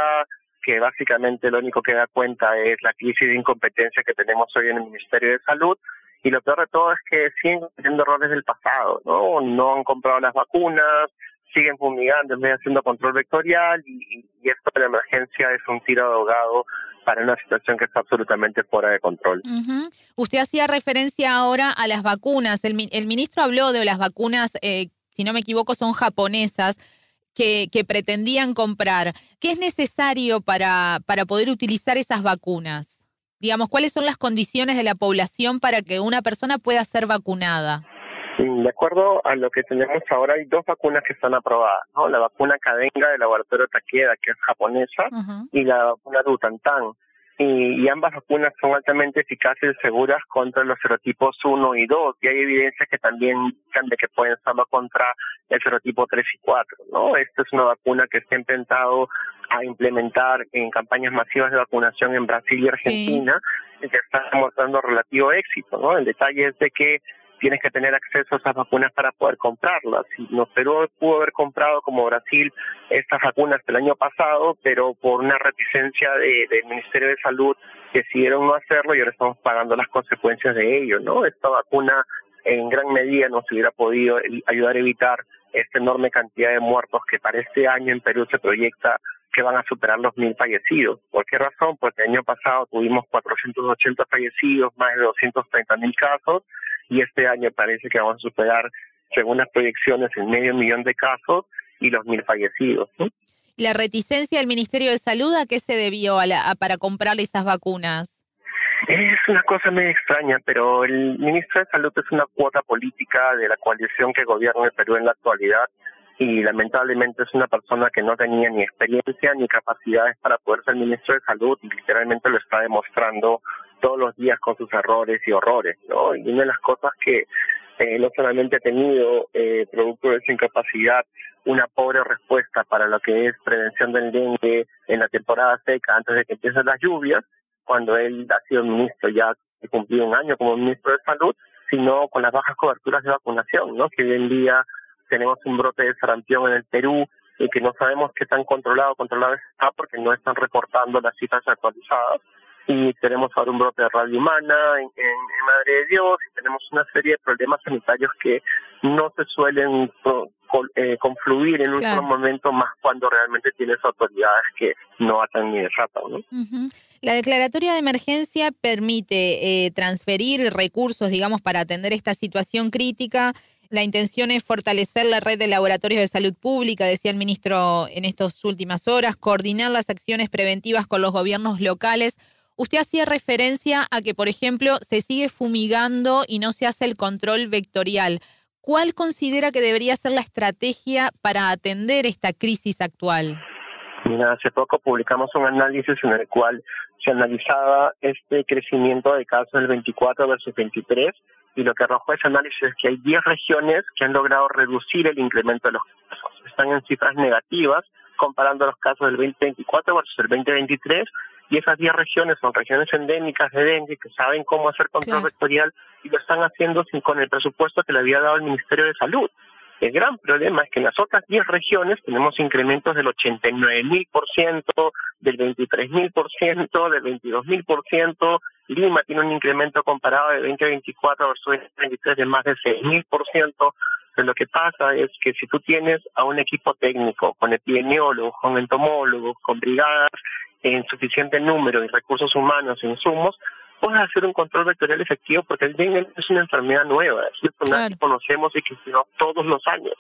que básicamente lo único que da cuenta es la crisis de incompetencia que tenemos hoy en el Ministerio de Salud y lo peor de todo es que siguen cometiendo errores del pasado, ¿no? No han comprado las vacunas, siguen fumigando en vez de haciendo control vectorial y, esto de la emergencia es un tiro de ahogado para una situación que está absolutamente fuera de control. Usted hacía referencia ahora a las vacunas. El, el ministro habló de las vacunas, eh, si no me equivoco, son japonesas que, pretendían comprar. ¿Qué es necesario para, para poder utilizar esas vacunas? Digamos, ¿cuáles son las condiciones de la población para que una persona pueda ser vacunada? De acuerdo a lo que tenemos ahora, hay dos vacunas que están aprobadas, ¿no? La vacuna Cadenga del laboratorio Takeda, que es japonesa, y la vacuna Dutantan y, ambas vacunas son altamente eficaces y seguras contra los serotipos 1 y 2 y hay evidencias que también indican de que pueden serlo contra el serotipo 3 y 4, ¿no? Esta es una vacuna que se ha intentado a implementar en campañas masivas de vacunación en Brasil y Argentina y que está mostrando relativo éxito, ¿no? El detalle es de que tienes que tener acceso a esas vacunas para poder comprarlas. Y Perú pudo haber comprado, como Brasil, estas vacunas el año pasado, pero por una reticencia del Ministerio de Salud decidieron no hacerlo y ahora estamos pagando las consecuencias de ello, ¿no? Esta vacuna en gran medida nos hubiera podido ayudar a evitar esta enorme cantidad de muertos que para este año en Perú se proyecta que van a superar los mil fallecidos. ¿Por qué razón? Porque el año pasado tuvimos 480 fallecidos, más de 230 mil casos, y este año parece que vamos a superar, según las proyecciones, el medio millón de casos y los mil fallecidos. ¿La reticencia del Ministerio de Salud a qué se debió a para comprar esas vacunas? Es una cosa muy extraña, pero el ministro de Salud es una cuota política de la coalición que gobierna el Perú en la actualidad y lamentablemente es una persona que no tenía ni experiencia ni capacidades para poder ser ministro de Salud y literalmente lo está demostrando todos los días con sus errores y horrores, ¿no? Y una de las cosas que eh, no solamente ha tenido, eh, producto de su incapacidad, una pobre respuesta para lo que es prevención del dengue en la temporada seca antes de que empiecen las lluvias, cuando él ha sido ministro ya cumplido un año como ministro de salud, sino con las bajas coberturas de vacunación, ¿no? Que hoy en día tenemos un brote de sarampión en el Perú y que no sabemos qué tan controlado controlado está porque no están reportando las cifras actualizadas y tenemos ahora un brote de radio humana en, Madre de Dios y tenemos una serie de problemas sanitarios que no se suelen eh, confluir en un solo momento más cuando realmente tienes autoridades que no atan ni desatan. ¿no? La declaratoria de emergencia permite eh, transferir recursos, digamos, para atender esta situación crítica. La intención es fortalecer la red de laboratorios de salud pública, decía el ministro en estas últimas horas, coordinar las acciones preventivas con los gobiernos locales Usted hacía referencia a que, por ejemplo, se sigue fumigando y no se hace el control vectorial. ¿Cuál considera que debería ser la estrategia para atender esta crisis actual? Mira, hace poco publicamos un análisis en el cual se analizaba este crecimiento de casos del 24 versus 23 y lo que arrojó ese análisis es que hay 10 regiones que han logrado reducir el incremento de los casos. Están en cifras negativas comparando los casos del 2024 versus el 2023 y esas 10 regiones son regiones endémicas de dengue que saben cómo hacer control vectorial y lo están haciendo sin, con el presupuesto que le había dado el Ministerio de Salud. El gran problema es que en las otras 10 regiones tenemos incrementos del 89.000%, del 23.000%, del 22.000%. Lima tiene un incremento comparado de 2024 versus 2023 de más de 6.000%. Entonces, lo que pasa es que si tú tienes a un equipo técnico, con epidemiólogos, con entomólogos, con brigadas en suficiente número y recursos humanos insumos, puedes hacer un control vectorial efectivo porque el dengue es una enfermedad nueva, es una que conocemos y que se todos los años.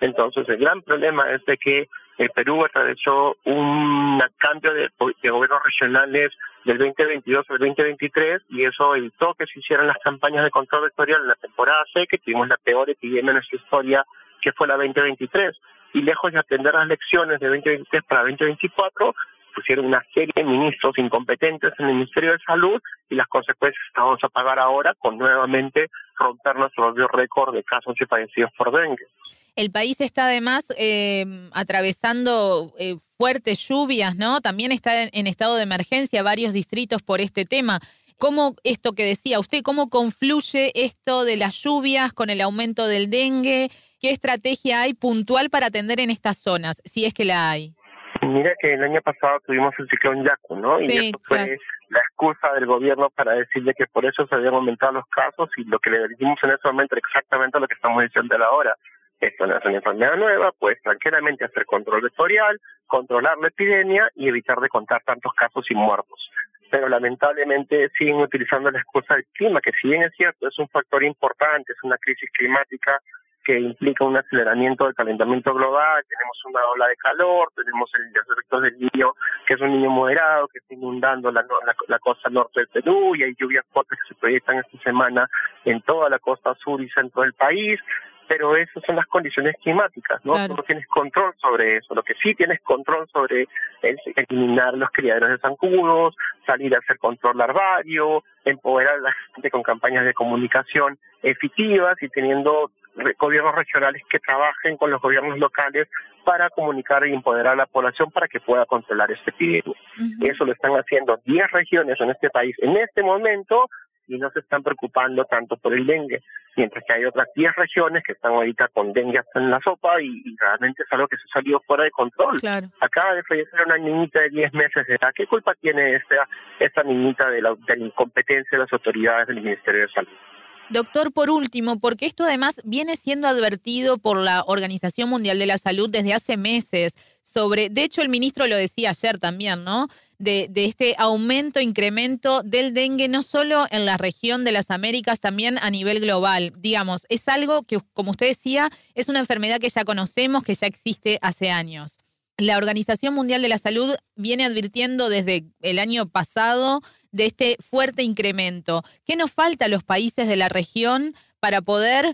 Entonces, el gran problema es de que el Perú atravesó un cambio de, gobiernos regionales del 2022 al 2023 y eso evitó que se hicieran las campañas de control vectorial en la temporada C, que tuvimos la peor epidemia en nuestra historia, que fue la 2023. Y lejos de atender las lecciones de 2023 para 2024, pusieron una serie de ministros incompetentes en el Ministerio de Salud y las consecuencias que vamos a pagar ahora con nuevamente romper nuestro propio récord de casos y fallecidos por dengue. El país está además eh, atravesando eh, fuertes lluvias, ¿no? También está en, estado de emergencia varios distritos por este tema. ¿Cómo esto que decía usted, cómo confluye esto de las lluvias con el aumento del dengue? ¿Qué estrategia hay puntual para atender en estas zonas, si es que la hay? Mira que el año pasado tuvimos el ciclón Yaku, ¿no? Y eso fue la excusa del gobierno para decirle que por eso se habían aumentado los casos y lo que le dijimos en ese momento era exactamente lo que estamos diciendo ahora. Esto no es una enfermedad nueva, pues tranquilamente hacer control vectorial, controlar la epidemia y evitar de contar tantos casos y muertos. Pero lamentablemente siguen utilizando la excusa del clima, que si bien es cierto, es un factor importante, es una crisis climática que implica un aceleramiento del calentamiento global, tenemos una ola de calor, tenemos el, los efectos del niño, que es un niño moderado, que está inundando la, la, costa norte del Perú, y hay lluvias fuertes que se proyectan esta semana en toda la costa sur y centro del país, pero esas son las condiciones climáticas, ¿no? no tienes control sobre eso. Lo que sí tienes control sobre es eliminar los criaderos de zancudos, salir a hacer control larvario, empoderar a la gente con campañas de comunicación efectivas y teniendo gobiernos regionales que trabajen con los gobiernos locales para comunicar y empoderar a la población para que pueda controlar este epidemia. Eso lo están haciendo 10 regiones en este país en este momento y no se están preocupando tanto por el dengue, mientras que hay otras 10 regiones que están ahorita con dengue hasta en la sopa y, realmente es algo que se ha salido fuera de control. Acaba de fallecer una niñita de 10 meses de edad. ¿Qué culpa tiene esta, esta niñita de la, de la incompetencia de las autoridades del Ministerio de Salud? Doctor, por último, porque esto además viene siendo advertido por la Organización Mundial de la Salud desde hace meses sobre, de hecho el ministro lo decía ayer también, ¿no? De, este aumento, incremento del dengue, no solo en la región de las Américas, también a nivel global. Digamos, es algo que, como usted decía, es una enfermedad que ya conocemos, que ya existe hace años. La Organización Mundial de la Salud viene advirtiendo desde el año pasado de este fuerte incremento. ¿Qué nos falta a los países de la región para poder,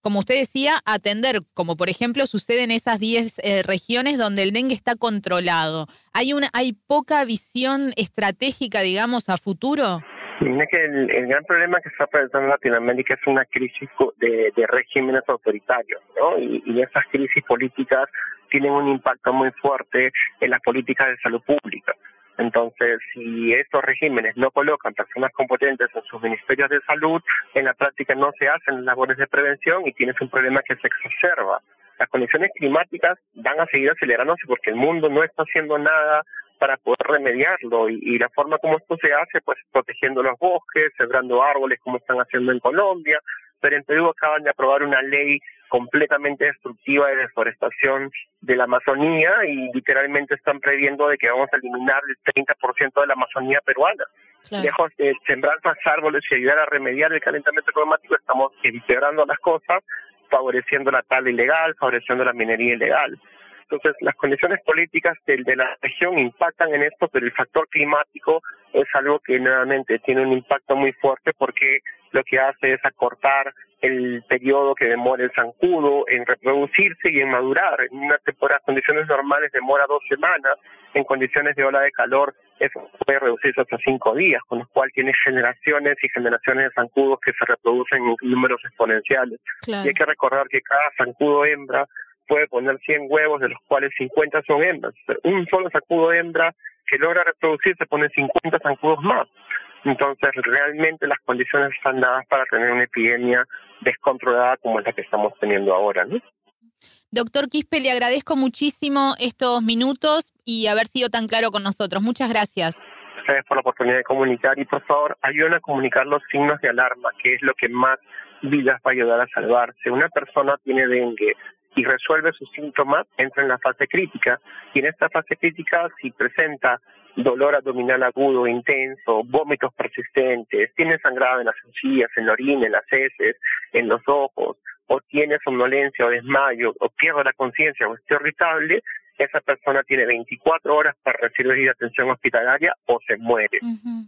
como usted decía, atender, como por ejemplo sucede en esas 10 eh, regiones donde el dengue está controlado? ¿Hay, una, ¿Hay poca visión estratégica, digamos, a futuro? Mira que el, gran problema que está presentando Latinoamérica es una crisis de, regímenes autoritarios. Y, y esas crisis políticas tienen un impacto muy fuerte en las políticas de salud pública. Entonces, si estos regímenes no colocan personas competentes en sus ministerios de salud, en la práctica no se hacen labores de prevención y tienes un problema que se exacerba. Las condiciones climáticas van a seguir acelerándose porque el mundo no está haciendo nada para poder remediarlo y, la forma como esto se hace, pues protegiendo los bosques, sembrando árboles como están haciendo en Colombia, pero en Perú acaban de aprobar una ley completamente destructiva de deforestación de la Amazonía y literalmente están previendo de que vamos a eliminar el 30% de la Amazonía peruana. Lejos de sembrar más árboles y ayudar a remediar el calentamiento climático, estamos empeorando las cosas, favoreciendo la tala ilegal, favoreciendo la minería ilegal. Entonces, las condiciones políticas de, de la región impactan en esto, pero el factor climático es algo que nuevamente tiene un impacto muy fuerte porque lo que hace es acortar el periodo que demora el zancudo en reproducirse y en madurar. En una temporada, condiciones normales demora dos semanas, en condiciones de ola de calor eso puede reducirse hasta cinco días, con lo cual tiene generaciones y generaciones de zancudos que se reproducen en números exponenciales. Y hay que recordar que cada zancudo hembra puede poner 100 huevos, de los cuales 50 son hembras. Un solo zancudo hembra que logra reproducirse pone 50 zancudos más. Entonces, realmente las condiciones están dadas para tener una epidemia descontrolada como es la que estamos teniendo ahora, ¿no? Doctor Quispe, le agradezco muchísimo estos minutos y haber sido tan claro con nosotros. Muchas gracias. Gracias por la oportunidad de comunicar y por favor ayuden a comunicar los signos de alarma, que es lo que más vidas va a ayudar a salvarse. Una persona tiene dengue y resuelve sus síntomas, entra en la fase crítica. Y en esta fase crítica si presenta dolor abdominal agudo intenso, vómitos persistentes, tiene sangrado en las encías, en la orina, en las heces, en los ojos, o tiene somnolencia o desmayo, o pierde la conciencia o esté irritable, esa persona tiene 24 horas para recibir atención hospitalaria o se muere,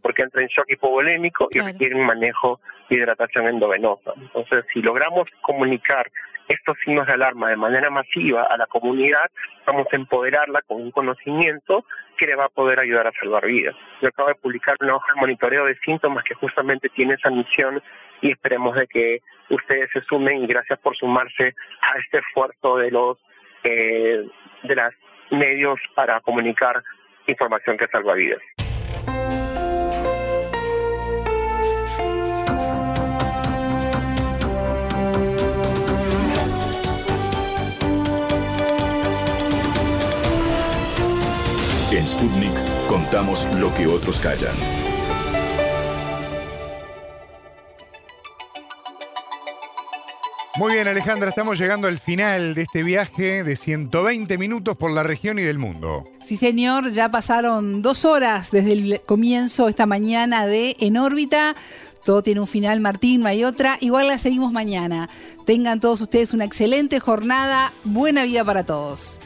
porque entra en shock hipovolémico y requiere un manejo de hidratación endovenosa. Entonces, si logramos comunicar estos signos de alarma de manera masiva a la comunidad, vamos a empoderarla con un conocimiento que le va a poder ayudar a salvar vidas. Yo acabo de publicar una hoja de monitoreo de síntomas que justamente tiene esa misión y esperemos de que ustedes se sumen y gracias por sumarse a este esfuerzo de los eh, de los medios para comunicar información que salva vidas. Sputnik contamos lo que otros callan. Muy bien, Alejandra, estamos llegando al final de este viaje de 120 minutos por la región y del mundo. Sí, señor, ya pasaron dos horas desde el comienzo esta mañana de En órbita. Todo tiene un final, Martín, no hay otra. Igual la seguimos mañana. Tengan todos ustedes una excelente jornada. Buena vida para todos.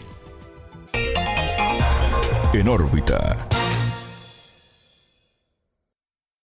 En órbita.